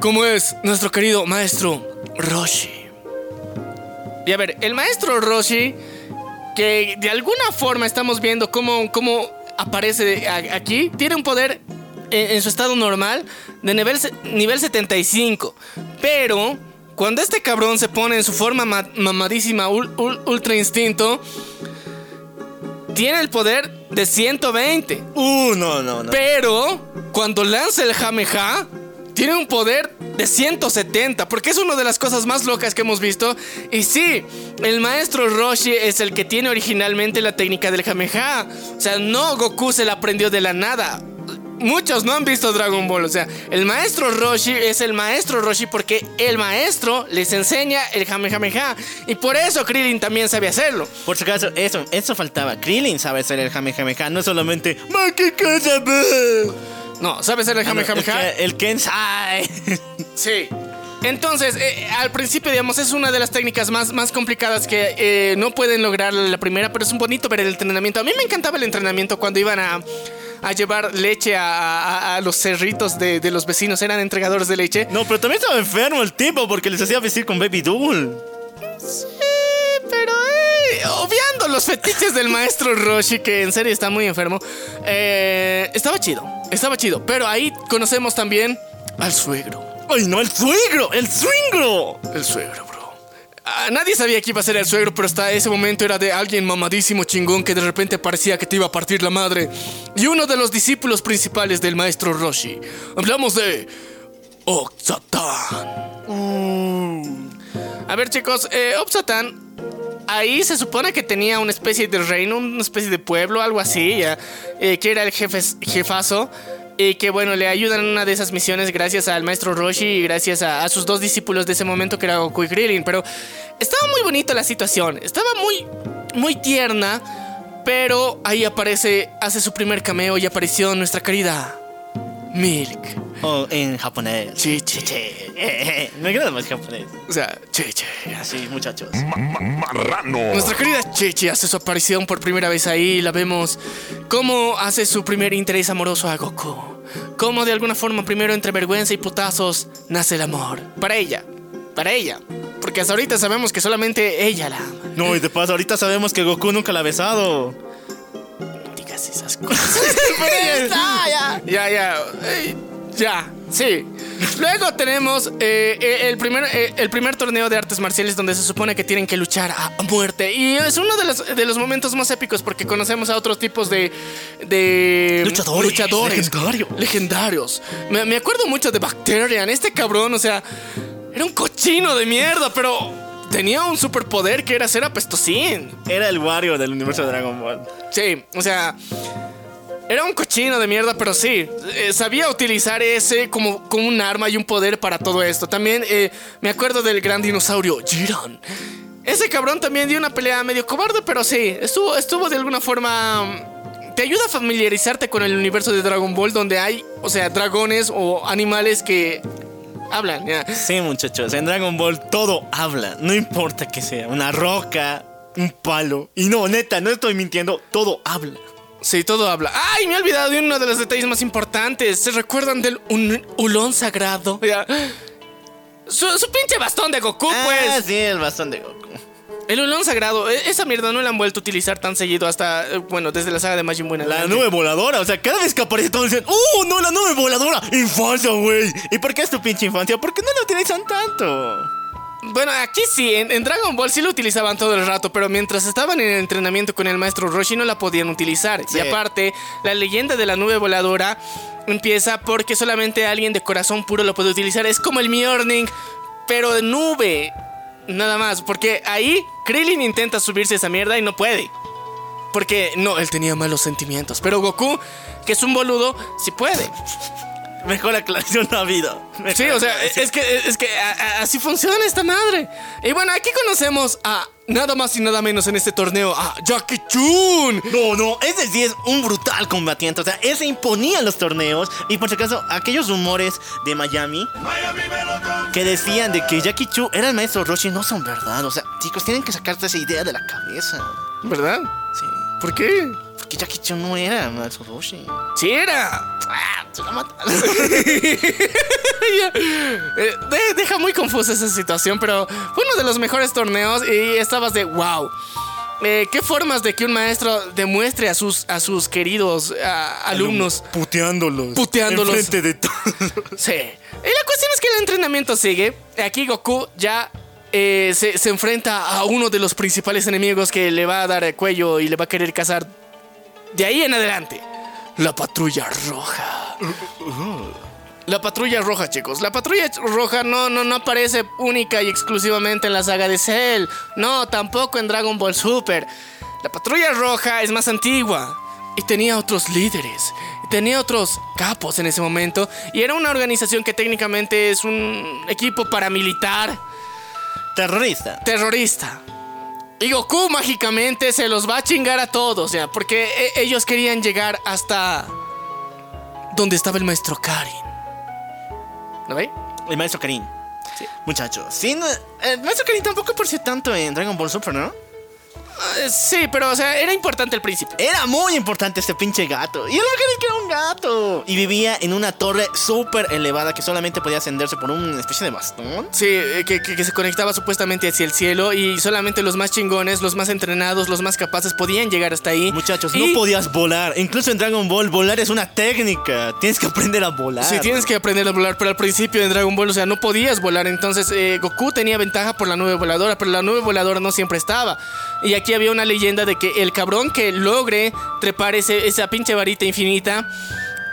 Como es nuestro querido maestro Roshi. Y a ver, el maestro Roshi, que de alguna forma estamos viendo cómo, cómo aparece aquí, tiene un poder en, su estado normal de nivel, nivel 75. Pero cuando este cabrón se pone en su forma mamadísima ultra instinto, tiene el poder de 120. Uh, no, no, no. Pero cuando lanza el Jameja, tiene un poder de 170, porque es una de las cosas más locas que hemos visto. Y sí, el maestro Roshi es el que tiene originalmente la técnica del Jameja. O sea, no Goku se la aprendió de la nada muchos no han visto Dragon Ball. O sea, el maestro Roshi es el maestro Roshi porque el maestro les enseña el Jamejameja. Y por eso Krillin también sabe hacerlo. Por si acaso, eso, eso faltaba. Krillin sabe hacer el Jamejameja, no solamente. No, sabe hacer el Jamejameja. El, el Kensai. Sí. Entonces, eh, al principio, digamos, es una de las técnicas más, más complicadas que eh, no pueden lograr la primera, pero es un bonito ver el entrenamiento. A mí me encantaba el entrenamiento cuando iban a, a llevar leche a, los cerritos de, los vecinos, eran entregadores de leche. No, pero también estaba enfermo el tipo porque les hacía vestir con Baby Doll. Sí, pero eh, obviando los fetiches del maestro Roshi, que en serio está muy enfermo, eh, estaba chido, estaba chido. Pero ahí conocemos también al suegro. ¡Ay, no, el suegro! ¡El suegro! El suegro, Ah, nadie sabía que iba a ser el suegro, pero hasta ese momento era de alguien mamadísimo chingón que de repente parecía que te iba a partir la madre. Y uno de los discípulos principales del maestro Roshi. Hablamos de. Oxatan. Uh. A ver, chicos, eh, Ahí se supone que tenía una especie de reino, una especie de pueblo, algo así, eh, que era el jefe, jefazo y que bueno, le ayudan en una de esas misiones gracias al maestro Roshi y gracias a, sus dos discípulos de ese momento que era Goku y Krillin. Pero estaba muy bonita la situación, estaba muy, muy tierna, pero ahí aparece, hace su primer cameo y apareció nuestra querida Milk. O en japonés. Chichi. Me queda más japonés. O sea, Chichi. Así, muchachos. marrano. Nuestra querida Chichi hace su aparición por primera vez ahí. La vemos cómo hace su primer interés amoroso a Goku. Cómo de alguna forma, primero entre vergüenza y putazos, nace el amor. Para ella. Para ella. Porque hasta ahorita sabemos que solamente ella la ama. No, y de paso, ahorita sabemos que Goku nunca la ha besado esas cosas. ya, ya. Ya, ya, sí. Luego tenemos eh, eh, el, primer, eh, el primer torneo de artes marciales donde se supone que tienen que luchar a muerte. Y es uno de los, de los momentos más épicos porque conocemos a otros tipos de... de luchadores. luchadores legendarios. Me, me acuerdo mucho de Bacterian. Este cabrón, o sea, era un cochino de mierda, pero tenía un superpoder que era ser apestosín. Era el Wario del universo de Dragon Ball. Sí, o sea, era un cochino de mierda, pero sí, eh, sabía utilizar ese como, como un arma y un poder para todo esto. También eh, me acuerdo del gran dinosaurio Jiran. Ese cabrón también dio una pelea medio cobarde, pero sí, estuvo, estuvo de alguna forma... Te ayuda a familiarizarte con el universo de Dragon Ball donde hay, o sea, dragones o animales que hablan. Ya. Sí, muchachos, en Dragon Ball todo habla, no importa que sea una roca, un palo. Y no, neta, no estoy mintiendo, todo habla. Sí, todo habla. ¡Ay! Me he olvidado de uno de los detalles más importantes. ¿Se recuerdan del un ulón sagrado? Su, pinche bastón de Goku, ah, pues. Sí, el bastón de Goku. El ulón sagrado, e- esa mierda no la han vuelto a utilizar tan seguido hasta, eh, bueno, desde la saga de Majin Buu. en La nube voladora, o sea, cada vez que aparece todos dicen, ¡Uh, no, la nube voladora! ¡Infancia, güey! ¿Y por qué es tu pinche infancia? ¿Por qué no la utilizan tanto? Bueno, aquí sí, en, en Dragon Ball sí lo utilizaban todo el rato, pero mientras estaban en el entrenamiento con el maestro Roshi no la podían utilizar. Sí. Y aparte, la leyenda de la nube voladora empieza porque solamente alguien de corazón puro lo puede utilizar. Es como el Mjolnir, pero de nube. Nada más, porque ahí Krillin intenta subirse a esa mierda y no puede. Porque no, él tenía malos sentimientos. Pero Goku, que es un boludo, sí puede. Mejor aclaración no ha habido. Mejor Sí, o sea, es que, es que a- a- así funciona esta madre. Y bueno, aquí conocemos a nada más y nada menos en este torneo a Jackie Chun. No, no, ese sí es un brutal combatiente. O sea, ese imponía los torneos. Y por si acaso, aquellos rumores de Miami que decían de que Jackie Chu era el maestro Roshi no son verdad. O sea, chicos, tienen que sacarte esa idea de la cabeza. ¿Verdad? Sí. ¿Por qué? Porque Jackie no era el maestro Roshi. Sí era. Ah, se la mataron. Eh, de- deja muy confusa esa situación, pero fue uno de los mejores torneos y estabas de wow. Eh, ¿Qué formas de que un maestro demuestre a sus, a sus queridos alumnos? Puteándolos. Puteándolos. Enfrente de todos. Sí. Y la cuestión es que el entrenamiento sigue. Aquí Goku ya eh, se, se enfrenta a uno de los principales enemigos que le va a dar el cuello y le va a querer cazar. De ahí en adelante, la patrulla roja. La patrulla roja, chicos. La patrulla roja no, no, no aparece única y exclusivamente en la saga de Cell. No, tampoco en Dragon Ball Super. La patrulla roja es más antigua. Y tenía otros líderes. Tenía otros capos en ese momento. Y era una organización que técnicamente es un equipo paramilitar Terrorista. terrorista. Y Goku mágicamente se los va a chingar a todos, ya, porque e- ellos querían llegar hasta donde estaba el maestro Karin. ¿Lo ve? El maestro Karin. Sí. Muchachos. Sí, no- el maestro Karin tampoco apareció tanto en Dragon Ball Super, ¿no? Ah, sí, pero o sea, era importante al principio. Era muy importante este pinche gato. Y el es que era un gato. Y vivía en una torre súper elevada que solamente podía ascenderse por una especie de bastón. Sí, eh, que, que- que se conectaba supuestamente hacia el cielo y solamente los más chingones, los más entrenados, los más capaces podían llegar hasta ahí. Muchachos, Y- no podías volar. Incluso en Dragon Ball, volar es una técnica. Tienes que aprender a volar. Sí, tienes que aprender a volar, pero al principio en Dragon Ball, o sea, no podías volar. Entonces, eh, Goku tenía ventaja por la nube voladora, pero la nube voladora no siempre estaba. Y aquí había una leyenda de que el cabrón que logre trepar ese- esa pinche varita infinita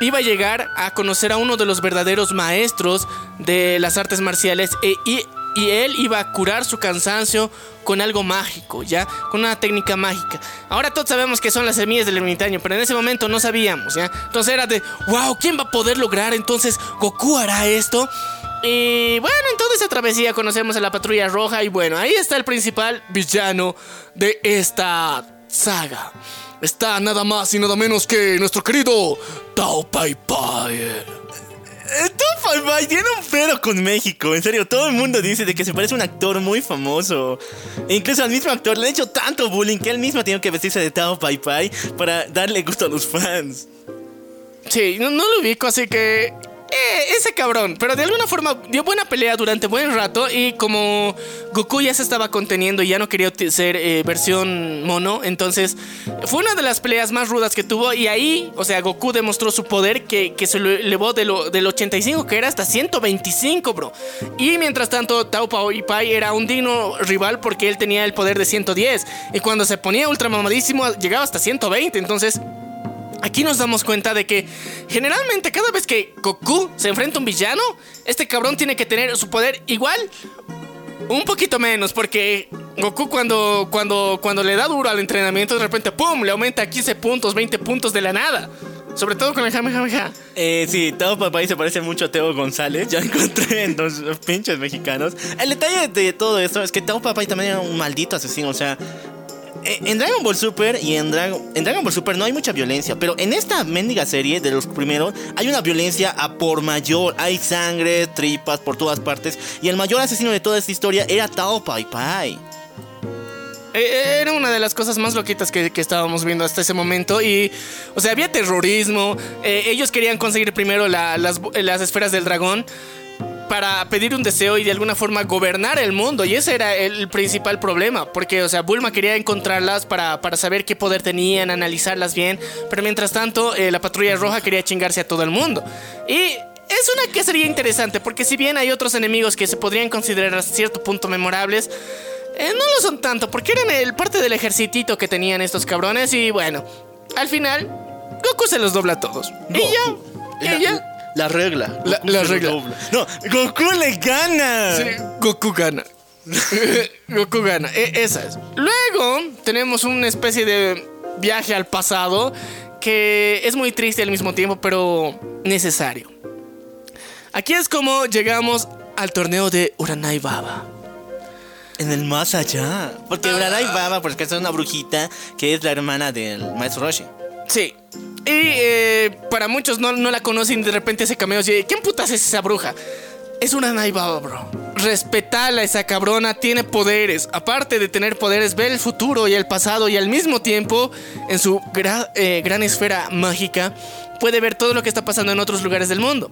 iba a llegar a conocer a uno de los verdaderos maestros de las artes marciales e- y, y él iba a curar su cansancio con algo mágico, ¿ya? Con una técnica mágica. Ahora todos sabemos que son las semillas del ermitaño, pero en ese momento no sabíamos, ¿ya? Entonces era de, wow, ¿quién va a poder lograr? Entonces, ¿Goku hará esto? Y bueno, en toda esa travesía conocemos a la patrulla roja y bueno, ahí está el principal villano de esta saga. Está nada más y nada menos que nuestro querido Tao Pai Pai. Eh, Tú, Pai Pai, tiene un pedo con México. En serio, todo el mundo dice de que se parece a un actor muy famoso. E incluso al mismo actor le han hecho tanto bullying que él mismo tiene que vestirse de Tao Pai Pai para darle gusto a los fans. Sí, no, no lo ubico, así que... Eh, ese cabrón, pero de alguna forma dio buena pelea durante buen rato y como Goku ya se estaba conteniendo y ya no quería ser eh, versión mono, entonces fue una de las peleas más rudas que tuvo y ahí, o sea, Goku demostró su poder que, se lo elevó del 85 que era hasta 125, bro. Y mientras tanto, Tao Pao y Pai era un digno rival porque él tenía el poder de 110 y cuando se ponía ultra mamadísimo llegaba hasta 120, entonces... Aquí nos damos cuenta de que generalmente cada vez que Goku se enfrenta a un villano, este cabrón tiene que tener su poder igual, un poquito menos, porque Goku cuando, cuando, cuando le da duro al entrenamiento, de repente, ¡pum!, le aumenta 15 puntos, 20 puntos de la nada. Sobre todo con el Kamehameha. Eh, sí, Tao Pai se parece mucho a Teo González. Ya encontré en dos pinches mexicanos. El detalle de todo esto es que Tao Pai también era un maldito asesino. O sea, en Dragon Ball Super y en Dragon, en Dragon Ball Super no hay mucha violencia, pero en esta mendiga serie de los primeros hay una violencia a por mayor. Hay sangre, tripas por todas partes. Y el mayor asesino de toda esta historia era Tao Pai Pai. Eh, Era una de las cosas más loquitas que, estábamos viendo hasta ese momento. Y, o sea, había terrorismo. eh, ellos querían conseguir primero la- las, las esferas del dragón. Para pedir un deseo y de alguna forma gobernar el mundo. Y ese era el principal problema. Porque, o sea, Bulma quería encontrarlas para, para saber qué poder tenían, analizarlas bien. Pero mientras tanto, eh, la patrulla roja quería chingarse a todo el mundo. Y es una que sería interesante, porque si bien hay otros enemigos que se podrían considerar a cierto punto memorables, eh, no lo son tanto, porque eran el parte del ejercitito que tenían estos cabrones y bueno, al final, Goku se los dobla a todos. Y ya, y ya. La regla. La, Goku regla. dobla. No, Goku le gana. Sí, Goku gana. Goku gana. E- esa es. Luego tenemos una especie de viaje al pasado que es muy triste al mismo tiempo, pero necesario. Aquí es como llegamos al torneo de Uranai Baba. En el más allá. Porque Urarai Baba, porque es una brujita que es la hermana del maestro Roshi. Sí. Y eh, para muchos no, no la conocen de repente ese cameo dice, ¿quién putas es esa bruja? Es una Naibaba, bro. Respetala esa cabrona, tiene poderes. Aparte de tener poderes, ve el futuro y el pasado y al mismo tiempo, en su eh, gran esfera mágica, puede ver todo lo que está pasando en otros lugares del mundo.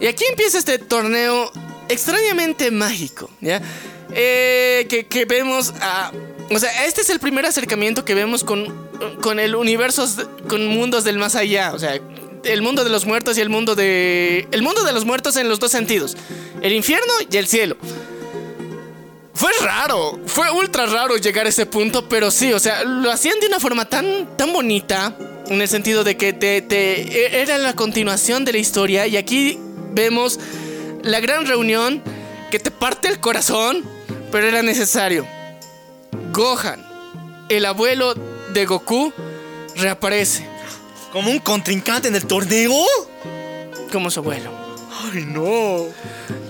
Y aquí empieza este torneo extrañamente mágico, ¿ya? Eh, que, que vemos a... O sea, este es el primer acercamiento que vemos con, con el universo, con mundos del más allá. O sea, el mundo de los muertos y el mundo de... El mundo de los muertos en los dos sentidos. El infierno y el cielo. Fue raro, fue ultra raro llegar a ese punto, pero sí, o sea, lo hacían de una forma tan, tan bonita, en el sentido de que te, te- era la continuación de la historia y aquí vemos la gran reunión que te parte el corazón, pero era necesario. Gohan, el abuelo de Goku, reaparece Como un contrincante en el torneo. como su abuelo. Ay, no.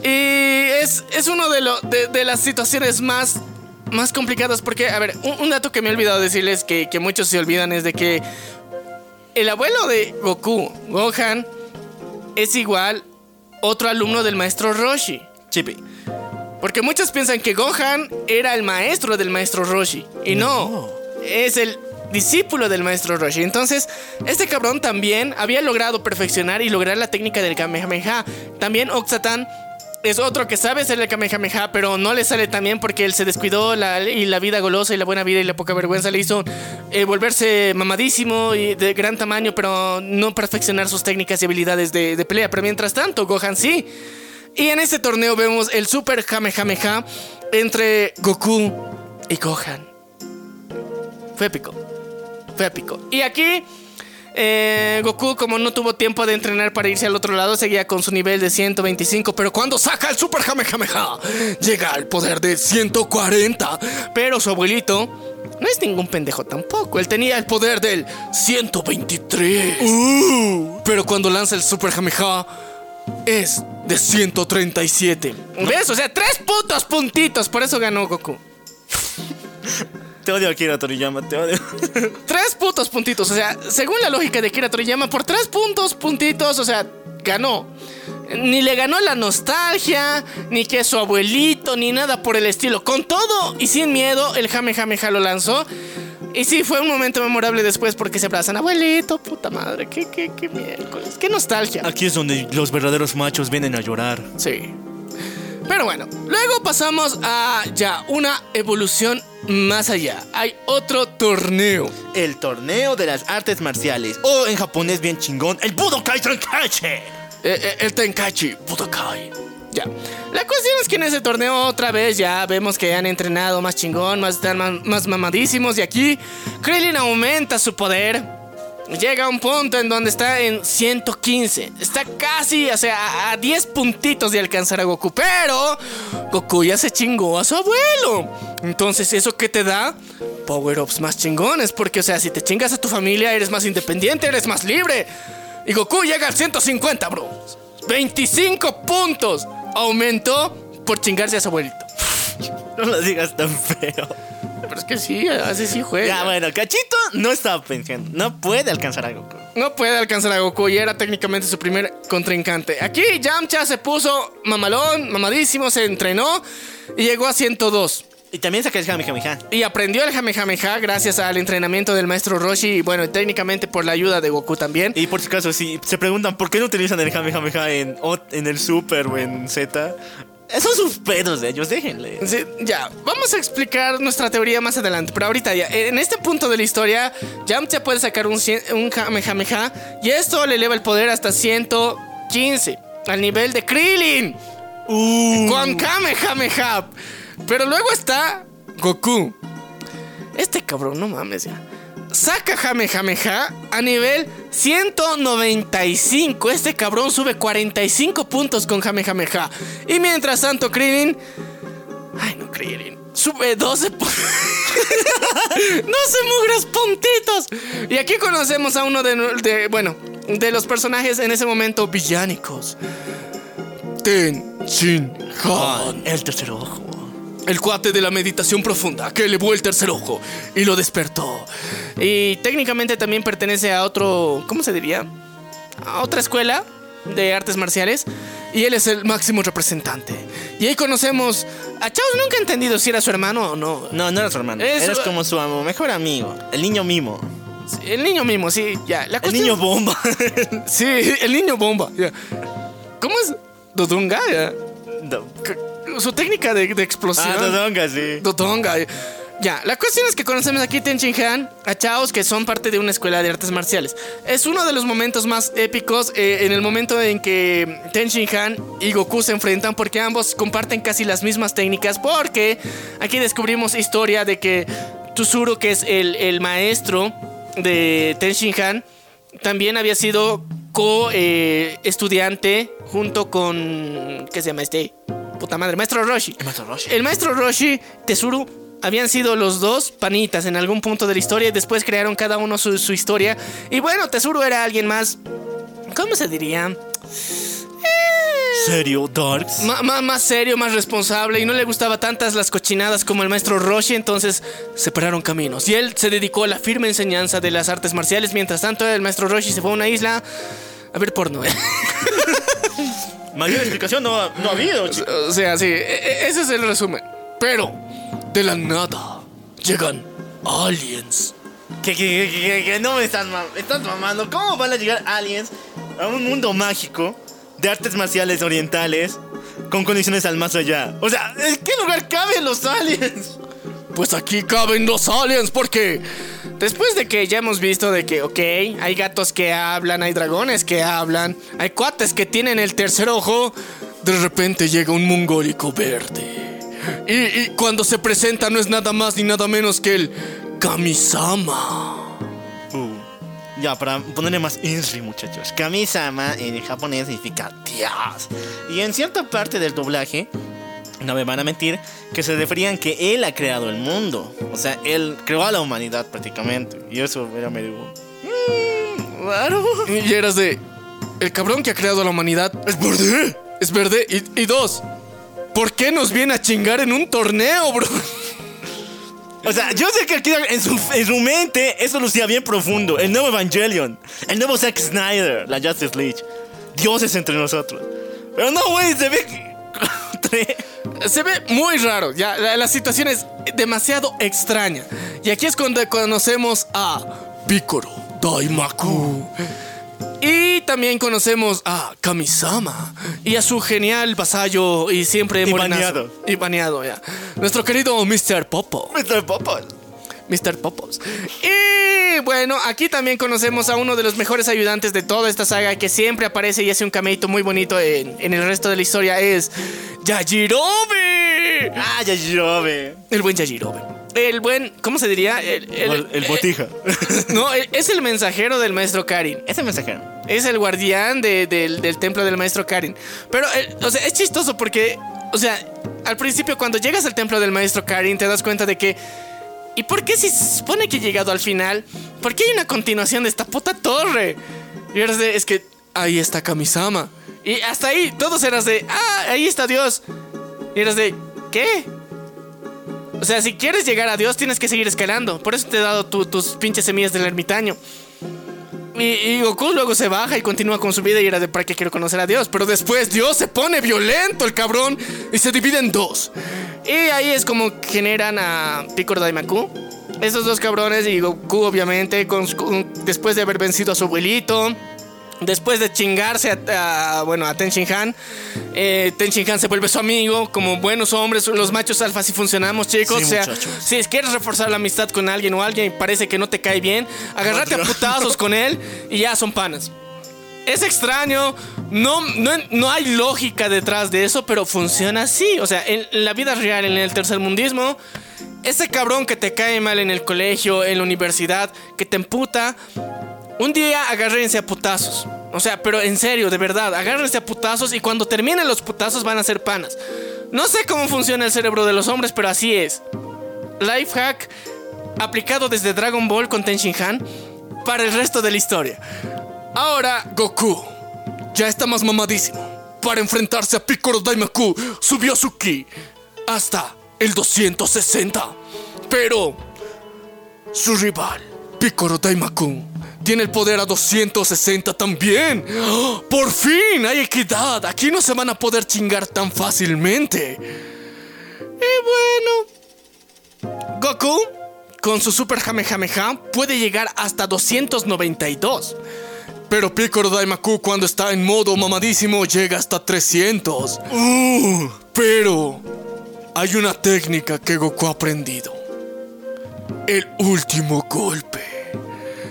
Y es, es uno de, lo- de, de las situaciones más, más complicadas porque, a ver, un, un dato que me he olvidado decirles que, que muchos se olvidan es de que el abuelo de Goku, Gohan, es igual otro alumno del maestro Roshi. Chippy. Porque muchos piensan que Gohan era el maestro del maestro Roshi. Y no, es el discípulo del maestro Roshi. Entonces, este cabrón también había logrado perfeccionar y lograr la técnica del Kamehameha. También Oxatan es otro que sabe hacer el Kamehameha, pero no le sale tan bien porque él se descuidó la- y la vida golosa y la buena vida y la poca vergüenza le hizo eh, volverse mamadísimo y de gran tamaño, pero no perfeccionar sus técnicas y habilidades de, de pelea. Pero mientras tanto, Gohan sí. Y en este torneo vemos el Super Kamehameha entre Goku y Gohan. Fue épico. Fue épico. Y aquí, eh, Goku, como no tuvo tiempo de entrenar para irse al otro lado, seguía con su nivel de 125. Pero cuando saca el Super Kamehameha, llega al poder de 140. Pero su abuelito no es ningún pendejo tampoco. Él tenía el poder del 123. Pero cuando lanza el Super Kamehameha, es de 137. ¿Ves? O sea, tres putos puntitos. Por eso ganó Goku. Te odio, Akira Toriyama, te odio. Tres putos puntitos. O sea, según la lógica de Kira Toriyama, por tres puntos, puntitos, o sea, ganó. Ni le ganó la nostalgia, ni que su abuelito, ni nada por el estilo. Con todo y sin miedo, el Jame Jame Ja lo lanzó. Y sí, fue un momento memorable después porque se abrazan. Abuelito, puta madre, qué, qué, qué miércoles, qué nostalgia. Aquí es donde los verdaderos machos vienen a llorar. Sí. Pero bueno, luego pasamos a ya una evolución más allá. Hay otro torneo. El torneo de las artes marciales. O en japonés bien chingón, el Budokai Tenkaichi. Eh, eh, el Tenkachi Budokai. Ya. La cuestión es que en ese torneo otra vez ya vemos que han entrenado más chingón, más, están más, más mamadísimos. Y aquí Krillin aumenta su poder. Llega a un punto en donde está en 115. Está casi, o sea, a- a 10 puntitos de alcanzar a Goku. Pero Goku ya se chingó a su abuelo. Entonces, ¿eso qué te da? Power-ups más chingones. Porque, o sea, si te chingas a tu familia, eres más independiente, eres más libre. Y Goku llega al 150, bro. 25 puntos. Aumentó por chingarse a su abuelito. No lo digas tan feo. Pero es que sí, así sí juega. Ya, bueno, Cachito no estaba pensando. No puede alcanzar a Goku. No puede alcanzar a Goku y era técnicamente su primer contrincante. Aquí Yamcha se puso mamalón, mamadísimo, se entrenó y llegó a 102. Y también saca el Kamehameha. Y aprendió el Kamehameha gracias al entrenamiento del maestro Roshi y bueno, técnicamente por la ayuda de Goku también. Y por si acaso, si se preguntan por qué no utilizan el Kamehameha en, en el Super o en Z, esos son sus pedos de ellos, déjenle. Sí, ya, vamos a explicar nuestra teoría más adelante, pero ahorita ya, en este punto de la historia, Yamcha puede sacar un, cien- un Kamehameha y esto le eleva el poder hasta 115, al nivel de Krillin, Uh. con Kamehameha. Pero luego está Goku. Este cabrón, no mames ya. Saca Kamehameha a nivel 195. Este cabrón sube 45 puntos con Kamehameha. Y mientras tanto, Krillin. Ay, no, Krillin. Sube 12 puntos. 12 mugres puntitos. Y aquí conocemos a uno de, de- Bueno, de los personajes en ese momento villánicos: Ten Shin Han. El tercer ojo. El cuate de la meditación profunda que elevó el tercer ojo y lo despertó. Y técnicamente también pertenece a otro, ¿cómo se diría? A otra escuela de artes marciales. Y él es el máximo representante. Y ahí conocemos a Chaos. Nunca he entendido si era su hermano o no. No, no era su hermano. Es- Eres como su amo- mejor amigo. El niño mimo. El niño mismo, sí, ya. La El niño bomba. Sí, el niño bomba. ya. ¿Cómo es? Dodonga, ya. No. Su técnica de, de explosión. Ah, Dodonga, sí. Dodonga. Ya, la cuestión es que conocemos aquí Ten Shin Han, a Chaos, que son parte de una escuela de artes marciales. Es uno de los momentos más épicos eh, en el momento en que Ten Shin Han y Goku se enfrentan, porque ambos comparten casi las mismas técnicas. Porque aquí descubrimos historia de que Tsuru, que es el, el maestro de Ten Shin Han, también había sido co-estudiante junto con. ¿Qué se llama este? Puta madre, maestro Roshi. El maestro Roshi. El maestro Roshi, Tesuru, habían sido los dos panitas en algún punto de la historia y después crearon cada uno su, su historia. Y bueno, Tesuru era alguien más. ¿Cómo se diría? ¿Serio, Darks? Ma- más serio, más responsable y no le gustaba tantas las cochinadas como el maestro Roshi, entonces separaron caminos. Y él se dedicó a la firme enseñanza de las artes marciales. Mientras tanto, el maestro Roshi se fue a una isla a ver porno. Mayor explicación no, no ha habido, chico. O sea, sí, e- e- ese es el resumen. Pero, de la nada, llegan aliens. Que, que, que, que- que no me estás, mam- estás mamando. ¿Cómo van a llegar aliens a un mundo mágico de artes marciales orientales con condiciones al más allá? O sea, ¿en qué lugar caben los aliens? Pues aquí caben los aliens porque después de que ya hemos visto de que, ok, hay gatos que hablan, hay dragones que hablan, hay cuates que tienen el tercer ojo, de repente llega un mongólico verde. Y, y cuando se presenta no es nada más ni nada menos que el Kamisama. Uh, ya, para ponerle más inri, muchachos. Kamisama en japonés significa Dios. Y en cierta parte del doblaje, no me van a mentir, que se referían que él ha creado el mundo. O sea, él creó a la humanidad prácticamente. Y eso era medio. mm, raro. Y eras de, el cabrón que ha creado a la humanidad es verde. Es verde. Y, y dos, ¿por qué nos viene a chingar en un torneo, bro? O sea, yo sé que aquí en su, en su mente eso lucía bien profundo. El nuevo Evangelion, el nuevo Zack Snyder, la Justice League. Dioses entre nosotros. Pero no, güey, se ve que. Se ve muy raro, ya, la, la situación es demasiado extraña. Y aquí es cuando conocemos a Piccolo Daimaku. Y también conocemos a Kamisama y a su genial vasallo y siempre Y baneado. Y baneado, ya. Nuestro querido Mr. Popo. Mr. Popos. Mr. Popos. Y bueno, aquí también conocemos a uno de los mejores ayudantes de toda esta saga que siempre aparece y hace un cameito muy bonito en, en el resto de la historia. Es Yajirobe. Ah, Yajirobe. El buen Yajirobe. El buen, ¿cómo se diría? El, El, el botija. no, el- es el mensajero del maestro Karin. Ese mensajero. Es el guardián de- del, del templo del maestro Karin. Pero, eh, o sea, es chistoso porque, o sea, al principio cuando llegas al templo del maestro Karin te das cuenta de que... ¿Y por qué si se supone que he llegado al final? ¿Por qué hay una continuación de esta puta torre? Y eras de, es que ahí está Kamisama. Y hasta ahí todos eras de, ah, ahí está Dios. Y eras de, ¿qué? O sea, si quieres llegar a Dios tienes que seguir escalando. Por eso te he dado tu- tus pinches semillas del ermitaño. Y Goku luego se baja y continúa con su vida y era de para qué quiero conocer a Dios. Pero después Dios se pone violento, el cabrón, y se divide en dos. Y ahí es como generan a Piccolo Daimaku. Esos dos cabrones y Goku obviamente con, con- después de haber vencido a su abuelito. Después de chingarse a, a- bueno, a Ten Shin Han, eh, Ten Shin Han se vuelve su amigo. Como buenos hombres, los machos alfa así funcionamos, chicos. Sí, o sea, si quieres reforzar la amistad con alguien o alguien y parece que no te cae bien, agárrate a putazos con él y ya son panas. Es extraño, no, no, no hay lógica detrás de eso, pero funciona así. O sea, en la vida real, en el tercermundismo, ese cabrón que te cae mal en el colegio, en la universidad, que te emputa, un día agárrense a putazos. O sea, pero en serio, de verdad, agárrense a putazos y cuando terminen los putazos van a ser panas. No sé cómo funciona el cerebro de los hombres, pero así es. Life hack aplicado desde Dragon Ball con Ten Shin Han para el resto de la historia. Ahora Goku ya está más mamadísimo. Para enfrentarse a Piccolo Daimaku, subió su ki hasta el 260. Pero su rival, Piccolo Daimaku, tiene el poder a 260 también. ¡Ah! ¡Por fin! Hay equidad. Aquí no se van a poder chingar tan fácilmente. Y bueno, Goku, con su Super Kamehameha, puede llegar hasta 292. Pero Piccolo Daimaku cuando está en modo mamadísimo llega hasta 300. Uh, pero hay una técnica que Goku ha aprendido. El último golpe.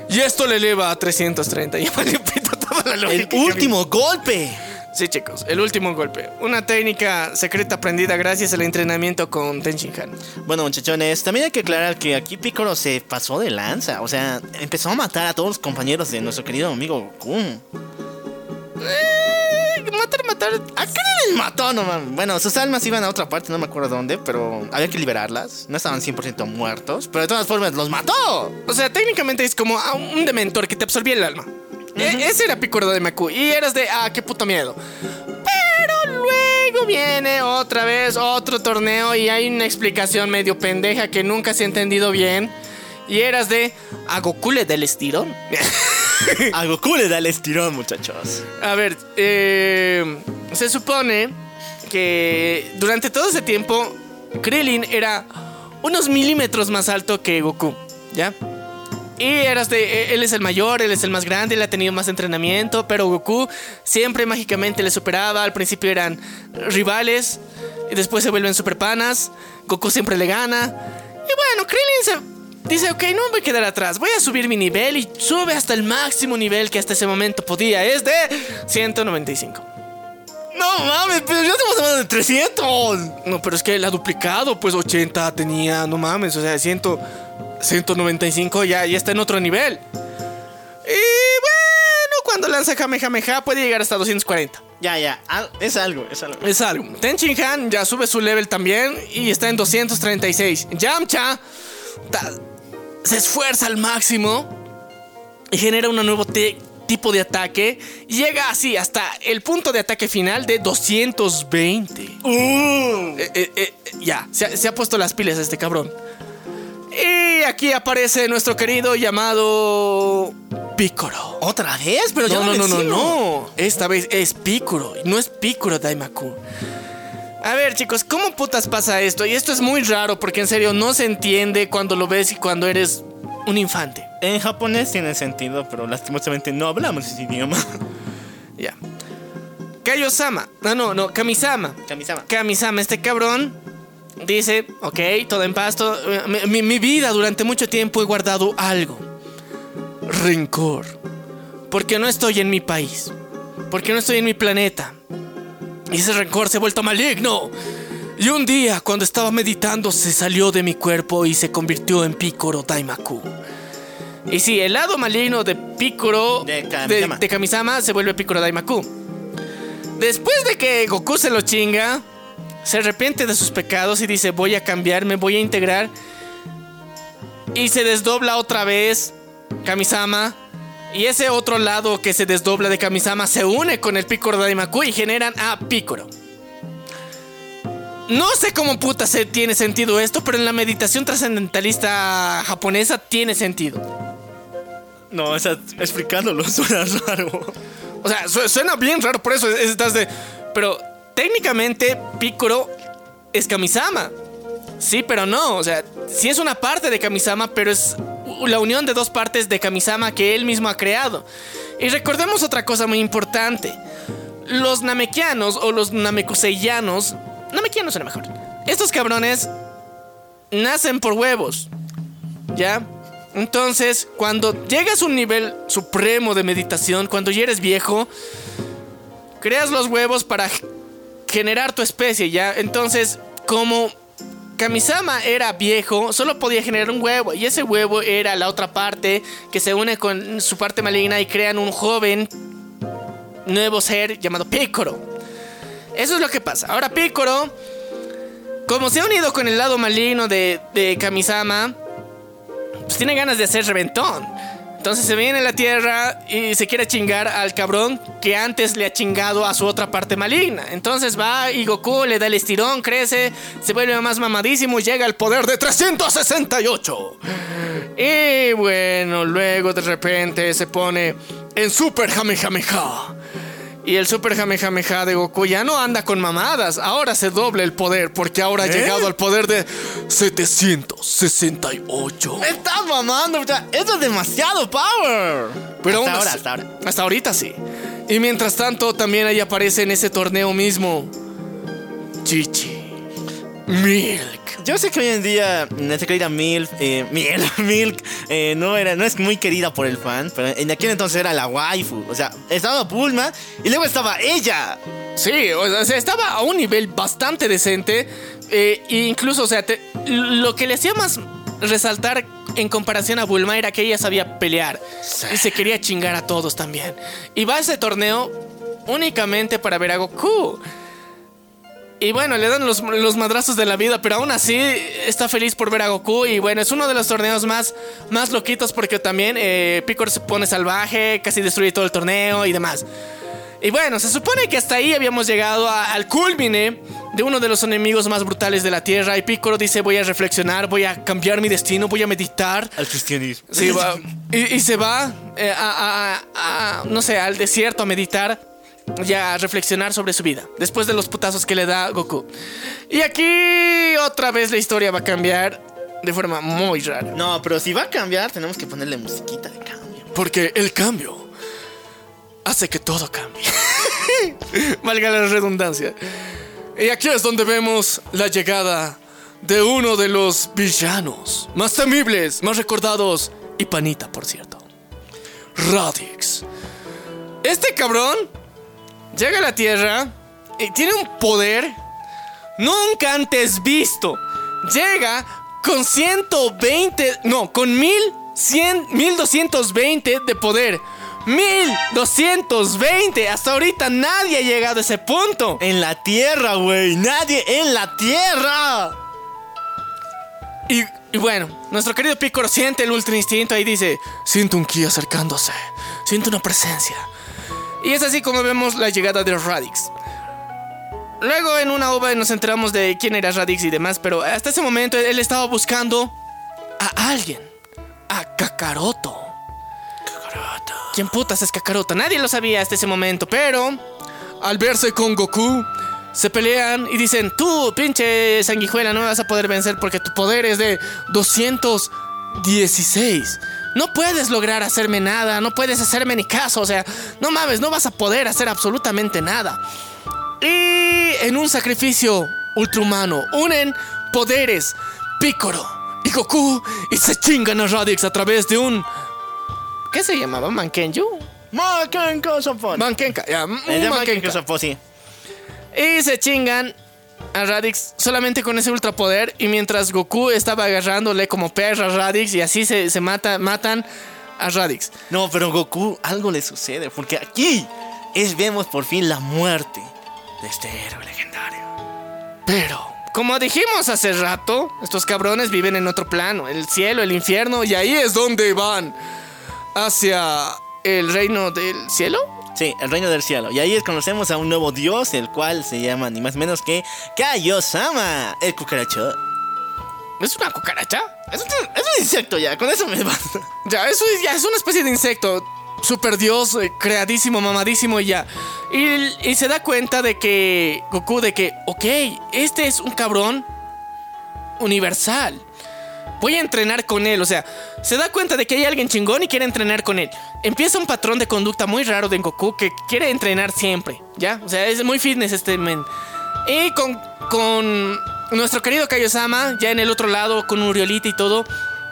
Y esto le eleva a 330. Ya me toda la El lógica vi. último golpe. Sí, chicos, el último golpe. Una técnica secreta aprendida gracias al entrenamiento con Ten Shin Han. Bueno, muchachones, también hay que aclarar que aquí Piccolo se pasó de lanza. O sea, empezó a matar a todos los compañeros de nuestro querido amigo Goku. Eh, matar, matar. ¿A qué les mató? No, mames. bueno, sus almas iban a otra parte, no me acuerdo dónde, pero había que liberarlas. No estaban 100% muertos, pero de todas formas los mató. O sea, técnicamente es como ah, un dementor que te absorbía el alma. E- ese era Piccolo de Maku. Y eras de, ah, qué puto miedo. Pero luego viene otra vez otro torneo y hay una explicación medio pendeja que nunca se ha entendido bien. Y eras de, a Goku le da el estirón. A Goku le da el estirón, muchachos. A ver, eh, se supone que durante todo ese tiempo Krillin era unos milímetros más alto que Goku, ¿ya? Y eras de, eh, él es el mayor, él es el más grande, él ha tenido más entrenamiento, pero Goku siempre mágicamente le superaba, al principio eran rivales, y después se vuelven super panas, Goku siempre le gana. Y bueno, Krillin se dice, ok, no me voy a quedar atrás, voy a subir mi nivel y sube hasta el máximo nivel que hasta ese momento podía, es de 195. No mames, pero ya estamos hablando de 300. No, pero es que él ha duplicado, pues 80 tenía, no mames, o sea, 100, 195 ya, ya está en otro nivel. Y bueno, cuando lanza Kamehameha puede llegar hasta 240. Ya, ya, al- es algo, es algo. Es algo. Ten Shin Han ya sube su level también y está en 236. Yamcha se esfuerza al máximo y genera un nuevo tipo de ataque y llega así hasta el punto de ataque final de 220. Eh, eh, eh, ya, se ha, se ha puesto las pilas este cabrón. Y aquí aparece nuestro querido llamado Piccolo. ¿Otra vez? Pero ya No, lo no, no, no, no. Esta vez es Piccolo, no es Piccolo Daimaku. A ver, chicos, ¿cómo putas pasa esto? Y esto es muy raro porque en serio no se entiende cuando lo ves y cuando eres un infante. En japonés tiene sentido, pero lastimosamente no hablamos ese idioma. Ya. Kayo-sama. No, no, no, Kamisama. Kamisama. Kamisama, este cabrón dice, ok, todo en pasto. eh, Mi, mi- mi vida durante mucho tiempo he guardado algo. Rencor. Porque no estoy en mi país. Porque no estoy en mi planeta. Y ese rencor se ha vuelto maligno. Y un día, cuando estaba meditando, se salió de mi cuerpo y se convirtió en Piccolo Daimaku. Y sí, el lado maligno de Piccolo De Kamisama. de Kamisama se vuelve Piccolo Daimaku. Después de que Goku se lo chinga, se arrepiente de sus pecados y dice, voy a cambiar, me voy a integrar. Y se desdobla otra vez Kamisama. Y ese otro lado que se desdobla de Kamisama se une con el Piccolo Daimaku y generan a Piccolo. No sé cómo puta se tiene sentido esto, pero en la meditación trascendentalista japonesa tiene sentido. No, o sea, explicándolo suena raro. O sea, su- suena bien raro, por eso es- estás de. Pero técnicamente, Piccolo es Kamisama. Sí, pero no. O sea, sí es una parte de Kamisama, pero es la unión de dos partes de Kamisama que él mismo ha creado. Y recordemos otra cosa muy importante. Los namekianos o los namekuseyanos. Namekianos era mejor. Estos cabrones nacen por huevos. ¿Ya? Entonces, cuando llegas a un nivel supremo de meditación, cuando ya eres viejo, creas los huevos para generar tu especie, ¿ya? Entonces, como Kamisama era viejo, solo podía generar un huevo. Y ese huevo era la otra parte que se une con su parte maligna y crean un joven nuevo ser llamado Picoro. Eso es lo que pasa. Ahora Picoro, como se ha unido con el lado maligno de, de Kamisama, pues tiene ganas de hacer reventón. Entonces se viene a la Tierra y se quiere chingar al cabrón que antes le ha chingado a su otra parte maligna. Entonces va y Goku le da el estirón, crece, se vuelve más mamadísimo y llega al poder de 368. Y bueno, luego de repente se pone en Super Jamejameja. Y el Super Jamejameja de Goku ya no anda con mamadas, ahora se doble el poder porque ahora ha ¿Eh? llegado al poder de 768. Me estás mamando, eso es demasiado power. Pero hasta aún ahora, hasta ahora. Hasta ahorita sí. Y mientras tanto, también ahí aparece en ese torneo mismo. Chichi. Milk. Yo sé que hoy en día nuestra querida Milk, eh, Milk, Milk eh, no, era, no es muy querida por el fan, pero en aquel entonces era la waifu. O sea, estaba Bulma y luego estaba ella. Sí, o sea, estaba a un nivel bastante decente. eh, e incluso, o sea, te- lo que le hacía más resaltar en comparación a Bulma era que ella sabía pelear. Y se quería chingar a todos también. Y va a ese torneo únicamente para ver a Goku. Y bueno, le dan los, los madrazos de la vida, pero aún así está feliz por ver a Goku. Y bueno, es uno de los torneos más, más loquitos porque también eh, Picor se pone salvaje, casi destruye todo el torneo y demás. Y bueno, se supone que hasta ahí habíamos llegado a- al culmine de uno de los enemigos más brutales de la Tierra. Y Piccolo dice, voy a reflexionar, voy a cambiar mi destino, voy a meditar. Al cristianismo. Sí, va- y, y se va eh, a, a- a- no sé, al desierto a meditar y a reflexionar sobre su vida. Después de los putazos que le da Goku. Y aquí otra vez la historia va a cambiar de forma muy rara. No, pero si va a cambiar, tenemos que ponerle musiquita de cambio. Porque el cambio hace que todo cambie. Valga la redundancia. Y aquí es donde vemos la llegada de uno de los villanos más temibles, más recordados y panita, por cierto. Radix. Este cabrón llega a la Tierra y tiene un poder nunca antes visto. Llega con 120, no, con 1100, 1220 de poder. 1220. Hasta ahorita nadie ha llegado a ese punto. En la tierra, güey. Nadie en la tierra. Y, bueno, nuestro querido Piccolo siente el ultra instinto y dice: Siento un ki acercándose. Siento una presencia. Y es así como vemos la llegada de Radix. Luego en una ova nos enteramos de quién era Radix y demás, pero hasta ese momento él estaba buscando a alguien. A Kakaroto. Kakaroto. ¿Quién putas es Kakaroto? Nadie lo sabía hasta ese momento, pero al verse con Goku, se pelean y dicen, tú, pinche sanguijuela, no me vas a poder vencer porque tu poder es de 216. No puedes lograr hacerme nada, no puedes hacerme ni caso, o sea, no mames, no vas a poder hacer absolutamente nada. Y en un sacrificio ultrahumano, unen poderes Piccolo y Goku y se chingan a Radix a través de un... ¿Qué se llamaba? ¿Mankenju? Mankenko Sopon. Mankenka, ya, de Mankenka. Sí. Y se chingan a Radix solamente con ese ultrapoder. Y mientras Goku estaba agarrándole como perra a Radix y así se, se mata, matan a Radix. No, pero Goku, algo le sucede. Porque aquí es, vemos por fin la muerte de este héroe legendario. Pero, como dijimos hace rato, estos cabrones viven en otro plano, el cielo, el infierno, y ahí es donde van hacia el reino del cielo. Sí, el reino del cielo. Y ahí conocemos a un nuevo dios, el cual se llama ni más menos que Kaiosama, el cucaracho. ¿Es una cucaracha? Es un, es un insecto ya, con eso me basta. Ya, eso es, ya es una especie de insecto. super dios, eh, creadísimo, mamadísimo y ya. Y, y se da cuenta de que Goku, de que, ok, este es un cabrón universal. Voy a entrenar con él, o sea, se da cuenta de que hay alguien chingón y quiere entrenar con él. Empieza un patrón de conducta muy raro de Goku que quiere entrenar siempre, ¿ya? O sea, es muy fitness este men. Y con, con nuestro querido Kaiosama, ya en el otro lado, con Uriolita y todo,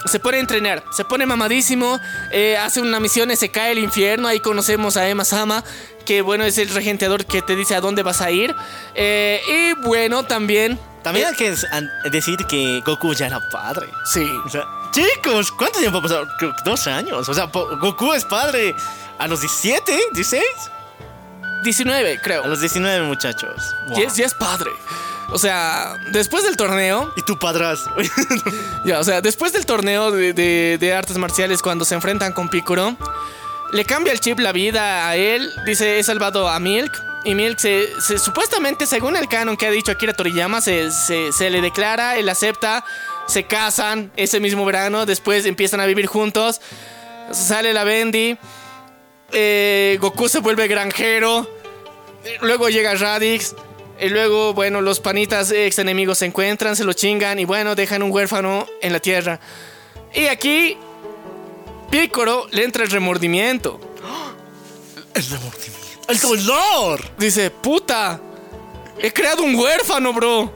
se pone a entrenar, se pone mamadísimo, eh, hace una misión y se cae el infierno, ahí conocemos a Emma Sama, que bueno, es el regenteador que te dice a dónde vas a ir. Eh, y bueno, también... También eh, hay que decir que Goku ya era padre. Sí. O sea, chicos, ¿cuánto tiempo ha pasado? Dos años. O sea, Goku es padre a los 17, 16. 19, creo. A los 19, muchachos. Wow. Y es, y es padre. O sea, después del torneo, Y tu padrastro. ya, o sea, después del torneo de, de- de artes marciales, cuando se enfrentan con Piccolo, le cambia el chip la vida a él. Dice, he salvado a Milk. Y Milk se, supuestamente, según el canon que ha dicho Akira Toriyama, se, se- se le declara, él acepta, se casan ese mismo verano, después empiezan a vivir juntos. Sale la Bendy. eh, Goku se vuelve granjero. Luego llega Radix. Y luego, bueno, los panitas ex enemigos se encuentran, se lo chingan y bueno, dejan un huérfano en la tierra. Y aquí, Piccolo le entra el remordimiento. el remordimiento. El dolor. Dice, puta, he creado un huérfano, bro.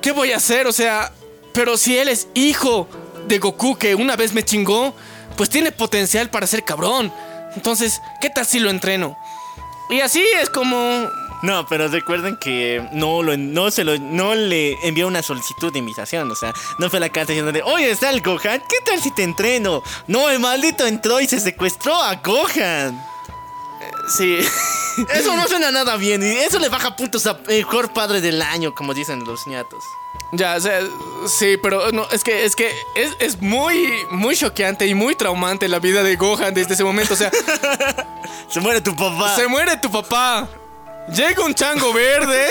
¿Qué voy a hacer? O sea, pero si él es hijo de Goku que una vez me chingó, pues tiene potencial para ser cabrón. Entonces, ¿qué tal si lo entreno? Y así es como No, pero recuerden que no, lo, no, se lo, no le envió una solicitud de invitación. O sea, no fue la carta diciéndole, oye, está el Gohan, ¿qué tal si te entreno? No, el maldito entró y se secuestró a Gohan. Sí. Eso no suena nada bien. Y eso le baja puntos a mejor padre del año, como dicen los ñatos. Ya, o sea, sí, pero no, es que, es que es, es muy, muy choqueante y muy traumante la vida de Gohan desde ese momento. O sea, Se muere tu papá. se muere tu papá. Llega un chango verde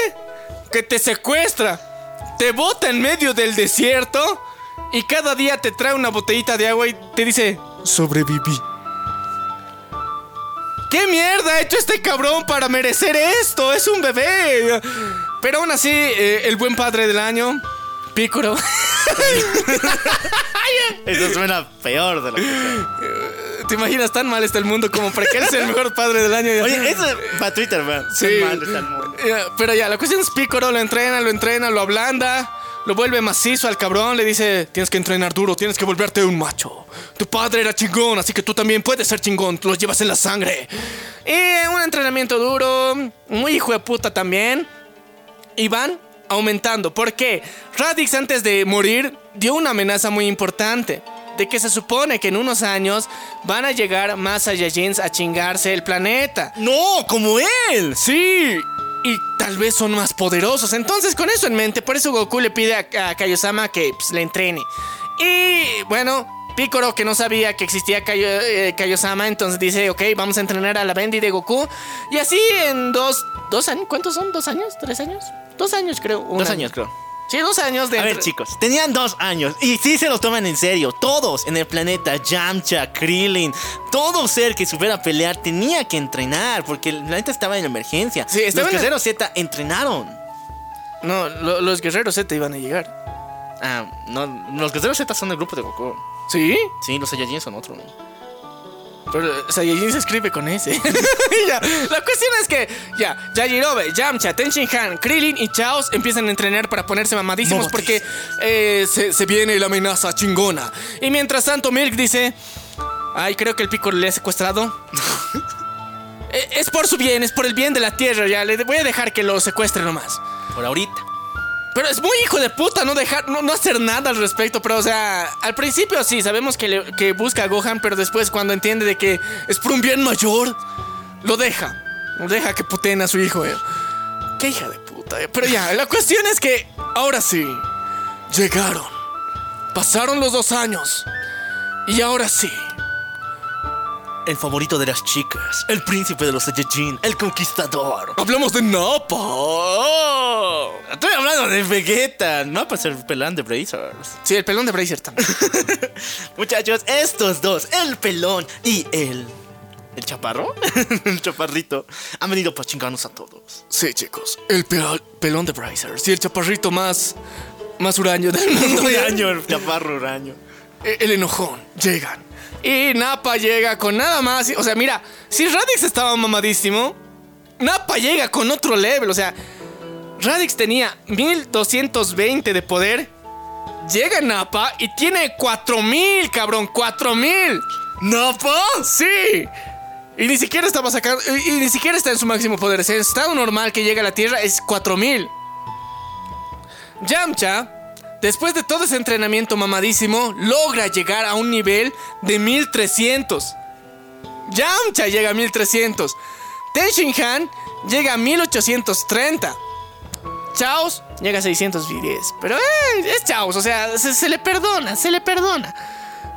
que te secuestra, te bota en medio del desierto y cada día te trae una botellita de agua y te dice, sobreviví. ¿Qué mierda ha hecho este cabrón para merecer esto? Es un bebé. Pero aún así, eh, el buen padre del año, Piccolo. Eso suena peor de lo que sea. ¿Te imaginas tan mal está el mundo como para que él sea el mejor padre del año? Oye, eso para Twitter, man. Sí. Mal está el mundo. Eh, Pero ya, la cuestión es Piccolo lo entrena, lo entrena, lo ablanda, lo vuelve macizo al cabrón, le dice, tienes que entrenar duro, tienes que volverte un macho. Tu padre era chingón, así que tú también puedes ser chingón, tú lo llevas en la sangre. Y un entrenamiento duro, muy hijo de puta también. Y van aumentando. ¿Por qué? Radix antes de morir dio una amenaza muy importante. De que se supone que en unos años van a llegar más Saiyajins a chingarse el planeta. No, como él. Sí, y tal vez son más poderosos. Entonces, con eso en mente, por eso Goku le pide a, a Kaiosama que pues, le entrene. Y bueno, Piccolo, que no sabía que existía Kaio- eh, Kaiosama, entonces dice: Ok, vamos a entrenar a la Bendy de Goku. Y así en dos, dos años, ¿cuántos son? ¿Dos años? ¿Tres años? Dos años, creo. un Dos año. años, creo. Sí, dos años de. A ver, chicos, tenían dos años y sí se lo toman en serio. Todos en el planeta, Yamcha, Krillin, todo ser que supiera pelear tenía que entrenar porque el planeta estaba en emergencia. Sí, estaba Los en- guerreros Z entrenaron. No, lo- los guerreros Z iban a llegar. Ah, no, los guerreros Z son del grupo de Goku. ¿Sí? Sí, los Saiyajins son otro. Pero Saiyajin se escribe con ese. ya, la cuestión es que ya, Yajirobe, Yamcha, Tenshin Han, Krillin y Chaos empiezan a entrenar para ponerse mamadísimos porque eh, se, se viene la amenaza chingona. Y mientras tanto, Milk dice: Ay, creo que el pico le ha secuestrado. Eh, es por su bien, es por el bien de la tierra. Ya, le voy a dejar que lo secuestre nomás. Por ahorita. Pero es muy hijo de puta no dejar, no, no hacer nada al respecto. Pero, o sea, al principio sí, sabemos que, le- que busca a Gohan, pero después cuando entiende de que es por un bien mayor, lo deja. Lo deja que puteen a su hijo, eh. Qué hija de puta, eh. Pero ya, la cuestión es que ahora sí, llegaron. Pasaron los dos años. Y ahora sí. El favorito de las chicas, el príncipe de los Saiyajin, el conquistador. Hablamos de Napa. Estoy hablando de Vegeta, no para ser pelán de Brazers. Sí, el pelón de Bracer también. Muchachos, estos dos, el pelón y el el chaparro, el chaparrito, han venido para chingarnos a todos. Sí, chicos. El pe- pelón de Brazers y el chaparrito más. más huraño del mundo. El chaparro uraño. Eh, el enojón, llegan. Y Napa llega con nada más. O sea, mira, si Radix estaba mamadísimo, Napa llega con otro level. O sea, Radix tenía 1220 de poder. Llega Napa y tiene 4000, cabrón, 4000. ¿Napa? Sí. Y ni siquiera estaba sacando. Y, y ni siquiera está en su máximo poder. Sea, el estado normal que llega a la Tierra es 4000. Yamcha, después de todo ese entrenamiento mamadísimo, logra llegar a un nivel de 1300. Yamcha llega a 1300. Tenshin Han llega a 1830. Chaos llega a 610. Pero eh, es Chaos, o sea, se, se le perdona, se le perdona.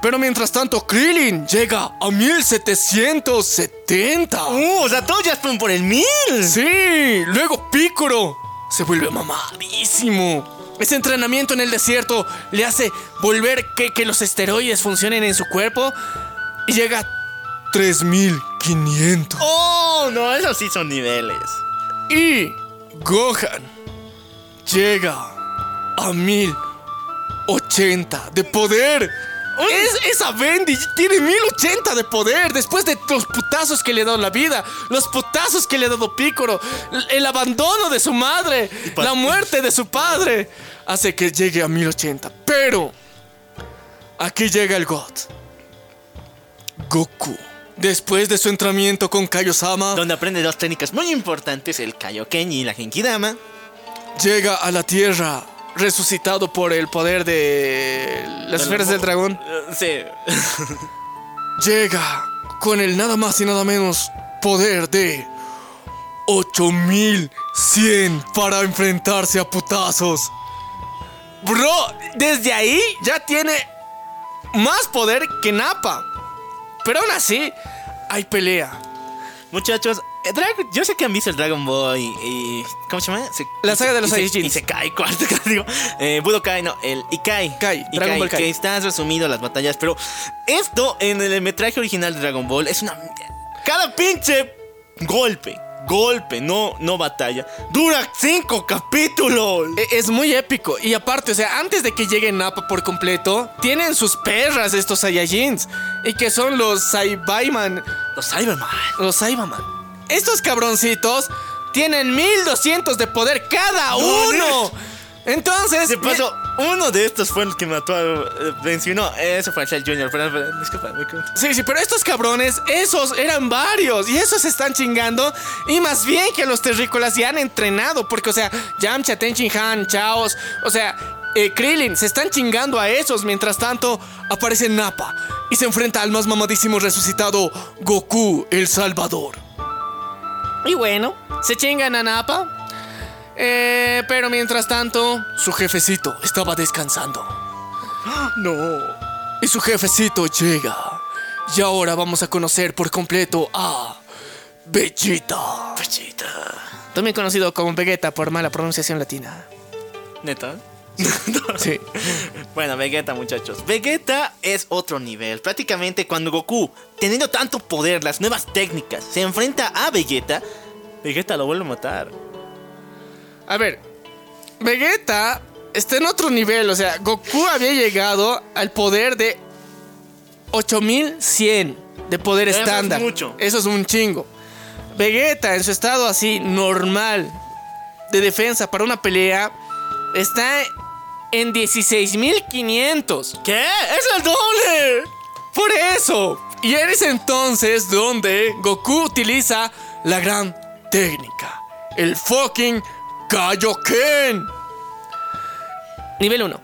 Pero mientras tanto, Krillin llega a 1770. Uh, o sea, todos ya fueron por el mil. Sí, luego Piccolo se vuelve mamadísimo. Ese entrenamiento en el desierto le hace volver que, que los esteroides funcionen en su cuerpo y llega a 3500. Oh, no, esos sí son niveles. Y Gohan llega a 1080 de poder. Es, esa Bendy tiene 1080 de poder después de los putazos que le ha dado la vida, los putazos que le ha dado Piccolo, el, abandono de su madre, la muerte de su padre, hace que llegue a 1080. Pero aquí llega el God. Goku. Después de su entrenamiento con Kaiosama, Donde aprende dos técnicas muy importantes, el Kaioken y la Genkidama. llega a la Tierra resucitado por el poder de las esferas del dragón. Eh, Sí. Llega con el nada más y nada menos poder de 8100 para enfrentarse a putazos. Bro, desde ahí ya tiene más poder que Nappa. Pero aún así, hay pelea. Muchachos, eh, Drag- yo sé que han visto el Dragon Ball y, ¿Cómo se llama? Se- La saga de los se- Saiyajins. Y se cae, cuarto, digo. Eh, Budokai, no, el Ikai. Kai, Dragon Ball Kai. Que está resumido las batallas, pero esto en el metraje original de Dragon Ball es una. Cada pinche golpe, golpe, no, no batalla, dura cinco capítulos. E- Es muy épico. Y aparte, o sea, antes de que llegue Nappa por completo, tienen sus perras estos Saiyajins. Y que son los Saibaiman. Los Cyberman. Los Saibaman. Estos cabroncitos tienen 1200 de poder cada uno. Entonces. De paso, uno de estos fue el que mató a. eh, mencionó, eso fue Cell Jr. Pero, pero, disculpa, me. Sí, sí, pero estos cabrones, esos eran varios y esos se están chingando. Y más bien que los terrícolas ya han entrenado, porque, o sea, Yamcha, Tenchin Han, Chaos, o sea, eh, Krillin, se están chingando a esos. Mientras tanto, aparece Nappa y se enfrenta al más mamadísimo resucitado, Goku, el Salvador. Y bueno, se chingan a Nappa. Eh, pero mientras tanto, su jefecito estaba descansando. No. Y su jefecito llega. Y ahora vamos a conocer por completo a Vegeta. Pachita. También conocido como Vegeta por mala pronunciación latina. ¿Neta? Sí. Bueno, Vegeta, muchachos. Vegeta es otro nivel. Prácticamente cuando Goku, teniendo tanto poder, las nuevas técnicas, se enfrenta a Vegeta, Vegeta lo vuelve a matar. A ver, Vegeta está en otro nivel. O sea, Goku había llegado al poder de 8100 de poder Eso es estándar. mucho. Eso es un chingo. Vegeta, en su estado así normal de defensa para una pelea, está en 16500. ¿Qué? ¡Es el doble! Por eso. Y en ese entonces donde Goku utiliza la gran técnica. El fucking Kaioken. Nivel 1.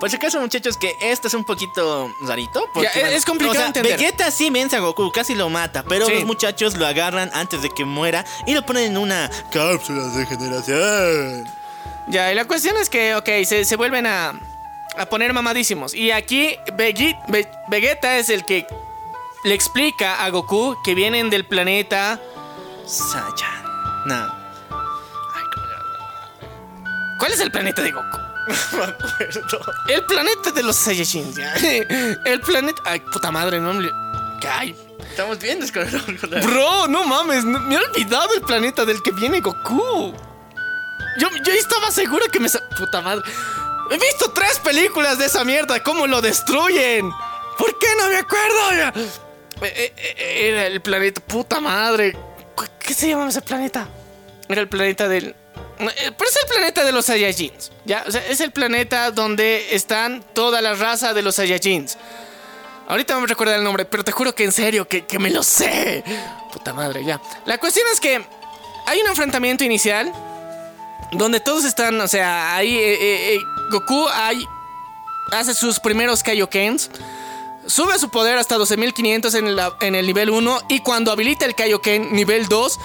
Por si acaso, muchachos, que esto es un poquito rarito. Ya, es- es complicado o sea, entender. Vegeta sí vence a Goku, casi lo mata, pero Sí. los muchachos lo agarran antes de que muera y lo ponen en una cápsula de generación. Ya, y la cuestión es que, ok, se, se vuelven a, a poner mamadísimos. Y aquí Vegeta es el que le explica a Goku que vienen del planeta. Saiyan. No. Ay, ¿Cuál es el planeta de Goku? No me acuerdo. El planeta de los Saiyajins, ya. El planeta. Ay, puta madre, no me- Ay, Estamos bien desconectados. Bro, no mames, no- me he olvidado el planeta del que viene Goku. Yo, yo estaba seguro que me... Puta madre. He visto tres películas de esa mierda, cómo lo destruyen. ¿Por qué no me acuerdo? Eh, eh, eh, Era el planeta... Puta madre. ¿Qué- ¿Qué se llama ese planeta? Era el planeta del... Pero es el planeta de los Saiyajins. ¿ya? O sea, es el planeta donde están toda la raza de los Saiyajins. Ahorita no me recuerdo el nombre, pero te juro que en serio, que, que me lo sé. Puta madre, ya. La cuestión es que hay un enfrentamiento inicial donde todos están, o sea, ahí eh, eh, eh, Goku ahí hace sus primeros Kaiokens. Sube su poder hasta 12.500 en, la- en el nivel 1 y cuando habilita el Kaioken nivel 2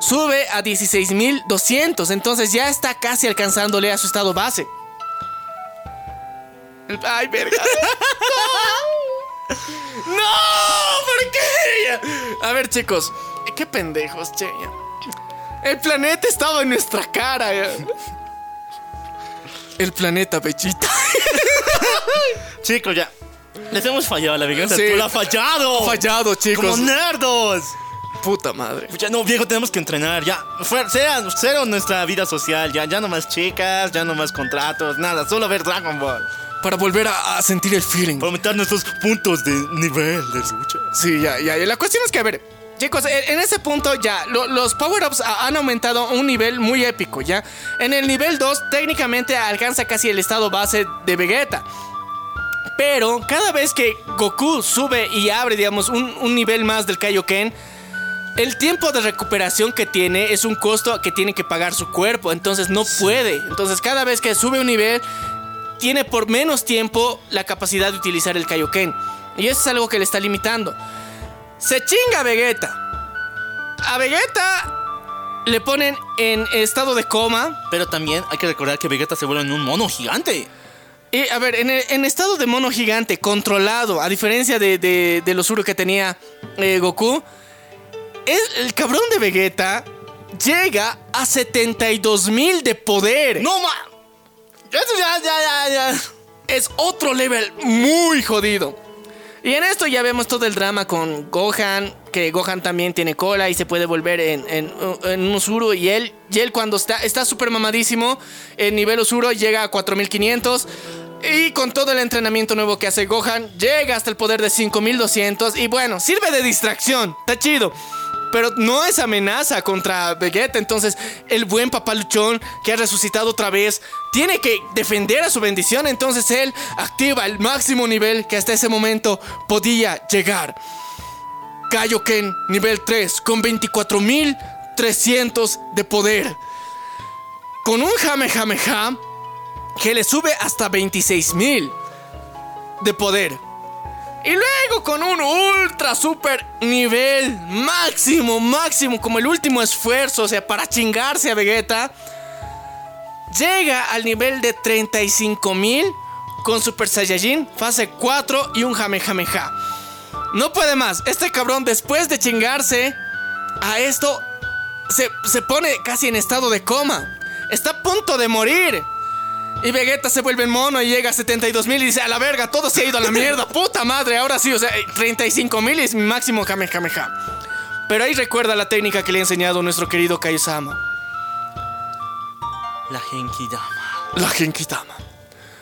sube a 16.200. Entonces ya está casi alcanzándole a su estado base. Ay, verga. ¡No! ¿Por qué? A ver, chicos. Qué pendejos, che. El planeta estaba en nuestra cara. El planeta Bellita. Chicos, ya. Les hemos fallado, la venganza. Sí. Tú la has fallado. Fallado, chicos. Como nerdos. Puta madre. Ya no, viejo, tenemos que entrenar. Ya, sea, cero nuestra vida social. Ya, ya no más chicas, ya no más contratos, nada. Solo ver Dragon Ball. Para volver a, a sentir el feeling. Para aumentar nuestros puntos de nivel de lucha. Sí, ya, ya. ya. La cuestión es que, a ver, chicos, en, ese punto ya, lo- los power-ups ha- han aumentado a un nivel muy épico, ¿ya? En el nivel 2, técnicamente alcanza casi el estado base de Vegeta. Pero cada vez que Goku sube y abre, digamos, un, un nivel más del Kaioken, el tiempo de recuperación que tiene es un costo que tiene que pagar su cuerpo, entonces no puede. Entonces cada vez que sube un nivel, tiene por menos tiempo la capacidad de utilizar el Kaioken. Y eso es algo que le está limitando. Se chinga a Vegeta. A Vegeta le ponen en estado de coma. Pero también hay que recordar que Vegeta se vuelve en un mono gigante. Y a ver, en, estado de mono gigante, controlado, a diferencia de, de, de los Uru que tenía eh, Goku, el, el cabrón de Vegeta llega a 72 mil de poder. ¡No, ma! Eso ya, ya, ya, ya. es otro level muy jodido. Y en esto ya vemos todo el drama con Gohan, que Gohan también tiene cola y se puede volver en, en, en un Usuro. Y él, y él cuando está está súper mamadísimo, el nivel Usuro llega a 4500. Y con todo el entrenamiento nuevo que hace Gohan, llega hasta el poder de 5200. Y bueno, sirve de distracción, está chido. Pero no es amenaza contra Vegeta. Entonces, el buen papaluchón que ha resucitado otra vez tiene que defender a su bendición. Entonces, él activa el máximo nivel que hasta ese momento podía llegar. Kaioken nivel 3 con 24.300 de poder. Con un Jamejameja que le sube hasta 26.000 de poder. Y luego con un ultra super nivel máximo, máximo, como el último esfuerzo, o sea, para chingarse a Vegeta, llega al nivel de 35.000 con Super Saiyajin, fase 4 y un Jamejameja. No puede más, este cabrón después de chingarse a esto, se, se pone casi en estado de coma. Está a punto de morir. Y Vegeta se vuelve mono y llega a 72 mil y dice, a la verga, todo se ha ido a la mierda, puta madre, ahora sí, o sea, 35 mil es mi máximo Kamehameha. Pero ahí recuerda la técnica que le ha enseñado nuestro querido Kaiosama, La Genkidama. la Genkidama.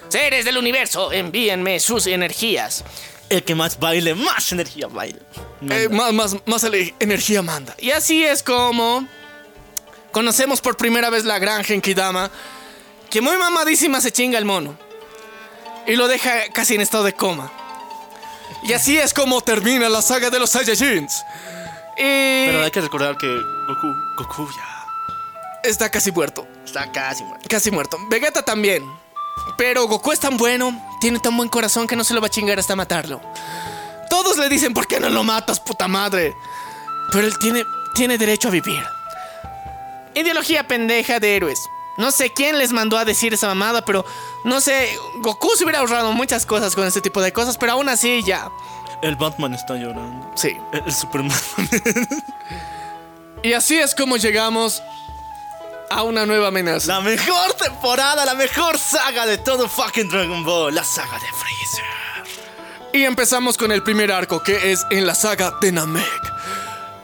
Seres del universo, envíenme sus energías. El que más baile, más energía baile. Eh, más, más, más energía manda. Y así es como conocemos por primera vez la gran Genkidama, que muy mamadísima se chinga el mono y lo deja casi en estado de coma. Y así es como termina la saga de los Saiyajins. Y Pero hay que recordar que Goku, Goku ya está casi muerto, está casi muerto. casi muerto. Vegeta también. Pero Goku es tan bueno, tiene tan buen corazón que no se lo va a chingar hasta matarlo. Todos le dicen, ¿por qué no lo matas, puta madre? Pero él tiene, tiene derecho a vivir. Ideología pendeja de héroes. No sé quién les mandó a decir esa mamada, pero no sé. Goku se hubiera ahorrado muchas cosas con este tipo de cosas, pero aún así ya. El Batman está llorando. Sí. El, el Superman. Y así es como llegamos a una nueva amenaza. la mejor temporada, la mejor saga de todo fucking Dragon Ball. La saga de Freezer. Y empezamos con el primer arco, que es en la saga de Namek.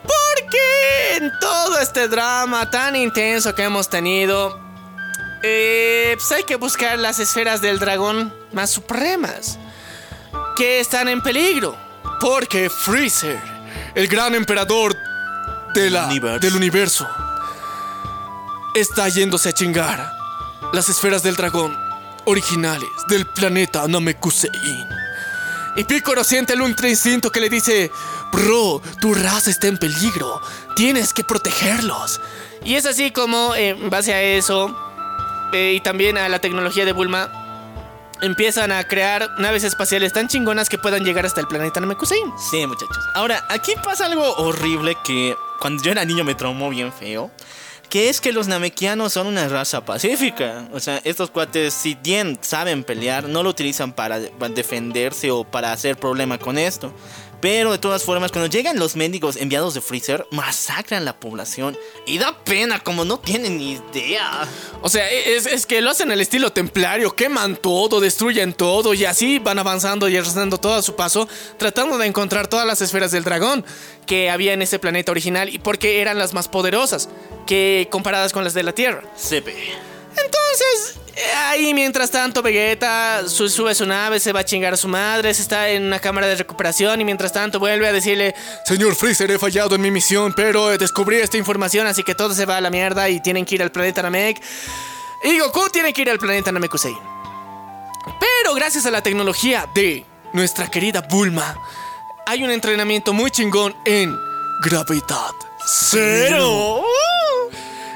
Porque en todo este drama tan intenso que hemos tenido, eh, pues hay que buscar las esferas del dragón más supremas, que están en peligro. Porque Freezer, el gran emperador de la- Universo. del universo, está yéndose a chingar las esferas del dragón originales del planeta Namekusein. Y Piccolo siente el ultra instinto que le dice, bro, tu raza está en peligro, tienes que protegerlos. Y es así como, eh, en base a eso, eh, y también a la tecnología de Bulma, empiezan a crear naves espaciales tan chingonas que puedan llegar hasta el planeta Namekusein. Sí, muchachos. Ahora, aquí pasa algo horrible que cuando yo era niño me traumó bien feo. Que es que los namekianos son una raza pacífica. O sea, estos cuates, si bien saben pelear, no lo utilizan para defenderse o para hacer problema con esto. Pero de todas formas, cuando llegan los mendigos enviados de Freezer, masacran la población. Y da pena, como no tienen ni idea. O sea, es, es que lo hacen al estilo templario, queman todo, destruyen todo y así van avanzando y arrasando todo a su paso, tratando de encontrar todas las esferas del dragón que había en ese planeta original y porque eran las más poderosas que comparadas con las de la Tierra. Se ve. Entonces, ahí mientras tanto Vegeta su- sube su nave, se va a chingar a su madre, se está en una cámara de recuperación y mientras tanto vuelve a decirle, Señor Freezer, he fallado en mi misión, pero descubrí esta información, así que todo se va a la mierda y tienen que ir al planeta Namek. Y Goku tiene que ir al planeta Namekusei. Pero gracias a la tecnología de nuestra querida Bulma, hay un entrenamiento muy chingón en gravedad cero.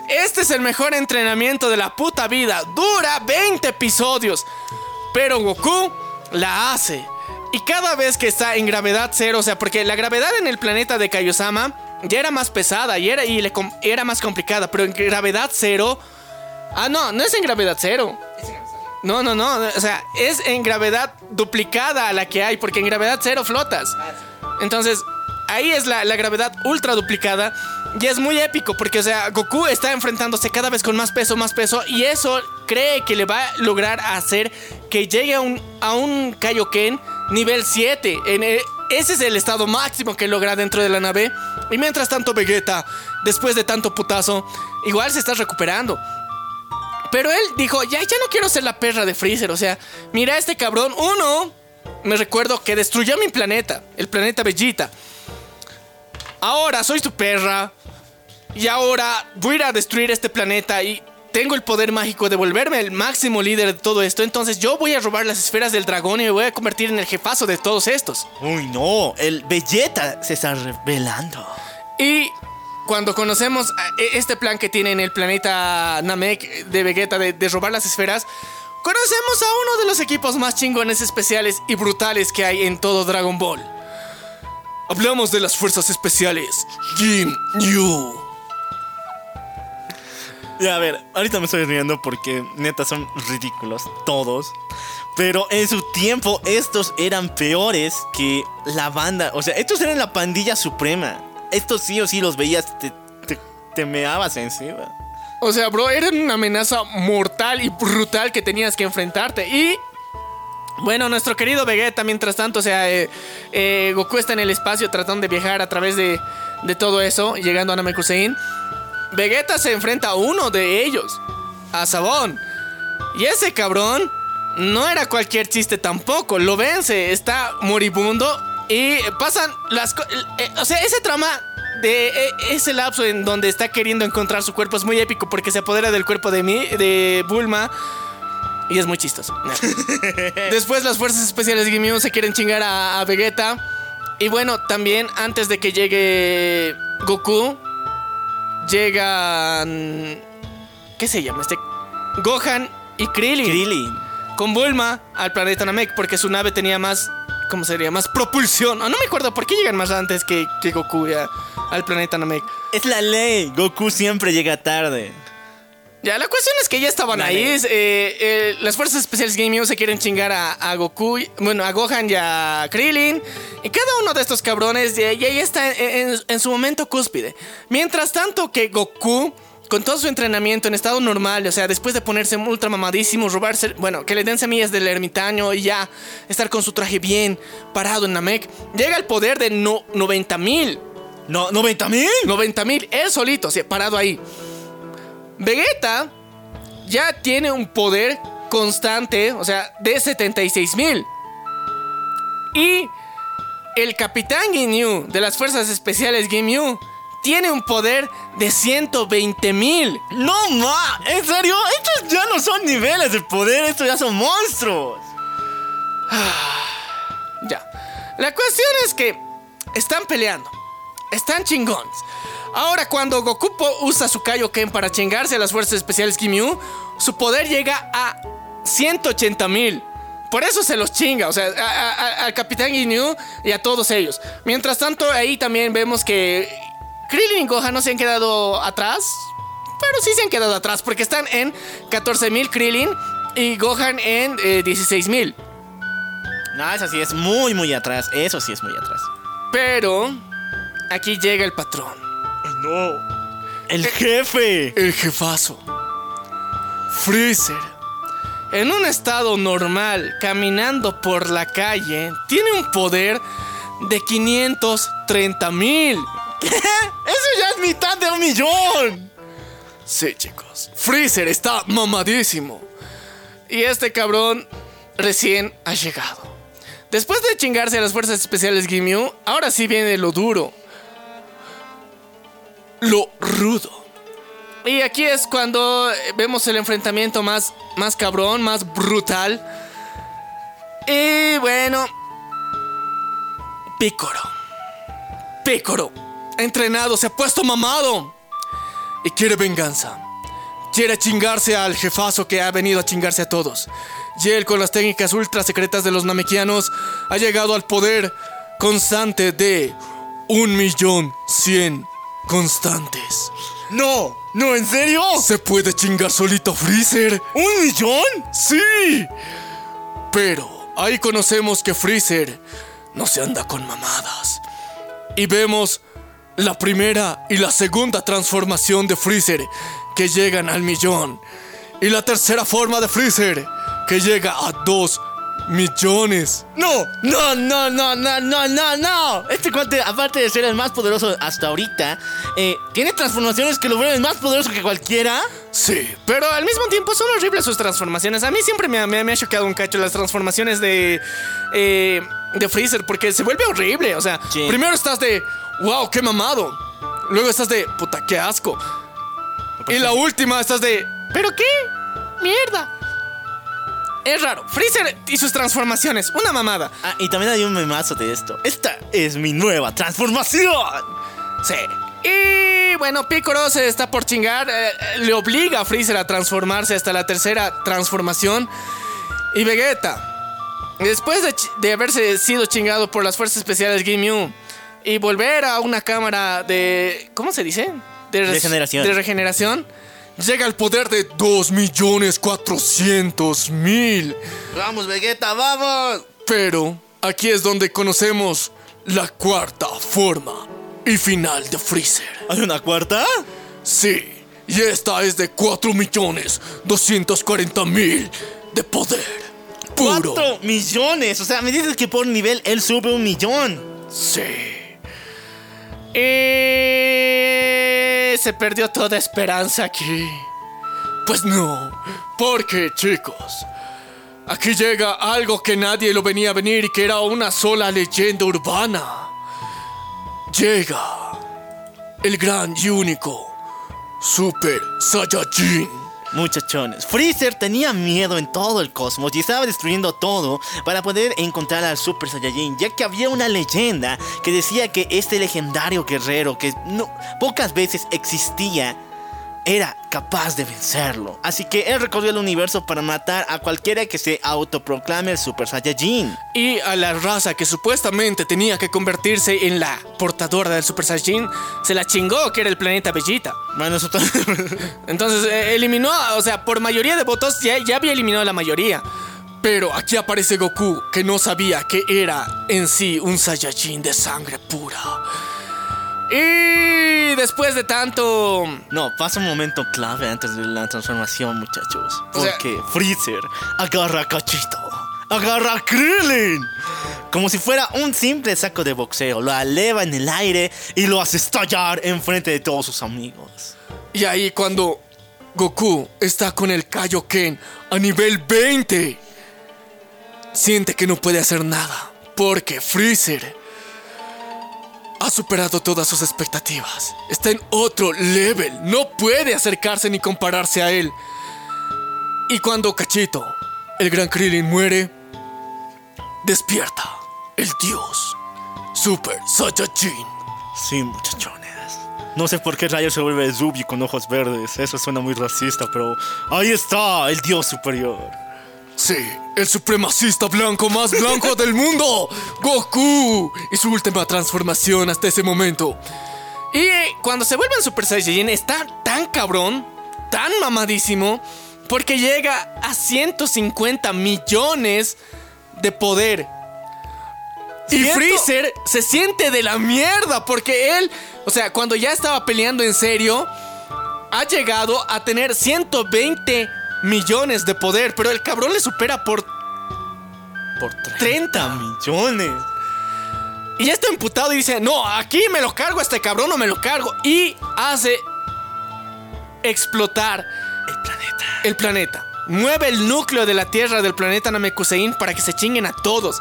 Este es el mejor entrenamiento de la puta vida. Dura 20 episodios. Pero Goku la hace. Y cada vez que está en gravedad cero, o sea, porque la gravedad en el planeta de Kaiosama ya era más pesada y era, y le era más complicada. Pero en gravedad cero. Ah, no, no es en gravedad cero. No, no, no. O sea, es en gravedad duplicada a la que hay, porque en gravedad cero flotas. Entonces, ahí es la, la gravedad ultra duplicada. Y es muy épico, porque, o sea, Goku está enfrentándose cada vez con más peso, más peso. Y eso cree que le va a lograr hacer que llegue a un, a un Kaioken nivel 7. En el- ese es el estado máximo que logra dentro de la nave. Y mientras tanto, Vegeta, después de tanto putazo, igual se está recuperando. Pero él dijo, ya, ya no quiero ser la perra de Freezer. O sea, mira a este cabrón. Uno, me recuerdo que destruyó mi planeta, el planeta Bellita. Ahora soy su perra. Y ahora voy a ir a destruir este planeta y tengo el poder mágico de volverme el máximo líder de todo esto. Entonces yo voy a robar las esferas del dragón y me voy a convertir en el jefazo de todos estos. Uy, no. El Vegeta se está revelando. Y cuando conocemos e- este plan que tiene en el planeta Namek de Vegeta de, de robar las esferas, conocemos a uno de los equipos más chingones especiales y brutales que hay en todo Dragon Ball. Hablamos de las fuerzas especiales Jin Yu. Ya, a ver, ahorita me estoy riendo porque neta son ridículos todos. Pero en su tiempo estos eran peores que la banda. O sea, estos eran la pandilla suprema. Estos sí o sí los veías, te, te, te meabas encima. O sea, bro, eran una amenaza mortal y brutal que tenías que enfrentarte. Y. Bueno, nuestro querido Vegeta, mientras tanto, o sea, eh, eh, Goku está en el espacio tratando de viajar a través de, de todo eso, llegando a Namekusein. Vegeta se enfrenta a uno de ellos, a Sabón. Y ese cabrón no era cualquier chiste tampoco. Lo vence, está moribundo. Y pasan las cosas. o sea, ese trama de eh, ese lapso en donde está queriendo encontrar su cuerpo es muy épico porque se apodera del cuerpo de mí, de Bulma. Y es muy chistoso. Después las fuerzas especiales de Gimio se quieren chingar a, a Vegeta. Y bueno, también antes de que llegue Goku, llegan... ¿Qué se llama este? Gohan y Krillin. Krillin. Con Bulma al planeta Namek porque su nave tenía más... ¿Cómo sería? Más propulsión. Ah, no me acuerdo por qué llegan más antes que, que Goku ya al planeta Namek. Es la ley. Goku siempre llega tarde. Ya, la cuestión es que ya estaban Dale. ahí. eh, eh, las fuerzas especiales Game Mew se quieren chingar a, a Goku, bueno, a Gohan y a Krillin. Y cada uno de estos cabrones ya, ya- ya está en, en- en su momento cúspide. Mientras tanto que Goku con todo su entrenamiento en estado normal, o sea, después de ponerse ultra mamadísimo, robarse, bueno, que le den semillas del ermitaño y ya estar con su traje bien parado en Namek, llega al poder de no, 90 mil. No, ¿90 mil? 90 mil, él solito, o sea, parado ahí. Vegeta ya tiene un poder constante, o sea, de 76 mil. Y el Capitán Ginyu de las Fuerzas Especiales Ginyu tiene un poder de 120 mil. No, ma, ¿en serio? Estos ya no son niveles de poder, estos ya son monstruos. ya. La cuestión es que están peleando. Están chingones. Ahora, cuando Goku usa su Kaioken para chingarse a las fuerzas especiales Kimyu, su poder llega a 180 mil. Por eso se los chinga, o sea, al Capitán Ginyu y a todos ellos. Mientras tanto, ahí también vemos que Krillin y Gohan no se han quedado atrás, pero sí se han quedado atrás, porque están en 14.000 Krillin y Gohan en 16.000. Eh, no, eso sí es muy, muy atrás. Eso sí es muy atrás. Pero aquí llega el patrón. no. El jefe. El jefazo. Freezer. En un estado normal, caminando por la calle, tiene un poder de 530 mil. ¡Eso ya es mitad de un millón! Sí, chicos. Freezer está mamadísimo. Y este cabrón recién ha llegado. Después de chingarse a las fuerzas especiales Gimyu, ahora sí viene lo duro. Lo rudo. Y aquí es cuando vemos el enfrentamiento más, más cabrón, más brutal. Y bueno. Pícoro. Pícoro entrenado, se ha puesto mamado. Y quiere venganza. Quiere chingarse al jefazo que ha venido a chingarse a todos. Y él, con las técnicas ultra secretas de los namekianos, ha llegado al poder constante de un millón cien constantes. No, no, ¿en serio? Se puede chingar solito Freezer. ¿Un millón? Sí. Pero ahí conocemos que Freezer no se anda con mamadas. Y vemos la primera y la segunda transformación de Freezer que llegan al millón. Y la tercera forma de Freezer que llega a dos millones. No, no, no, no, no, no, no, no. Este cuate, aparte de ser el más poderoso hasta ahorita, eh, tiene transformaciones que lo vuelven más poderoso que cualquiera. Sí, pero al mismo tiempo son horribles sus transformaciones. A mí siempre me, me, ha choqueado un cacho las transformaciones de, eh, de Freezer porque se vuelve horrible. O sea, primero estás de wow, qué mamado. Luego estás de, puta, qué asco. Y la última estás de, ¿pero qué? Mierda. Es raro. Freezer y sus transformaciones, una mamada. Ah, y también hay un memazo de esto. Esta es mi nueva transformación. Sí. Y bueno, Piccolo se está por chingar. Eh, eh, le obliga a Freezer a transformarse hasta la tercera transformación. Y Vegeta, después de, de haberse sido chingado por las fuerzas especiales Ginyu y volver a una cámara de. ¿Cómo se dice? De regeneración. De regeneración. Llega al poder de 2.400.000. Vamos, Vegeta, vamos. Pero aquí es donde conocemos la cuarta forma y final de Freezer. ¿Hay una cuarta? Sí, y esta es de 4.240.000 de poder. Puro. 4 millones. O sea, me dices que por nivel él sube un millón. Sí. Y se perdió toda esperanza aquí. Pues no, porque chicos, aquí llega algo que nadie lo venía a venir y que era una sola leyenda urbana. Llega el gran y único Super Saiyajin. Muchachones, Freezer tenía miedo en todo el cosmos y estaba destruyendo todo para poder encontrar al Super Saiyajin, ya que había una leyenda que decía que este legendario guerrero que no, pocas veces existía era capaz de vencerlo. Así que él recorrió el universo para matar a cualquiera que se autoproclame el Super Saiyajin. Y a la raza que supuestamente tenía que convertirse en la portadora del Super Saiyajin, se la chingó que era el planeta Bellita. Bueno, eso Entonces eh, eliminó, o sea, por mayoría de votos ya, ya había eliminado a la mayoría. Pero aquí aparece Goku, que no sabía que era en sí un Saiyajin de sangre pura. Y después de tanto... No, pasa un momento clave antes de la transformación, muchachos. O sea- Porque Freezer agarra a Cachito, agarra a Krillin. Como si fuera un simple saco de boxeo. Lo eleva en el aire y lo hace estallar enfrente de todos sus amigos. Y ahí cuando Goku está con el Kaioken a nivel 20, siente que no puede hacer nada, porque Freezer ha superado todas sus expectativas. Está en otro level, no puede acercarse ni compararse a él. Y cuando Cachito, el gran Krillin, muere, despierta el dios Super Saiyajin. Sí, muchachones. No sé por qué rayos se vuelve Zubi con ojos verdes. Eso suena muy racista, pero ahí está el dios superior. Sí, el supremacista blanco más blanco del mundo, Goku, y su última transformación hasta ese momento. Y cuando se vuelve en Super Saiyajin está tan cabrón, tan mamadísimo, porque llega a 150 millones de poder. Y. Freezer se siente de la mierda porque él, o sea, cuando ya estaba peleando en serio, ha llegado a tener 120 millones de poder, pero el cabrón le supera por Por 30. millones. Y ya está emputado y dice, no, aquí me lo cargo a este cabrón o me lo cargo. Y hace explotar El planeta. el planeta. Mueve el núcleo de la Tierra del planeta Namekusein para que se chinguen a todos.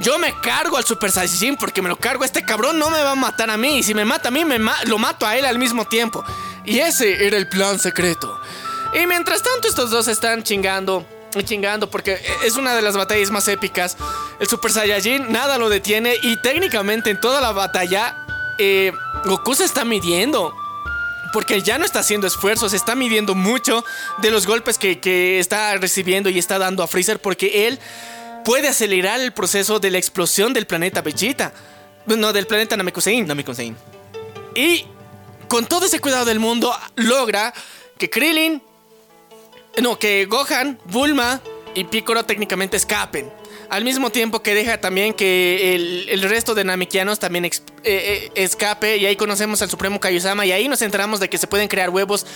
Yo me cargo al Super Saiyajin porque me lo cargo. Este cabrón no me va a matar a mí. Y si me mata a mí, me ma- lo mato a él al mismo tiempo. Y ese era el plan secreto. Y mientras tanto, estos dos están chingando y chingando porque es una de las batallas más épicas. El Super Saiyajin nada lo detiene. Y técnicamente en toda la batalla, eh, Goku se está midiendo. Porque ya no está haciendo esfuerzos, está midiendo mucho de los golpes que, que está recibiendo y está dando a Freezer porque él puede acelerar el proceso de la explosión del planeta Vegeta. No, del planeta Namekusein. Namekusein. Y con todo ese cuidado del mundo logra que Krillin, no, que Gohan, Bulma y Piccolo técnicamente escapen. Al mismo tiempo que deja también que el, el resto de Namekianos también eh, eh, escape. Y ahí conocemos al Supremo Kaiosama. Y ahí nos enteramos de que se pueden crear huevos.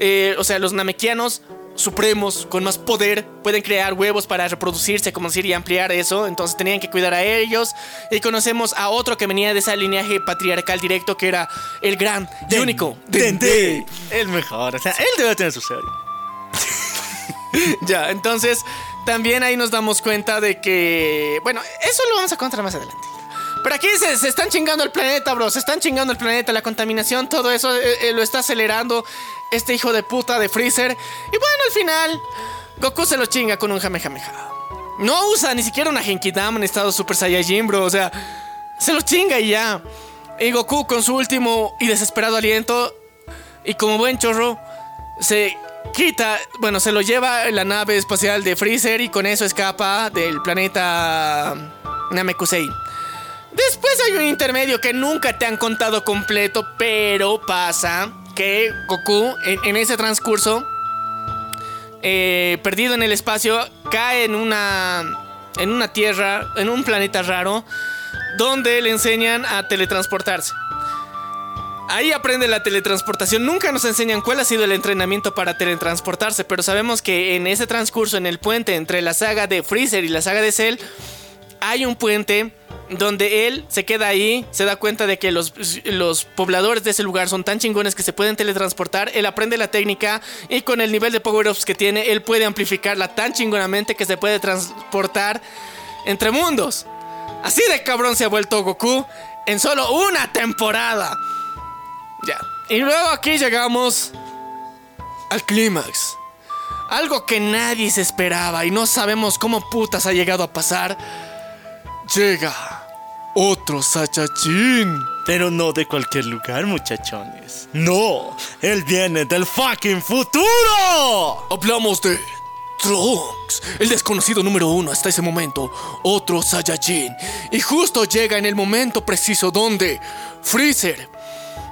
eh, o sea, los Namekianos supremos con más poder pueden crear huevos para reproducirse, como decir, y ampliar eso. Entonces tenían que cuidar a ellos. Y conocemos a otro que venía de ese linaje patriarcal directo que era el gran y único Dende. El mejor. O sea, él debe tener su serie. Ya, entonces también ahí nos damos cuenta de que, bueno, eso lo vamos a contar más adelante. Pero aquí se, se están chingando el planeta, bro. Se están chingando el planeta, la contaminación, todo eso eh, eh, lo está acelerando este hijo de puta de Freezer. Y bueno, al final, Goku se lo chinga con un Kamehameha. No usa ni siquiera una Genkidama en estado Super Saiyajin, bro. O sea, se lo chinga y ya. Y Goku con su último y desesperado aliento, y como buen chorro, se quita, bueno, se lo lleva la nave espacial de Freezer y con eso escapa del planeta Namekusei. Después hay un intermedio que nunca te han contado completo, pero pasa que Goku en, en ese transcurso, eh, perdido en el espacio, cae en una, en una tierra, en un planeta raro, donde le enseñan a teletransportarse. Ahí aprende la teletransportación. Nunca nos enseñan cuál ha sido el entrenamiento para teletransportarse, pero sabemos que en ese transcurso, en el puente entre la saga de Freezer y la saga de Cell, hay un puente donde él se queda ahí, se da cuenta de que los, los pobladores de ese lugar son tan chingones que se pueden teletransportar. Él aprende la técnica y con el nivel de power-ups que tiene, él puede amplificarla tan chingonamente que se puede transportar entre mundos. Así de cabrón se ha vuelto Goku en solo una temporada. Ya. Y luego aquí llegamos al clímax. Algo que nadie se esperaba y no sabemos cómo putas ha llegado a pasar. Llega otro Saiyajin. Pero no de cualquier lugar, muchachones. No, él viene del fucking futuro. Hablamos de Trunks, el desconocido número uno hasta ese momento, otro Saiyajin. Y justo llega en el momento preciso donde Freezer,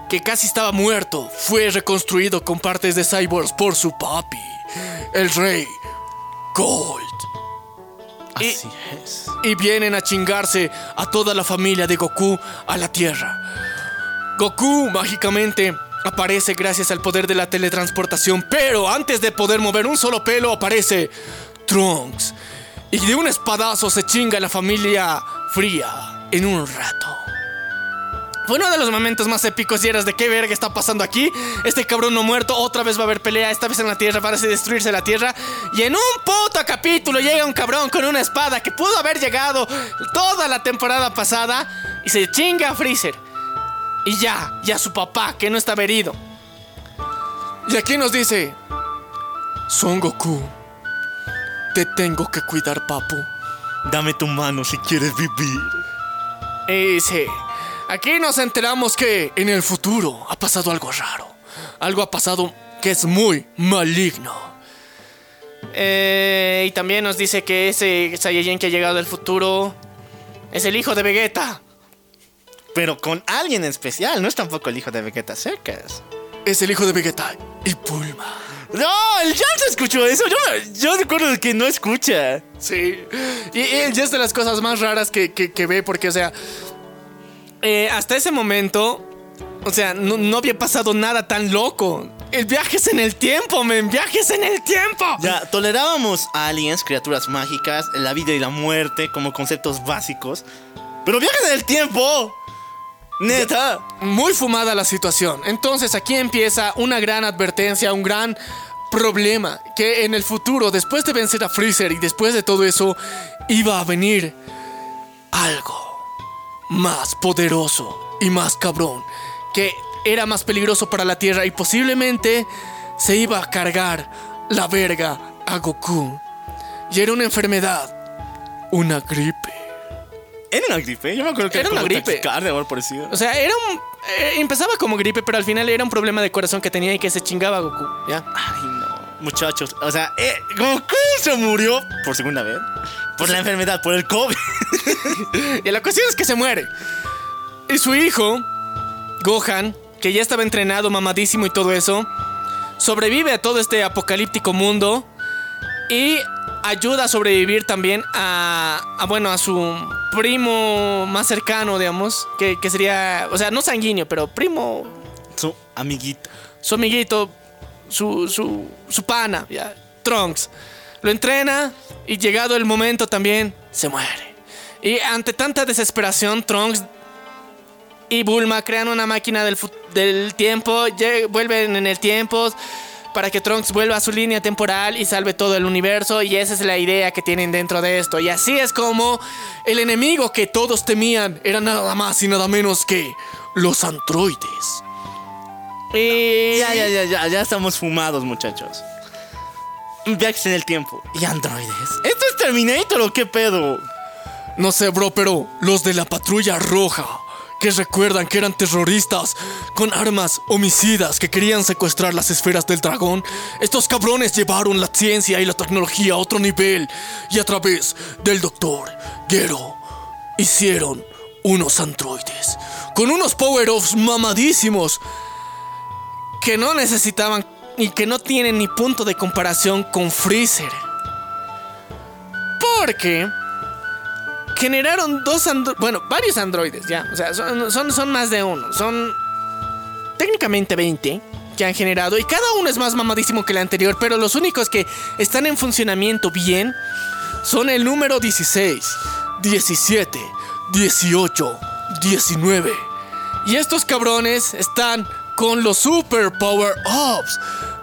que casi estaba muerto, fue reconstruido con partes de cyborgs por su papi, el rey Gold. Y- Así es. y vienen a chingarse a toda la familia de Goku a la Tierra. Goku mágicamente aparece gracias al poder de la teletransportación, pero antes de poder mover un solo pelo aparece Trunks. Y de un espadazo se chinga la familia fría en un rato. Fue uno de los momentos más épicos y eras de qué verga está pasando aquí. Este cabrón no muerto, otra vez va a haber pelea, esta vez en la tierra, parece destruirse la tierra. Y en un puto capítulo llega un cabrón con una espada que pudo haber llegado toda la temporada pasada y se chinga a Freezer. Y ya, ya su papá, que no estaba herido. Y aquí nos dice, Son Goku, te tengo que cuidar, papu. Dame tu mano si quieres vivir. Y sí, aquí nos enteramos que en el futuro ha pasado algo raro. Algo ha pasado que es muy maligno. Eh, y también nos dice que ese Saiyajin que ha llegado del futuro es el hijo de Vegeta. Pero con alguien especial, no es tampoco el hijo de Vegeta Secas. Es el hijo de Vegeta y Pulma. No, el Jan se escuchó eso. Yo, yo recuerdo que no escucha. Sí. Y, y ya es de las cosas más raras que, que- que ve, porque, o sea, eh, hasta ese momento, o sea, no, no había pasado nada tan loco. El viaje es en el tiempo, men. Viajes en el tiempo. Ya, tolerábamos aliens, criaturas mágicas, la vida y la muerte como conceptos básicos. Pero viajes en el tiempo. Neta. Muy fumada la situación. Entonces aquí empieza una gran advertencia, un gran problema. Que en el futuro, después de vencer a Freezer y después de todo eso, iba a venir algo más poderoso y más cabrón. Que era más peligroso para la Tierra y posiblemente se iba a cargar la verga a Goku. Y era una enfermedad. Una gripe. Era una gripe. Yo me acuerdo que Era una gripe. parecido. O sea, era un. eh, empezaba como gripe, pero al final era un problema de corazón que tenía y que se chingaba a Goku, ¿ya? Ay, no. Muchachos, o sea, eh, Goku se murió por segunda vez. Por la enfermedad, por el COVID. Y la cuestión es que se muere. Y su hijo, Gohan, que ya estaba entrenado, mamadísimo y todo eso, sobrevive a todo este apocalíptico mundo y ayuda a sobrevivir también a, a, bueno, a su primo más cercano, digamos, que, que sería, o sea, no sanguíneo, pero primo, Su amiguito. su amiguito, su, su, su pana, ya, Trunks. Lo entrena y llegado el momento también se muere. Y ante tanta desesperación, Trunks y Bulma crean una máquina del, del tiempo, vuelven en el tiempo para que Trunks vuelva a su línea temporal y salve todo el universo. Y esa es la idea que tienen dentro de esto. Y así es como el enemigo que todos temían era nada más y nada menos que los androides. Y Ya, ya, ya, ya, ya estamos fumados, muchachos. Viajes en el tiempo. Y androides. ¿Esto es Terminator o qué pedo? No sé, bro, pero los de la patrulla roja, que recuerdan que eran terroristas con armas homicidas que querían secuestrar las esferas del dragón, estos cabrones llevaron la ciencia y la tecnología a otro nivel y a través del doctor Gero hicieron unos androides con unos power-ups mamadísimos que no necesitaban y que no tienen ni punto de comparación con Freezer. Porque generaron dos androides, bueno, varios androides, ya, o sea, son, son, son más de uno, son técnicamente 20 que han generado y cada uno es más mamadísimo que el anterior, pero los únicos que están en funcionamiento bien son el número 16, 17, 18, 19. Y estos cabrones están con los Super Power Ups.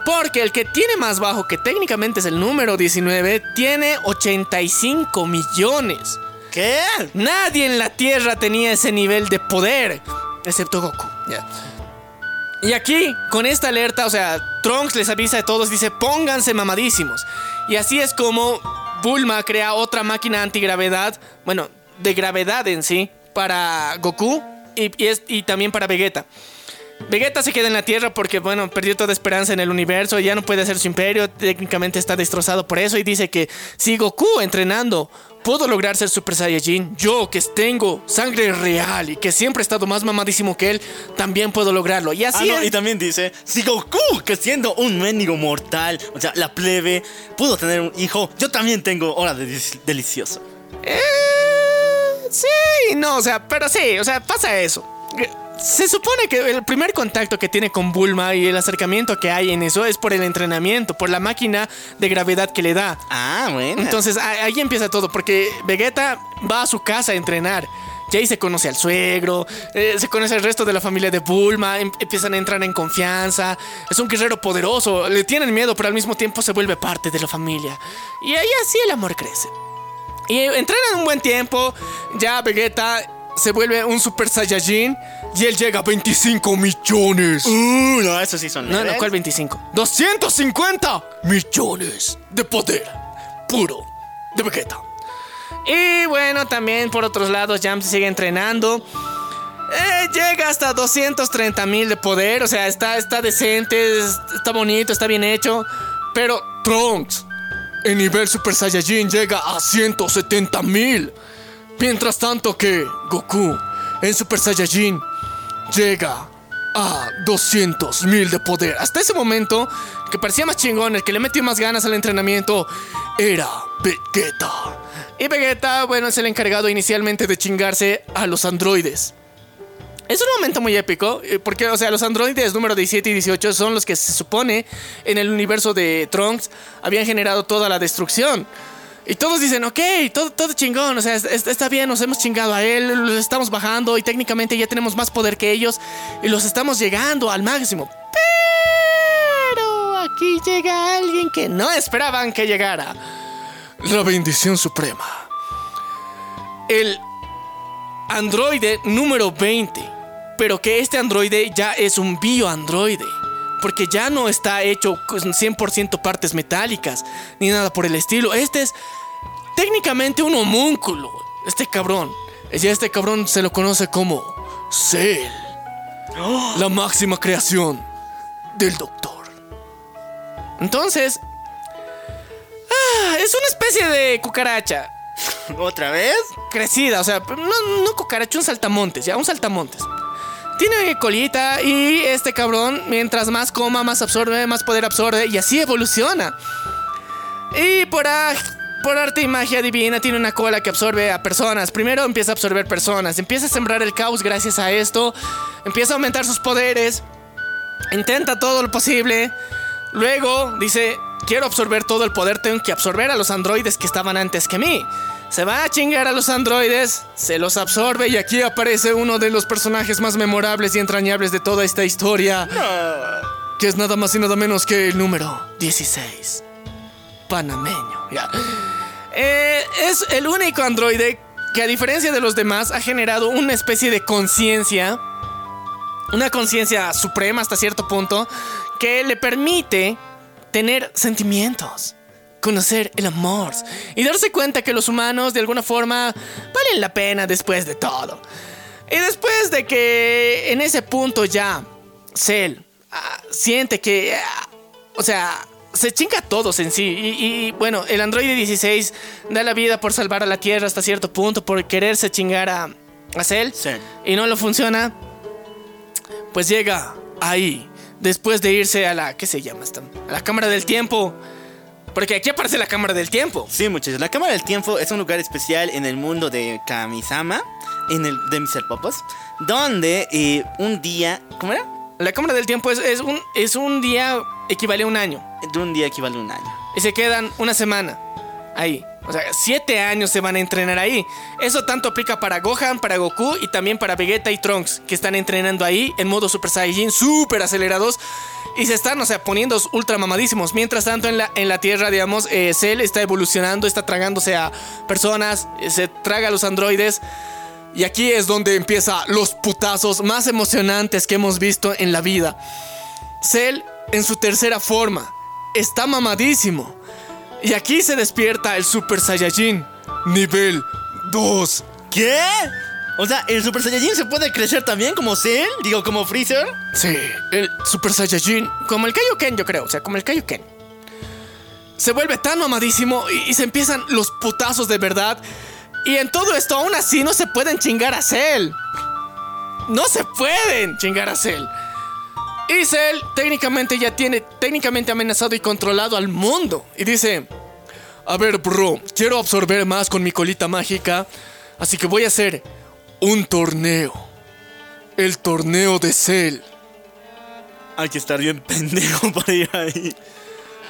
Porque el que tiene más bajo, que técnicamente es el número 19, tiene 85 millones. ¿Qué? Nadie en la Tierra tenía ese nivel de poder, excepto Goku. Y aquí, con esta alerta, o sea, Trunks les avisa a todos, dice, pónganse mamadísimos. Y así es como Bulma crea otra máquina antigravedad, bueno, de gravedad en sí, para Goku y, y es- y también para Vegeta. Vegeta se queda en la Tierra porque, bueno, perdió toda esperanza en el universo, ya no puede hacer su imperio, técnicamente está destrozado por eso y dice que si Goku entrenando pudo lograr ser Super Saiyajin, yo que tengo sangre real y que siempre he estado más mamadísimo que él, también puedo lograrlo. Y Ah, así no, es. y también dice, si Goku, que siendo un mendigo mortal, o sea, la plebe, pudo tener un hijo, yo también tengo hora de delicioso. Eh, sí, no, o sea, pero sí, o sea, pasa eso. Se supone que el primer contacto que tiene con Bulma y el acercamiento que hay en eso es por el entrenamiento, por la máquina de gravedad que le da. Ah, bueno. Entonces ahí empieza todo, porque Vegeta va a su casa a entrenar. Y ahí se conoce al suegro, eh, se conoce al resto de la familia de Bulma, em, empiezan a entrar en confianza. Es un guerrero poderoso, le tienen miedo, pero al mismo tiempo se vuelve parte de la familia. Y ahí así el amor crece. Y entrenan un buen tiempo, ya Vegeta se vuelve un Super Saiyajin y él llega a 25 millones. Uh, no, eso sí son. No, no, ¿cuál 25? 250 millones de poder puro de Vegeta. Y bueno, también por otros lados, Jam se sigue entrenando. Eh, llega hasta 230 mil de poder. O sea, está, está decente, está bonito, está bien hecho. Pero Trunks, en nivel Super Saiyajin, llega a 170 mil. Mientras tanto que Goku, en Super Saiyajin, llega a 200 mil de poder. Hasta ese momento, que parecía más chingón, el que le metió más ganas al entrenamiento, era Vegeta. Y Vegeta, bueno, es el encargado inicialmente de chingarse a los androides. Es un momento muy épico, eh, porque, o sea, los androides número 17 y 18 son los que se supone en el universo de Trunks habían generado toda la destrucción. Y todos dicen, ok, todo, chingón, o sea, está bien, nos hemos chingado a él, los estamos bajando y técnicamente ya tenemos más poder que ellos y los estamos llegando al máximo. Pero aquí llega alguien que no esperaban que llegara. La bendición suprema. El androide número 20. Pero que este androide ya es un bioandroide. Porque ya no está hecho con 100% partes metálicas. Ni nada por el estilo. Este es técnicamente un homúnculo. Este cabrón. Y este cabrón se lo conoce como Cell. La máxima creación del doctor. Entonces, Ah, es una especie de cucaracha. ¿Otra vez? Crecida, o sea, no, no cucaracha, un saltamontes, ya, un saltamontes. Tiene colita y este cabrón, mientras más coma, más absorbe, más poder absorbe y así evoluciona. Y por, por arte y magia divina tiene una cola que absorbe a personas. Primero empieza a absorber personas, empieza a sembrar el caos gracias a esto, empieza a aumentar sus poderes, intenta todo lo posible. Luego dice, quiero absorber todo el poder, tengo que absorber a los androides que estaban antes que mí. Se va a chingar a los androides, se los absorbe y aquí aparece uno de los personajes más memorables y entrañables de toda esta historia. Que es nada más y nada menos que el número 16. Panameño. Eh, es el único androide que a diferencia de los demás ha generado una especie de conciencia. Una conciencia suprema hasta cierto punto que le permite tener sentimientos, conocer el amor y darse cuenta que los humanos de alguna forma valen la pena después de todo. Y después de que en ese punto ya Cell ah, siente que, ah, o sea, se chinga a todos en sí. Y, bueno, el androide 16 da la vida por salvar a la Tierra hasta cierto punto, por quererse chingar a, a Cell. Y no lo funciona. Pues llega ahí después de irse a la. ¿Qué se llama esta? A la Cámara del Tiempo. Porque aquí aparece la Cámara del Tiempo. Sí, muchachos. La Cámara del Tiempo es un lugar especial en el mundo de Kamisama, en el de Mr. Popos, donde eh, un día. ¿Cómo era? La Cámara del Tiempo es, es, un, es un día equivale a un año. De un día equivale a un año. Y se quedan una semana ahí. O sea, siete años se van a entrenar ahí. Eso tanto aplica para Gohan, para Goku y también para Vegeta y Trunks, que están entrenando ahí en modo Super Saiyajin, súper acelerados. Y se están, o sea, poniendo ultra mamadísimos. Mientras tanto, en la, en la Tierra, digamos, eh, Cell está evolucionando, está tragándose a personas, eh, se traga a los androides. Y aquí es donde empieza los putazos más emocionantes que hemos visto en la vida. Cell, en su tercera forma, está mamadísimo y aquí se despierta el Super Saiyajin nivel 2. ¿Qué? O sea, ¿el Super Saiyajin se puede crecer también como Cell? Digo, como Freezer. Sí, el Super Saiyajin, como el Kaioken, yo creo, o sea, como el Kaioken. Se vuelve tan mamadísimo y, y se empiezan los putazos de verdad. Y en todo esto, aún así, no se pueden chingar a Cell. No se pueden chingar a Cell. Y Cell técnicamente ya tiene técnicamente amenazado y controlado al mundo. Y dice, a ver, bro, quiero absorber más con mi colita mágica, así que voy a hacer un torneo. el torneo de Cell. Hay que estar bien pendejo para ir ahí.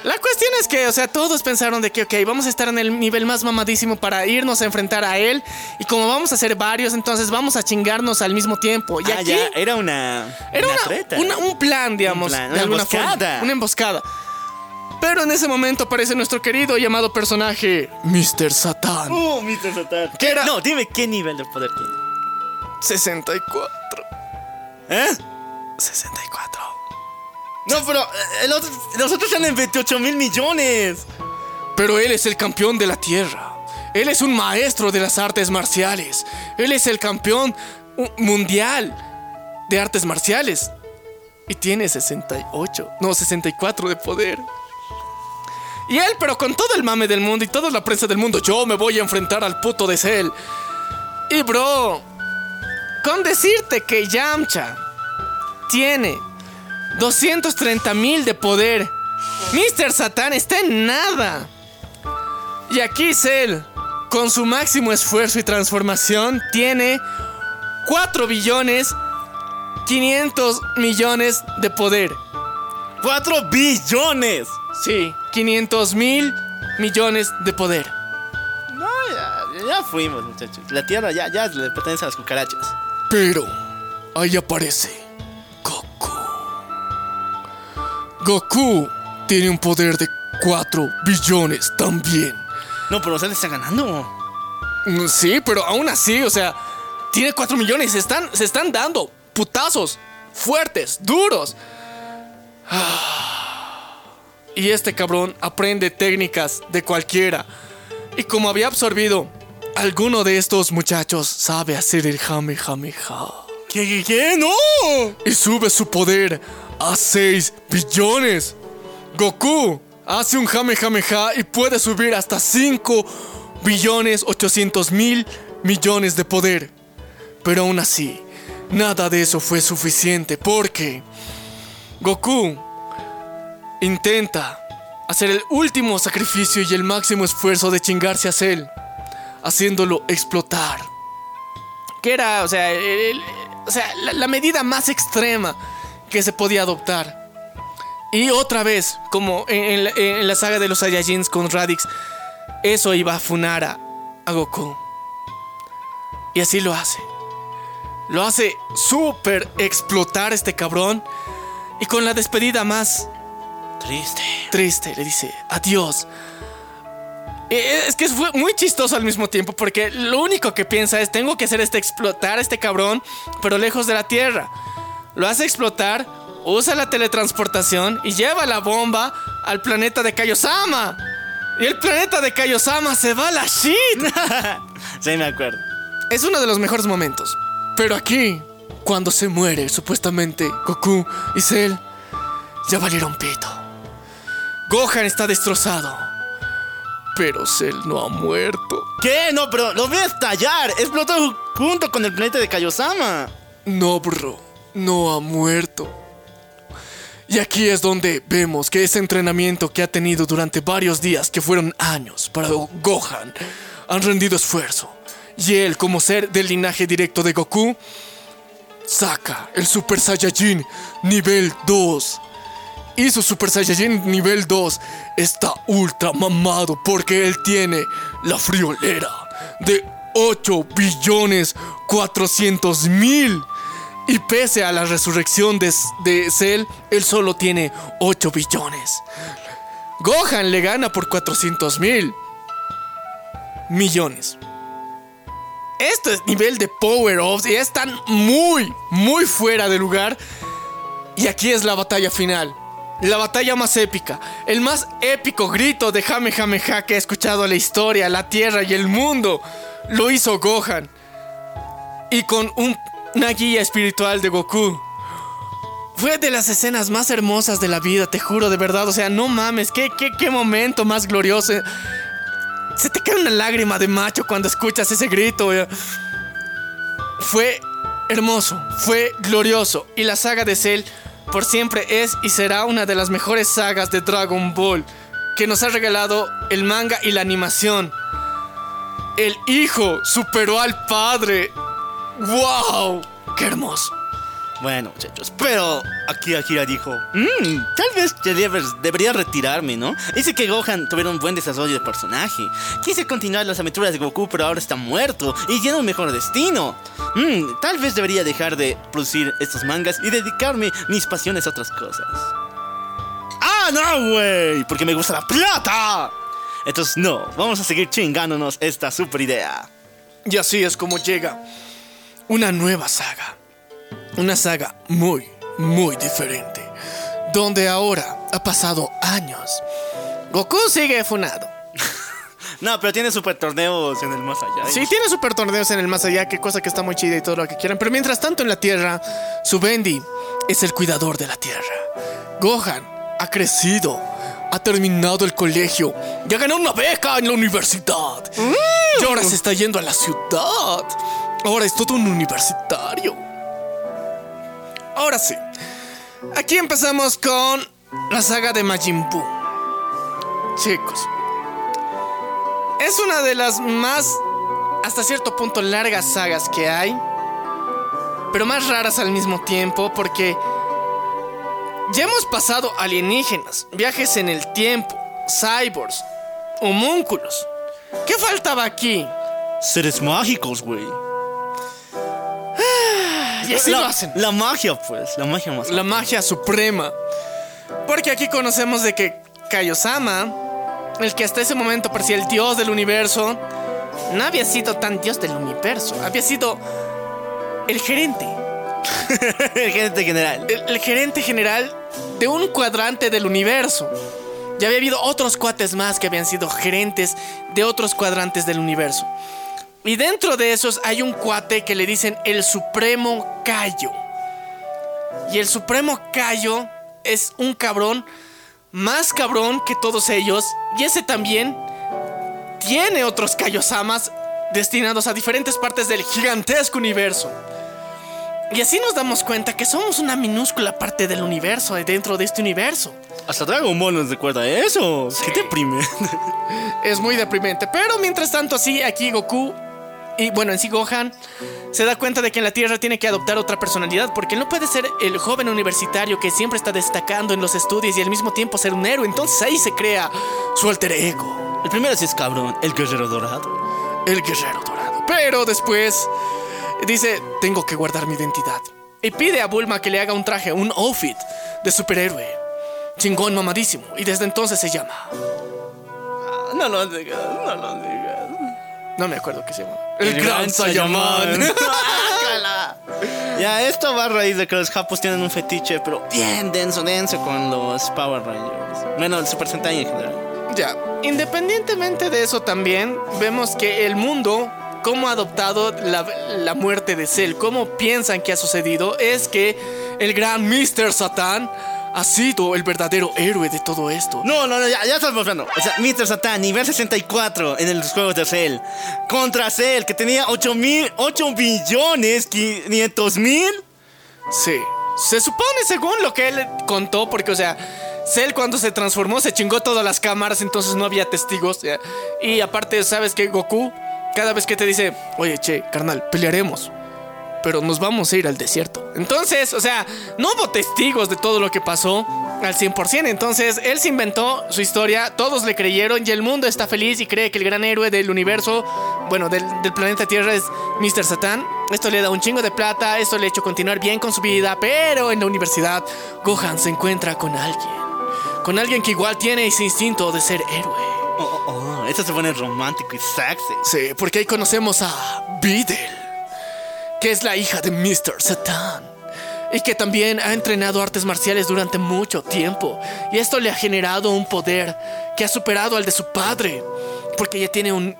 La cuestión es que, o sea, todos pensaron de que, ok, vamos a estar en el nivel más mamadísimo para irnos a enfrentar a él. Y como vamos a ser varios, entonces vamos a chingarnos al mismo tiempo. Y ah, aquí ya, era una. era una una- treta. una- un plan, digamos, plan, de una alguna emboscada. forma. Una emboscada. Pero en ese momento aparece nuestro querido llamado personaje Mr. Satan. Uh, Mr. Satan. ¿Qué era? No, dime qué nivel de poder tiene. 64. ¿Eh? 64. No, pero eh, el otro- los otros están en 28 mil millones. Pero él es el campeón de la tierra. Él es un maestro de las artes marciales. Él es el campeón mundial de artes marciales. Y tiene 68, no, 64 de poder. Y él, pero con todo el mame del mundo y toda la prensa del mundo, yo me voy a enfrentar al puto de Cell. Y bro, con decirte que Yamcha tiene 230 mil de poder. Mr. Satan está en nada. Y aquí Cell, con su máximo esfuerzo y transformación, tiene 4 billones 500 millones de poder. 4 billones. Sí, 500 mil millones de poder. No, ya, ya fuimos, muchachos. La tierra ya, ya le pertenece a las cucarachas. Pero ahí aparece Goku tiene un poder de 4 billones también. No, pero se le está ganando. Mm, Sí, pero aún así, o sea, tiene 4 millones. Se están, se están dando putazos fuertes, duros. Ah. Y este cabrón aprende técnicas de cualquiera. Y como había absorbido, alguno de estos muchachos sabe hacer el Kamehameha. ¿Qué, qué, qué? ¡No! Y sube su poder a 6 billones. Goku hace un Kamehameha y puede subir hasta 5 billones 800 mil millones de poder. Pero aún así, nada de eso fue suficiente porque Goku intenta hacer el último sacrificio y el máximo esfuerzo de chingarse a Cell, haciéndolo explotar. Que era, o sea, el- o sea la, la medida más extrema que se podía adoptar. Y otra vez, como en, en la, en la saga de los Saiyajins con Radix, eso iba a funar a, a Goku. Y así lo hace. Lo hace súper explotar este cabrón. Y con la despedida más Triste. triste le dice adiós. Eh, Es que fue muy chistoso al mismo tiempo porque lo único que piensa es tengo que hacer este explotar a este cabrón, pero lejos de la Tierra. Lo hace explotar, usa la teletransportación y lleva la bomba al planeta de Kaiosama. Y el planeta de Kaiosama se va a la shit. sí, me acuerdo. Es uno de los mejores momentos. Pero aquí, cuando se muere supuestamente Goku y Cell, ya valieron pito. Gohan está destrozado. Pero Cell no ha muerto. ¿Qué? No, pero lo voy a estallar. Explotó junto con el planeta de Kaiosama. No, bro, no ha muerto. Y aquí es donde vemos que ese entrenamiento que ha tenido durante varios días, que fueron años para Gohan, han rendido esfuerzo. Y él, como ser del linaje directo de Goku, saca el Super Saiyajin nivel 2. Su Super Saiyajin nivel 2 está ultra mamado porque él tiene la friolera de 8 billones 400 mil. Y pese a la resurrección de, de Cell, él solo tiene 8 billones. Gohan le gana por 400 mil millones. Esto es nivel de power-ups y están muy, muy fuera de lugar. Y aquí es la batalla final. La batalla más épica. El más épico grito de Kamehameha que he escuchado la historia, la tierra y el mundo. Lo hizo Gohan. Y con un- una guía espiritual de Goku. Fue de las escenas más hermosas de la vida, te juro, de verdad. O sea, no mames, qué, qué, qué momento más glorioso. Se te cae una lágrima de macho cuando escuchas ese grito. Fue hermoso, fue glorioso. Y la saga de Cell por siempre es y será una de las mejores sagas de Dragon Ball que nos ha regalado el manga y la animación. El hijo superó al padre. ¡Wow! ¡Qué hermoso! Bueno, muchachos, pero aquí Akira dijo, mmm, tal vez debería, retirarme, ¿no? Dice que Gohan tuviera un buen desarrollo de personaje. Quise continuar las aventuras de Goku, pero ahora está muerto y tiene un mejor destino. Mmm, tal vez debería dejar de producir estos mangas y dedicarme mis pasiones a otras cosas. ¡Ah, no, güey! Porque me gusta la plata. Entonces, no, vamos a seguir chingándonos esta super idea. Y así es como llega una nueva saga. Una saga muy, muy diferente. Donde ahora ha pasado años. Goku sigue funado. No, pero tiene super torneos en el más allá. Sí, tiene super torneos en el más allá, que cosa que está muy chida y todo lo que quieran. Pero mientras tanto en la Tierra, su Bendy es el cuidador de la Tierra. Gohan ha crecido, ha terminado el colegio y ha ganado una beca en la universidad. Y ahora se está yendo a la ciudad. Ahora es todo un universitario. Ahora sí. Aquí empezamos con la saga de Majin Buu. Chicos. Es una de las más, hasta cierto punto, largas sagas que hay. Pero más raras al mismo tiempo porque ya hemos pasado alienígenas, viajes en el tiempo, cyborgs, homúnculos. ¿Qué faltaba aquí? Seres mágicos, güey. Y así la, lo hacen. La magia, pues, la magia más. La magia suprema. Porque aquí conocemos de que Kaiosama, el que hasta ese momento parecía el dios del universo, no había sido tan dios del universo. Había sido el gerente. el gerente general. El, el gerente general de un cuadrante del universo. Ya había habido otros cuates más que habían sido gerentes de otros cuadrantes del universo. Y dentro de esos hay un cuate que le dicen el Supremo Cayo. Y el Supremo Cayo es un cabrón más cabrón que todos ellos. Y ese también tiene otros Kaiosamas destinados a diferentes partes del gigantesco universo. Y así nos damos cuenta que somos una minúscula parte del universo, dentro de este universo. Hasta Dragon Ball nos recuerda eso. Sí. ¿Qué te deprime? Es muy deprimente. Pero mientras tanto, así aquí Goku y bueno, en sí Gohan se da cuenta de que en la Tierra tiene que adoptar otra personalidad porque él no puede ser el joven universitario que siempre está destacando en los estudios y al mismo tiempo ser un héroe. Entonces ahí se crea su alter ego, El primero sí es cabrón, el guerrero dorado. el guerrero dorado. Pero después dice, tengo que guardar mi identidad. Y pide a Bulma que le haga un traje, un outfit de superhéroe. Chingón mamadísimo. Y desde entonces se llama... No lo digas, no lo digas. No me acuerdo qué se llama. Guácala. ya, esto va a raíz de que los japos tienen un fetiche, pero bien denso, denso con los Power Rangers. Bueno, el Super Sentai en general. Ya, independientemente de eso también, vemos que el mundo, cómo ha adoptado la, la muerte de Cell, cómo piensan que ha sucedido, es que el gran Mr. Satan ha sido el verdadero héroe de todo esto. No, no, no, ya, ya estamos hablando. O sea, Mr. Satan, nivel 64 en los juegos de Cell. Contra Cell, que tenía 8 mil, 8 billones, 500 mil. Sí, se supone según lo que él contó, porque, o sea, Cell cuando se transformó se chingó todas las cámaras, entonces no había testigos. Y aparte, ¿sabes que Goku? Cada vez que te dice, oye, che, carnal, pelearemos. Pero nos vamos a ir al desierto. Entonces, o sea, no hubo testigos de todo lo que pasó al 100%. Entonces, él se inventó su historia, todos le creyeron y el mundo está feliz y cree que el gran héroe del universo, bueno, del, del planeta Tierra es Mr. Satan. Esto le da un chingo de plata, esto le ha hecho continuar bien con su vida, pero en la universidad, Gohan se encuentra con alguien. Con alguien que igual tiene ese instinto de ser héroe. Oh, oh, oh, esto se pone romántico y sexy. Sí, porque ahí conocemos a Videl, que es la hija de Mr. Satan. Y que también ha entrenado artes marciales durante mucho tiempo. Y esto le ha generado un poder que ha superado al de su padre. Porque ella tiene un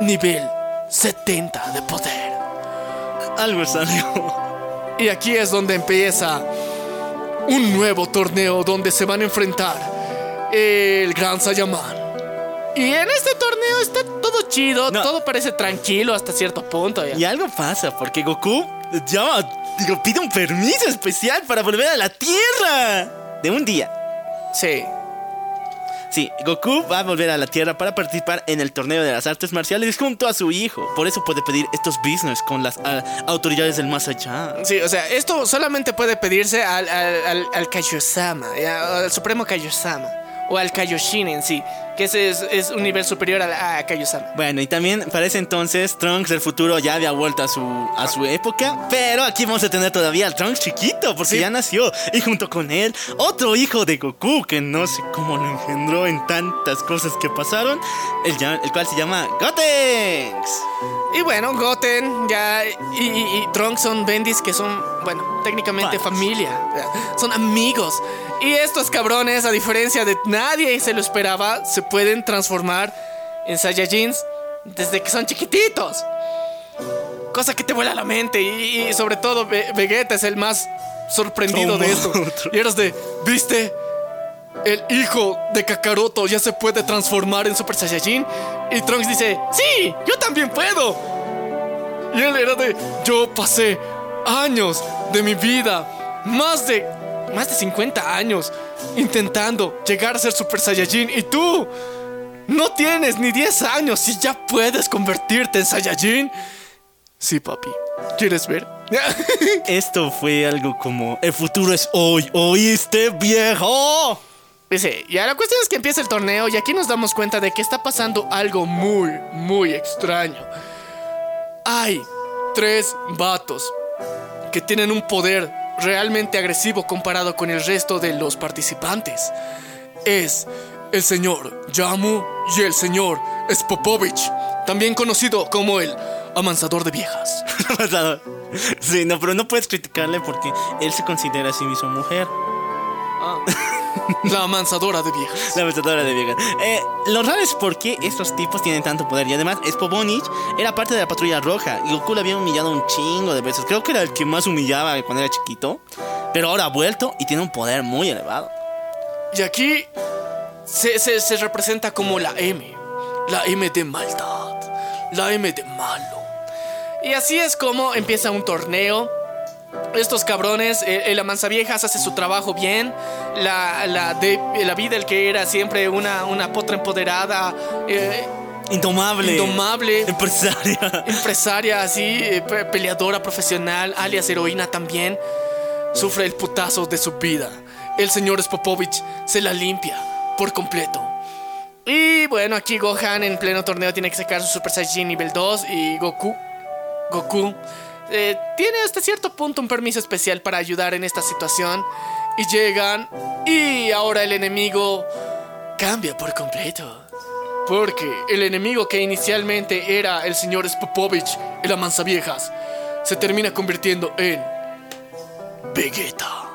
nivel 70 de poder. Algo es algo. Y aquí es donde empieza un nuevo torneo donde se van a enfrentar el Gran Saiyaman. Y en este torneo está todo chido, No. todo parece tranquilo hasta cierto punto. ya. Y algo pasa, porque Goku llama, digo, pide un permiso especial para volver a la Tierra. De un día. Sí. Sí, Goku va a volver a la Tierra para participar en el torneo de las artes marciales junto a su hijo. Por eso puede pedir estos business con las a- autoridades del más allá. Sí, o sea, esto solamente puede pedirse al, al, al, al Kaiosama, ya, al Supremo Kaiosama, o al Kaioshin en sí, que ese es, es un nivel superior a, a Kaiosama. Bueno, y también para ese entonces Trunks del futuro ya había vuelto a su, a su época. Pero aquí vamos a tener todavía al Trunks chiquito, porque Sí. ya nació. Y junto con él, otro hijo de Goku, que no sé cómo lo engendró en tantas cosas que pasaron, el, el cual se llama Gotenks. Y bueno, Goten ya y, y- y Trunks son bendis que son, bueno, técnicamente familia, son amigos. Y estos cabrones, a diferencia de nadie se lo esperaba, se pueden transformar en Saiyajins desde que son chiquititos. Cosa que te vuela la mente y, y sobre todo Ve- Vegeta es el más sorprendido de esto. Otro. Y eras de, ¿viste? El hijo de Kakaroto ya se puede transformar en Super Saiyajin. Y Trunks dice, sí, yo también puedo. Y él era de, yo pasé años de mi vida, más de, más de 50 años, intentando llegar a ser Super Saiyajin. Y tú, no tienes ni 10 años y ya puedes convertirte en Saiyajin. Sí, papi. ¿Quieres ver? Esto fue algo como: El futuro es hoy, ¿oíste, viejo? Dice, ya la cuestión es que empieza el torneo y aquí nos damos cuenta de que está pasando algo muy, muy extraño. Hay tres vatos que tienen un poder realmente agresivo comparado con el resto de los participantes. Es el señor Yamu y el señor Spopovich, también conocido como el amansador de viejas. sí, no, pero no puedes criticarle porque él se considera a sí mismo mujer. Ah, la amansadora de viejas. La metadora de viejas. Eh, lo raro es por qué estos tipos tienen tanto poder. Y además, Spobonich era parte de la patrulla roja. Y Goku le había humillado un chingo de veces. Creo que era el que más humillaba cuando era chiquito. Pero ahora ha vuelto y tiene un poder muy elevado. Y aquí se, se- se representa como la M. La M de maldad. La M de malo. Y así es como empieza un torneo. Estos cabrones, eh, el Amansaviejas hace su trabajo bien. La, la, de, la vida, el que era siempre una, una potra empoderada, eh, Indomable. indomable, Empresaria. empresaria así, eh, pe- peleadora profesional, alias heroína también, sufre el putazo de su vida. El señor Spopovich se la limpia por completo. Y bueno, aquí Gohan en pleno torneo tiene que sacar su Super Saiyajin nivel 2 y Goku, Goku, eh, tiene hasta cierto punto un permiso especial para ayudar en esta situación. Y llegan y ahora el enemigo cambia por completo. Porque el enemigo que inicialmente era el señor Spopovich, el amansaviejas, se termina convirtiendo en Vegeta.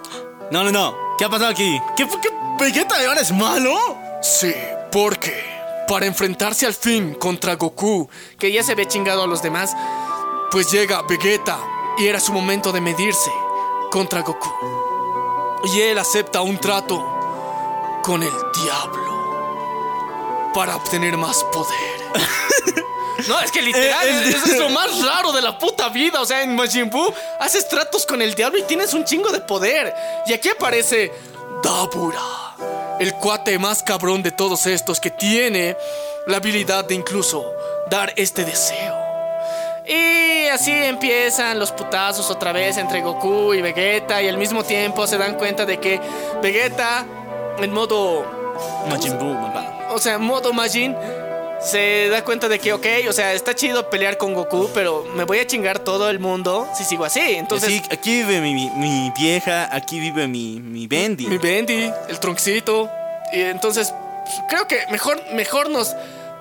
No, no, no. ¿Qué ha pasado aquí? ¿Qué, qué Vegeta de ahora es malo? Sí, porque para enfrentarse al fin contra Goku, que ya se había chingado a los demás, pues llega Vegeta y era su momento de medirse contra Goku. Y él acepta un trato con el diablo para obtener más poder. No, es que literal, Eh, el- eso es lo más raro de la puta vida. O sea, en Majin Buu haces tratos con el diablo y tienes un chingo de poder. Y aquí aparece Dabura, el cuate más cabrón de todos estos que tiene la habilidad de incluso dar este deseo. Y así empiezan los putazos otra vez entre Goku y Vegeta y al mismo tiempo se dan cuenta de que Vegeta en modo Majin Buu, o sea, en modo Majin, se da cuenta de que, ok, o sea, está chido pelear con Goku, pero me voy a chingar todo el mundo si sigo así. Entonces, Sí, aquí vive mi, mi- mi vieja, aquí vive mi, mi Bendy. mi Bendy, el tronxito. Y entonces, creo que mejor, mejor nos,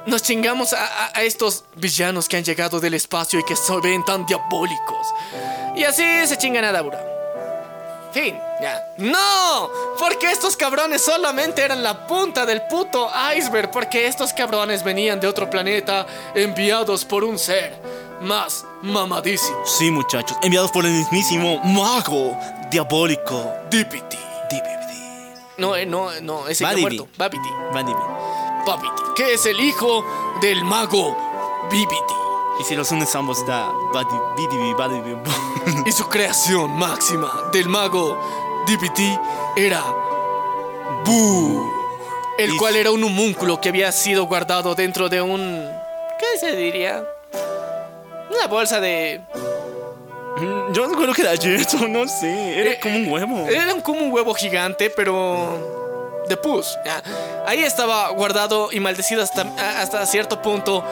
nos chingamos a, a- a estos villanos que han llegado del espacio y que se ven tan diabólicos. Y así se chingan a Dabura. Fin, ya. ¡No! Porque estos cabrones solamente eran la punta del puto iceberg. Porque estos cabrones venían de otro planeta enviados por un ser más mamadísimo. Sí, muchachos, enviados por el mismísimo mago diabólico. Dipity. DBD. No, eh, no, no, ese que muerto. Babidi. Que es el hijo del mago Bibidi. Y si los unes ambos da. Y su creación máxima del mago Dipity era Boo, El Y- cual era un homúnculo que había sido guardado dentro de un... ¿Qué se diría? Una bolsa de... Yo recuerdo que era yeso, no sé. Era Eh, como un huevo. Era como un huevo gigante, pero de pus. Ahí estaba guardado y maldecido hasta, hasta cierto punto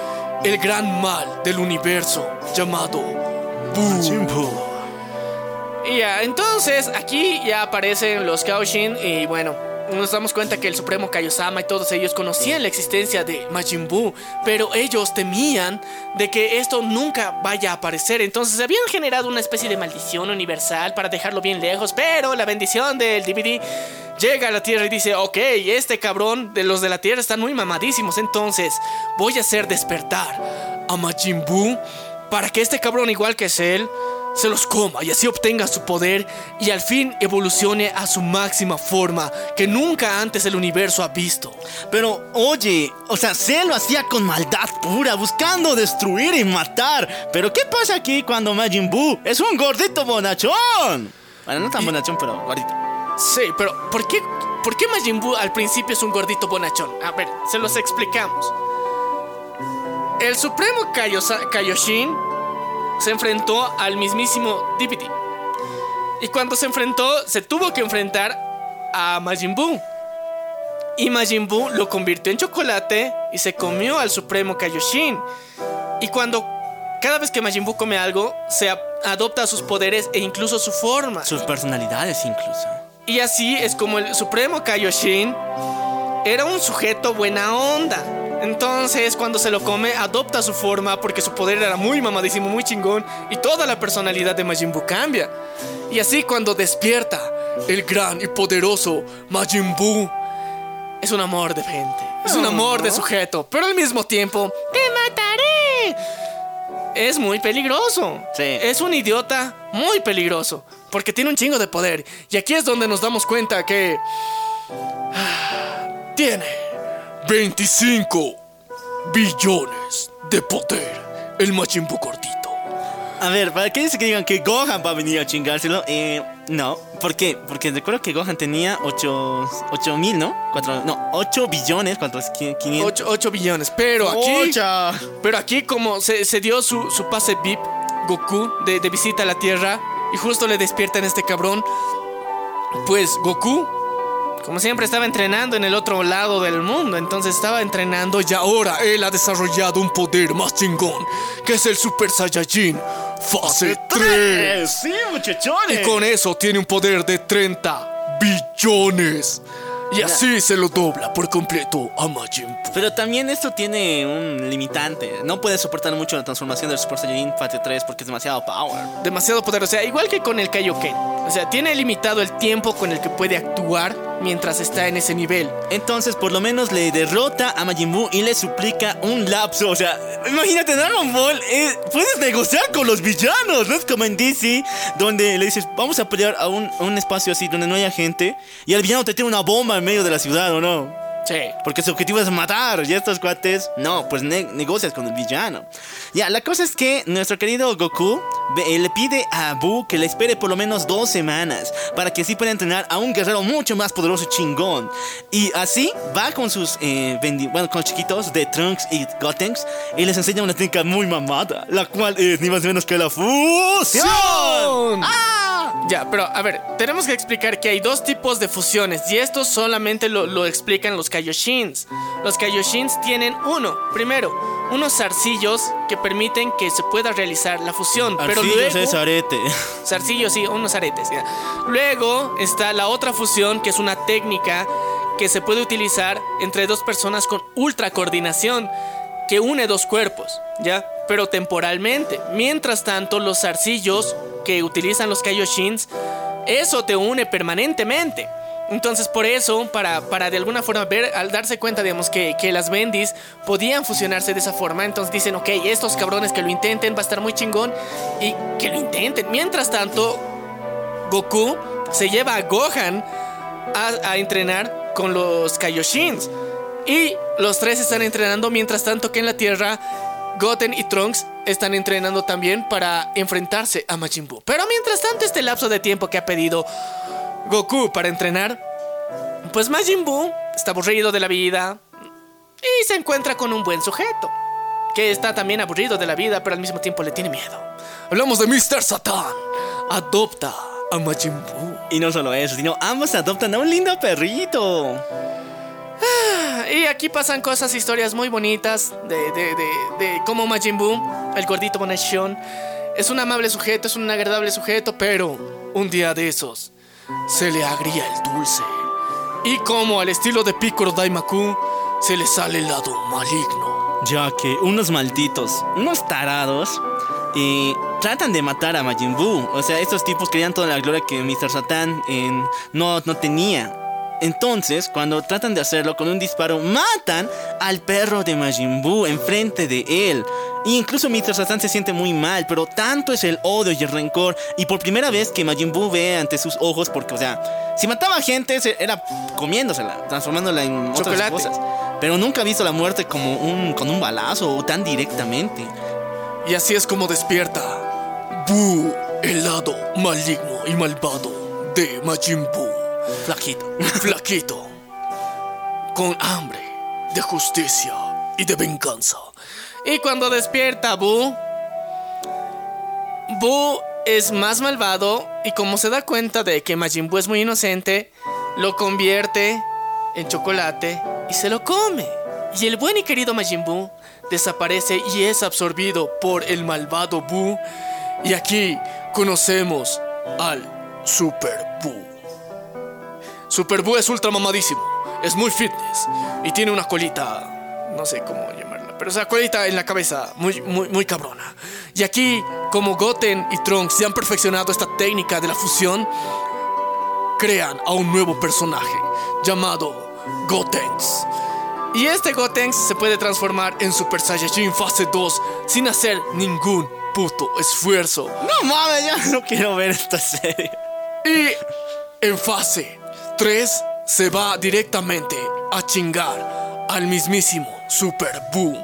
el gran mal del universo llamado. Chimpo. Y ya, entonces aquí ya aparecen los Kaoshin y bueno, nos damos cuenta que el Supremo Kaiosama y todos ellos conocían la existencia de Majin Buu, pero ellos temían de que esto nunca vaya a aparecer, entonces habían generado una especie de maldición universal para dejarlo bien lejos, pero la bendición del DVD llega a la Tierra y dice, ok, este cabrón de los de la Tierra están muy mamadísimos, entonces voy a hacer despertar a Majin Buu para que este cabrón igual que es él se los coma y así obtenga su poder y al fin evolucione a su máxima forma que nunca antes el universo ha visto. Pero oye, o sea, se lo hacía con maldad pura, buscando destruir y matar. Pero ¿qué pasa aquí cuando Majin Buu es un gordito bonachón? Bueno, no tan bonachón, pero gordito. Sí, pero ¿por qué, ¿por qué Majin Buu al principio es un gordito bonachón? A ver, se los explicamos. El Supremo Kaioshin se enfrentó al mismísimo Deputy. Y cuando se enfrentó, se tuvo que enfrentar a Majin Buu. Y Majin Buu lo convirtió en chocolate y se comió al Supremo Kaioshin. Y cuando cada vez que Majin Buu come algo, se adopta sus poderes e incluso su forma. Sus personalidades incluso. Y así es como el Supremo Kaioshin era un sujeto buena onda. Entonces, cuando se lo come, adopta su forma porque su poder era muy mamadísimo, muy chingón y toda la personalidad de Majin Buu cambia. Y así cuando despierta el gran y poderoso Majin Buu es un amor de gente, es un amor de sujeto, pero al mismo tiempo te mataré. Es muy peligroso. Sí. Es un idiota muy peligroso. Porque tiene un chingo de poder. Y aquí es donde nos damos cuenta que. ah, Tiene 25 billones de poder. El Majin Buu gordito. A ver, ¿para qué dice que digan que Gohan va a venir a chingárselo? Eh, no. ¿Por qué? Porque recuerdo que Gohan tenía 8, mil, ¿no? Cuatro- no, 8 billones, ¿cuántos? 500. 8, billones. Pero aquí. Ocha. Pero aquí, como se, se dio su, su pase VIP, Goku, de, de visita a la Tierra, y justo le despiertan a este cabrón, pues Goku, como siempre, estaba entrenando en el otro lado del mundo. Entonces estaba entrenando y ahora él ha desarrollado un poder más chingón, que es el Super Saiyajin Fase 3. Sí, muchachones. Y con eso tiene un poder de 30 billones. Y así se lo dobla por completo a Majin Buu. Pero también esto tiene un limitante. No puede soportar mucho la transformación del Super Saiyajin Fase 3 porque es demasiado power. demasiado poder. O sea, igual que con el Kaioken. O sea, tiene limitado el tiempo con el que puede actuar mientras está en ese nivel. Entonces, por lo menos le derrota a Majin Buu y le suplica un lapso. O sea, imagínate, Dragon Ball, eh, puedes negociar con los villanos. No es como en DC, donde le dices, vamos a pelear a un, a un espacio así donde no haya gente. Y el villano te tiene una bomba en medio de la ciudad, ¿o no? Sí. Porque su objetivo es matar. Y estos cuates, no, pues ne- negocias con el villano. Ya, la cosa es que nuestro querido Goku eh, le pide a Buu que le espere por lo menos dos semanas. Para que así pueda entrenar a un guerrero mucho más poderoso y chingón. Y así va con sus, eh, bueno, con los chiquitos de Trunks y Gotenks. Y les enseña una técnica muy mamada. La cual es ni más ni menos que la fusión. ¡Ah! Ya, pero a ver, tenemos que explicar que hay dos tipos de fusiones y esto solamente lo, lo explican los Kaioshins. Los Kaioshins tienen uno, primero, unos zarcillos que permiten que se pueda realizar la fusión. pero Arcillos luego, es arete. zarcillos, sí, unos aretes. ya. Luego está la otra fusión que es una técnica que se puede utilizar entre dos personas con ultra coordinación que une dos cuerpos, ¿ya? Pero temporalmente. Mientras tanto, los zarcillos que utilizan los Kaioshins, eso te une permanentemente. Entonces, por eso, para, para de alguna forma ver, al darse cuenta, digamos, que, que las Bendis podían fusionarse de esa forma, entonces dicen, ok, estos cabrones que lo intenten va a estar muy chingón y que lo intenten. Mientras tanto, Goku se lleva a Gohan a, a entrenar con los Kaioshins. Y los tres están entrenando mientras tanto que en la Tierra Goten y Trunks están entrenando también para enfrentarse a Majin Buu. Pero mientras tanto este lapso de tiempo que ha pedido Goku para entrenar, pues Majin Buu está aburrido de la vida y se encuentra con un buen sujeto que está también aburrido de la vida, pero al mismo tiempo le tiene miedo. Hablamos de Mr. Satan. Adopta a Majin Buu. Y no solo eso, sino ambos adoptan a un lindo perrito. Ah, y aquí pasan cosas, historias muy bonitas de, de, de, cómo Majin Buu, el gordito bonachón, es un amable sujeto, es un agradable sujeto, pero un día de esos se le agría el dulce. Y como al estilo de Piccolo Daimaku, se le sale el lado maligno. Ya que unos malditos, unos tarados, tratan de matar a Majin Buu. O sea, estos tipos querían toda la gloria que Mr. Satan eh, no, no tenía. Entonces, cuando tratan de hacerlo con un disparo, matan al perro de Majin Buu enfrente de él. E incluso Mr. Satan se siente muy mal, pero tanto es el odio y el rencor. Y por primera vez que Majin Buu ve ante sus ojos, porque, o sea, si mataba gente, era comiéndosela, transformándola en otras Chocolate. cosas. Pero nunca ha visto la muerte como un, con un balazo o tan directamente. Y así es como despierta Buu, el lado maligno y malvado de Majin Buu. Flaquito. Flaquito. Con hambre de justicia y de venganza. Y cuando despierta Buu, Buu es más malvado y como se da cuenta de que Majin Buu es muy inocente, lo convierte en chocolate y se lo come. Y el buen y querido Majin Buu desaparece y es absorbido por el malvado Buu. Y aquí conocemos al Super Buu. Super Buu es ultra mamadísimo, es muy fitness y tiene una colita, no sé cómo llamarla, pero esa colita en la cabeza, muy, muy, muy cabrona. Y aquí, como Goten y Trunks ya han perfeccionado esta técnica de la fusión, crean a un nuevo personaje llamado Gotenks. Y este Gotenks se puede transformar en Super Saiyajin fase 2 sin hacer ningún puto esfuerzo. No mames, ya no quiero ver esta serie. Y en fase 3 se va directamente a chingar al mismísimo Super Buu.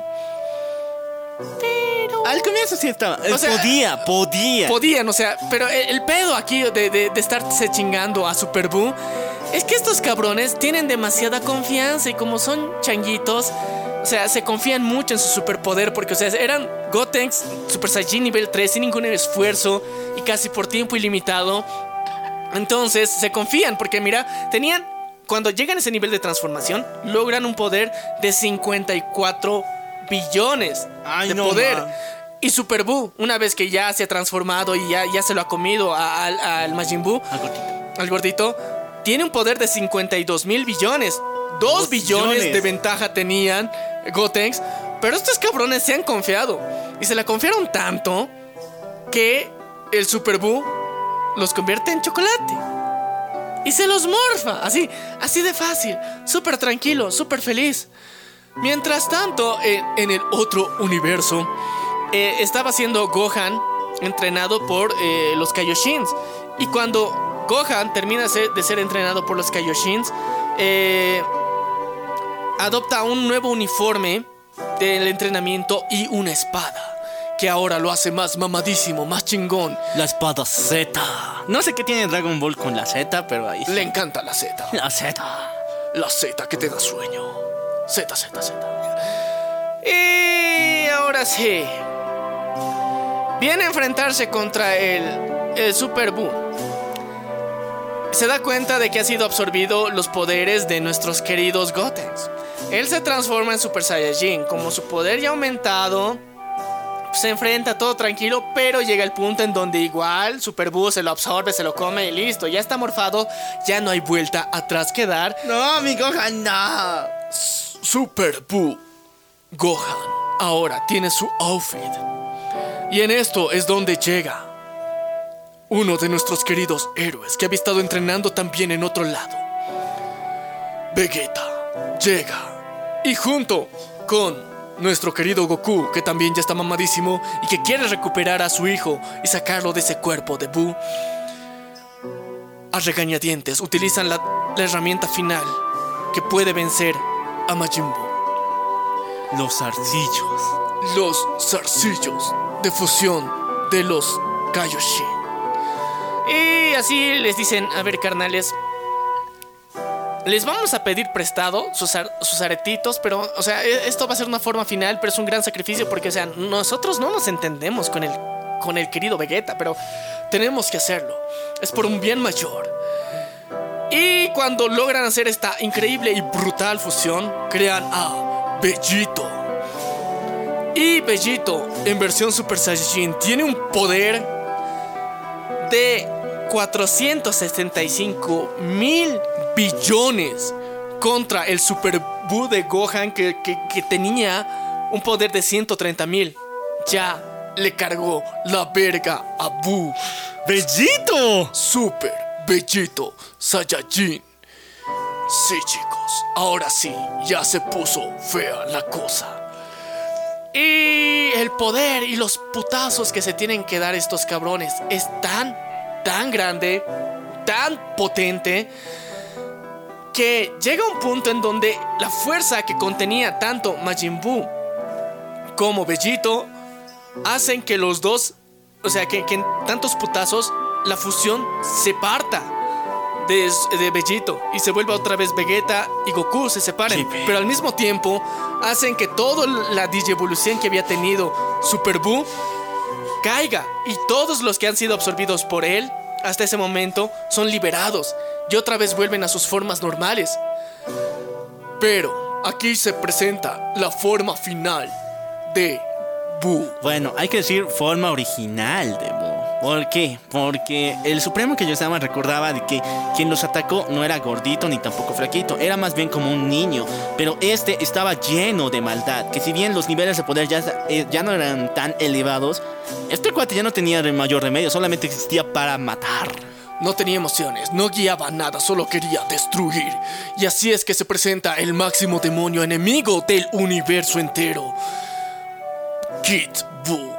Al comienzo sí estaba. O sea, podía, podía. Podían, o sea, pero el, el pedo aquí de, de, de estarse chingando a Super Buu es que estos cabrones tienen demasiada confianza y como son changuitos, o sea, se confían mucho en su superpoder porque, o sea, eran Gotenks Super Saiyajin nivel 3 sin ningún esfuerzo y casi por tiempo ilimitado. Entonces se confían porque, mira, tenían, cuando llegan a ese nivel de transformación, logran un poder de 54 billones Ay, de no, poder. man. Y Super Buu, una vez que ya se ha transformado y ya, ya se lo ha comido a- al, al Majin Buu, Al gordito. al gordito, tiene un poder de 52 mil billones. 2 Dos billones billones. de ventaja tenían Gotenks, pero estos cabrones se han confiado. Y se la confiaron tanto que el Super Buu los convierte en chocolate. Y se los morfa, así, así de fácil, súper tranquilo, súper feliz. Mientras tanto, en, en el otro universo, eh, estaba siendo Gohan entrenado por eh, los Kaioshins. Y cuando Gohan termina de ser entrenado por los Kaioshins, eh, adopta un nuevo uniforme del entrenamiento y una espada. Que ahora lo hace más mamadísimo, más chingón. La espada Z. No sé qué tiene Dragon Ball con la Z, pero ahí. Le encanta la Z. La Z. La Z que te da sueño. Z, Z, Z. Y ahora sí. Viene a enfrentarse contra el, el Super Buu. Se da cuenta de que ha sido absorbido los poderes de nuestros queridos Gotenks. Él se transforma en Super Saiyajin. Como su poder ya ha aumentado, se enfrenta todo tranquilo, pero llega el punto en donde igual Super Buu se lo absorbe, se lo come y listo. Ya está morfado, ya no hay vuelta atrás que dar. No, mi Gohan, no. Super Buu. Gohan ahora tiene su outfit. Y en esto es donde llega uno de nuestros queridos héroes que había estado entrenando también en otro lado. Vegeta llega y junto con nuestro querido Goku, que también ya está mamadísimo y que quiere recuperar a su hijo y sacarlo de ese cuerpo de Buu, a regañadientes utilizan la, la herramienta final que puede vencer a Majin Buu. Los arcillos. Los zarcillos de fusión de los Kaioshin. Y así les dicen, a ver carnales, les vamos a pedir prestado sus, ar- sus aretitos, pero, o sea, e- esto va a ser una forma final, pero es un gran sacrificio porque, o sea, nosotros no nos entendemos con el, con el querido Vegeta, pero tenemos que hacerlo. Es por un bien mayor. Y cuando logran hacer esta increíble y brutal fusión, crean a Bellito. Y Bellito, en versión Super Saiyajin, tiene un poder de 465 mil billones contra el Super Buu de Gohan que, que- que tenía un poder de 130 mil. Ya le cargó la verga a Buu. ¡Bellito! Super Bellito Saiyajin. Sí, chicos, ahora sí, ya se puso fea la cosa. Y el poder y los putazos que se tienen que dar estos cabrones es tan, tan grande, tan potente, que llega un punto en donde la fuerza que contenía tanto Majin Buu como Bellito hacen que los dos, o sea, que, que en tantos putazos la fusión se parta de, de Bellito y se vuelva otra vez Vegeta y Goku se separen. Pero al mismo tiempo hacen que toda la digievolución que había tenido Super Buu caiga y todos los que han sido absorbidos por él hasta ese momento son liberados y otra vez vuelven a sus formas normales. Pero aquí se presenta la forma final de Buu. Bueno, hay que decir forma original de Buu. ¿Por qué? Porque el Supremo que yo estaba recordaba de que quien los atacó no era gordito ni tampoco flaquito, era más bien como un niño. Pero este estaba lleno de maldad, que si bien los niveles de poder ya, eh, ya no eran tan elevados, este cuate ya no tenía mayor remedio, solamente existía para matar. No tenía emociones, no guiaba nada, solo quería destruir. Y así es que se presenta el máximo demonio enemigo del universo entero. Kid Buu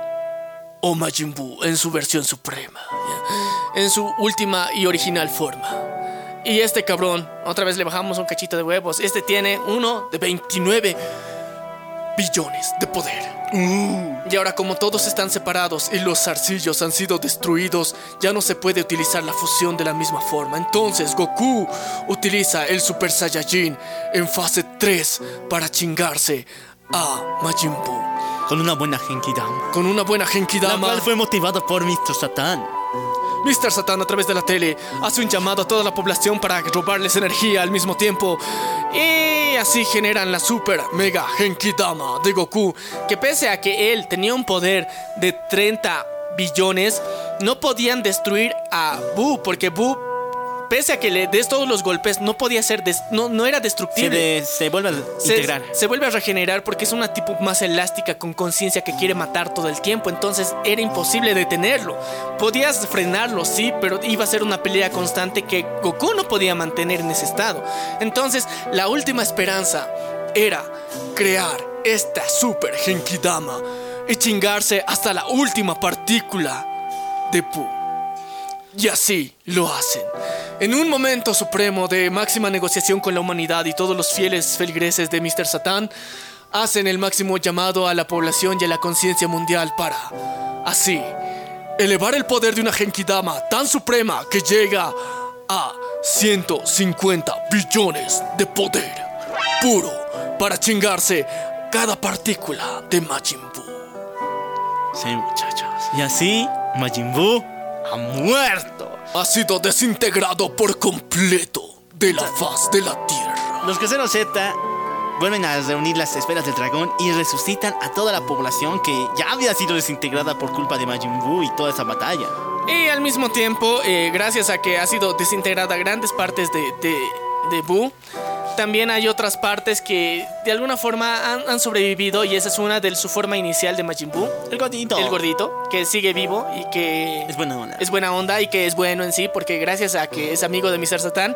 o Majin Buu en su versión suprema, en su última y original forma. Y este cabrón, otra vez le bajamos un cachito de huevos, este tiene uno de 29 billones de poder. Y ahora como todos están separados y los zarcillos han sido destruidos, ya no se puede utilizar la fusión de la misma forma. Entonces Goku utiliza el Super Saiyajin en fase 3 para chingarse a Majin Buu. Con una buena Genki Dama. Con una buena La Genkidama, cual fue motivada por Mr. Satan. Mr. Satan a través de la tele hace un llamado a toda la población para robarles energía al mismo tiempo. Y así generan la super mega Genkidama de Goku, que pese a que él tenía un poder de 30 billones, no podían destruir a Buu, porque Buu, pese a que le des todos los golpes, no podía ser, des- no, no era Se, destructible. de- se vuelve a Se, integrar. se vuelve a regenerar porque es una tipo más elástica con conciencia que quiere matar todo el tiempo. Entonces era imposible detenerlo. Podías frenarlo, sí, pero iba a ser una pelea constante que Goku no podía mantener en ese estado. Entonces la última esperanza era crear esta super Genkidama y chingarse hasta la última partícula de Pu. Y así lo hacen. En un momento supremo de máxima negociación con la humanidad y todos los fieles feligreses de Mr. Satan hacen el máximo llamado a la población y a la conciencia mundial para, así, elevar el poder de una Genkidama tan suprema que llega a 150 billones de poder puro para chingarse cada partícula de Majin Buu. Sí, muchachos. Y así, Majin Buu ha muerto. ha sido desintegrado por completo de la faz de la Tierra. Los Guerreros Z vuelven a reunir las esferas del dragón y resucitan a toda la población que ya había sido desintegrada por culpa de Majin Buu y toda esa batalla. Y al mismo tiempo, eh, gracias a que ha sido desintegrada grandes partes de, de, de Buu, también hay otras partes que de alguna forma han, han sobrevivido y esa es una de su forma inicial de Majin Buu, El gordito. el gordito, que sigue vivo y que Es buena onda. es buena onda y que es bueno en sí porque gracias a que es amigo de Mr. Satan.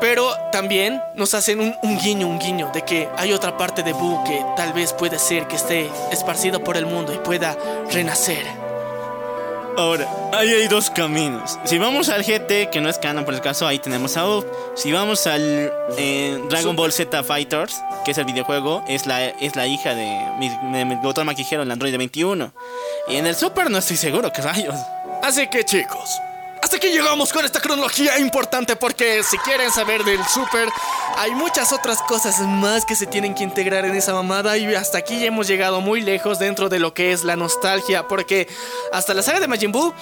Pero también nos hacen un, un guiño, un guiño de que hay otra parte de Boo que tal vez puede ser que esté esparcido por el mundo y pueda renacer. Ahora, ahí hay dos caminos. Si vamos al GT, que no es canon por el caso, ahí tenemos a Up. Si vamos al eh, Dragon. Ball Z Fighters, que es el videojuego, es la, es la hija de mi, Gotama Maquijero, el Android 21. Y en el Super no estoy seguro, qué rayos. Así que chicos, hasta aquí llegamos con esta cronología importante porque si quieren saber del Super, hay muchas otras cosas más que se tienen que integrar en esa mamada y hasta aquí ya hemos llegado muy lejos dentro de lo que es la nostalgia porque hasta la saga de Majin Buu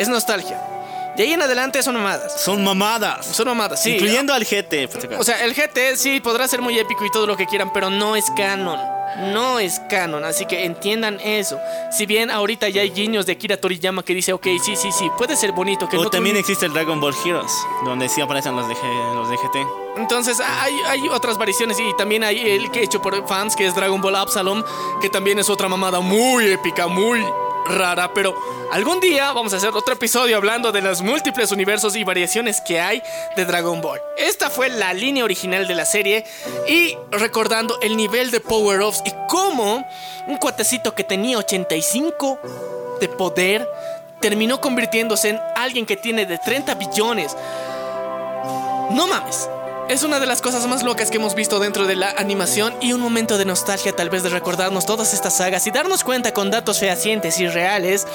es nostalgia. De ahí en adelante son mamadas. Son mamadas. Son mamadas, sí. Incluyendo al GT. O sea, el GT sí podrá ser muy épico y todo lo que quieran, pero no es canon. No es canon, así que entiendan eso. Si bien ahorita ya hay guiños de Akira Toriyama que dice, ok, sí, sí, sí, puede ser bonito. Que o no también existe el Dragon Ball Heroes, donde sí aparecen los de, los de GT. Entonces hay, hay otras variaciones y también hay el que hecho por fans que es Dragon Ball Absalom, que también es otra mamada muy épica, muy rara, pero algún día vamos a hacer otro episodio hablando de los múltiples universos y variaciones que hay de Dragon Ball. Esta fue la línea original de la serie y recordando el nivel de power-ups y cómo un cuatecito que tenía 85 de poder terminó convirtiéndose en alguien que tiene de 30 billones. No mames. Es una de las cosas más locas que hemos visto dentro de la animación y un momento de nostalgia tal vez de recordarnos todas estas sagas y darnos cuenta con datos fehacientes y reales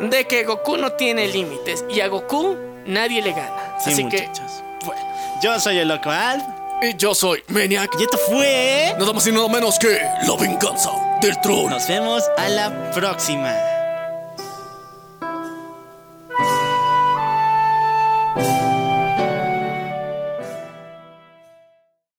de que Goku no tiene límites y a Goku nadie le gana. Sí, Así muchachos. que, bueno. Yo soy el loco Y yo soy Maniac. Y esto fue. Nada más y nada menos que la venganza del trono. Nos vemos a la próxima.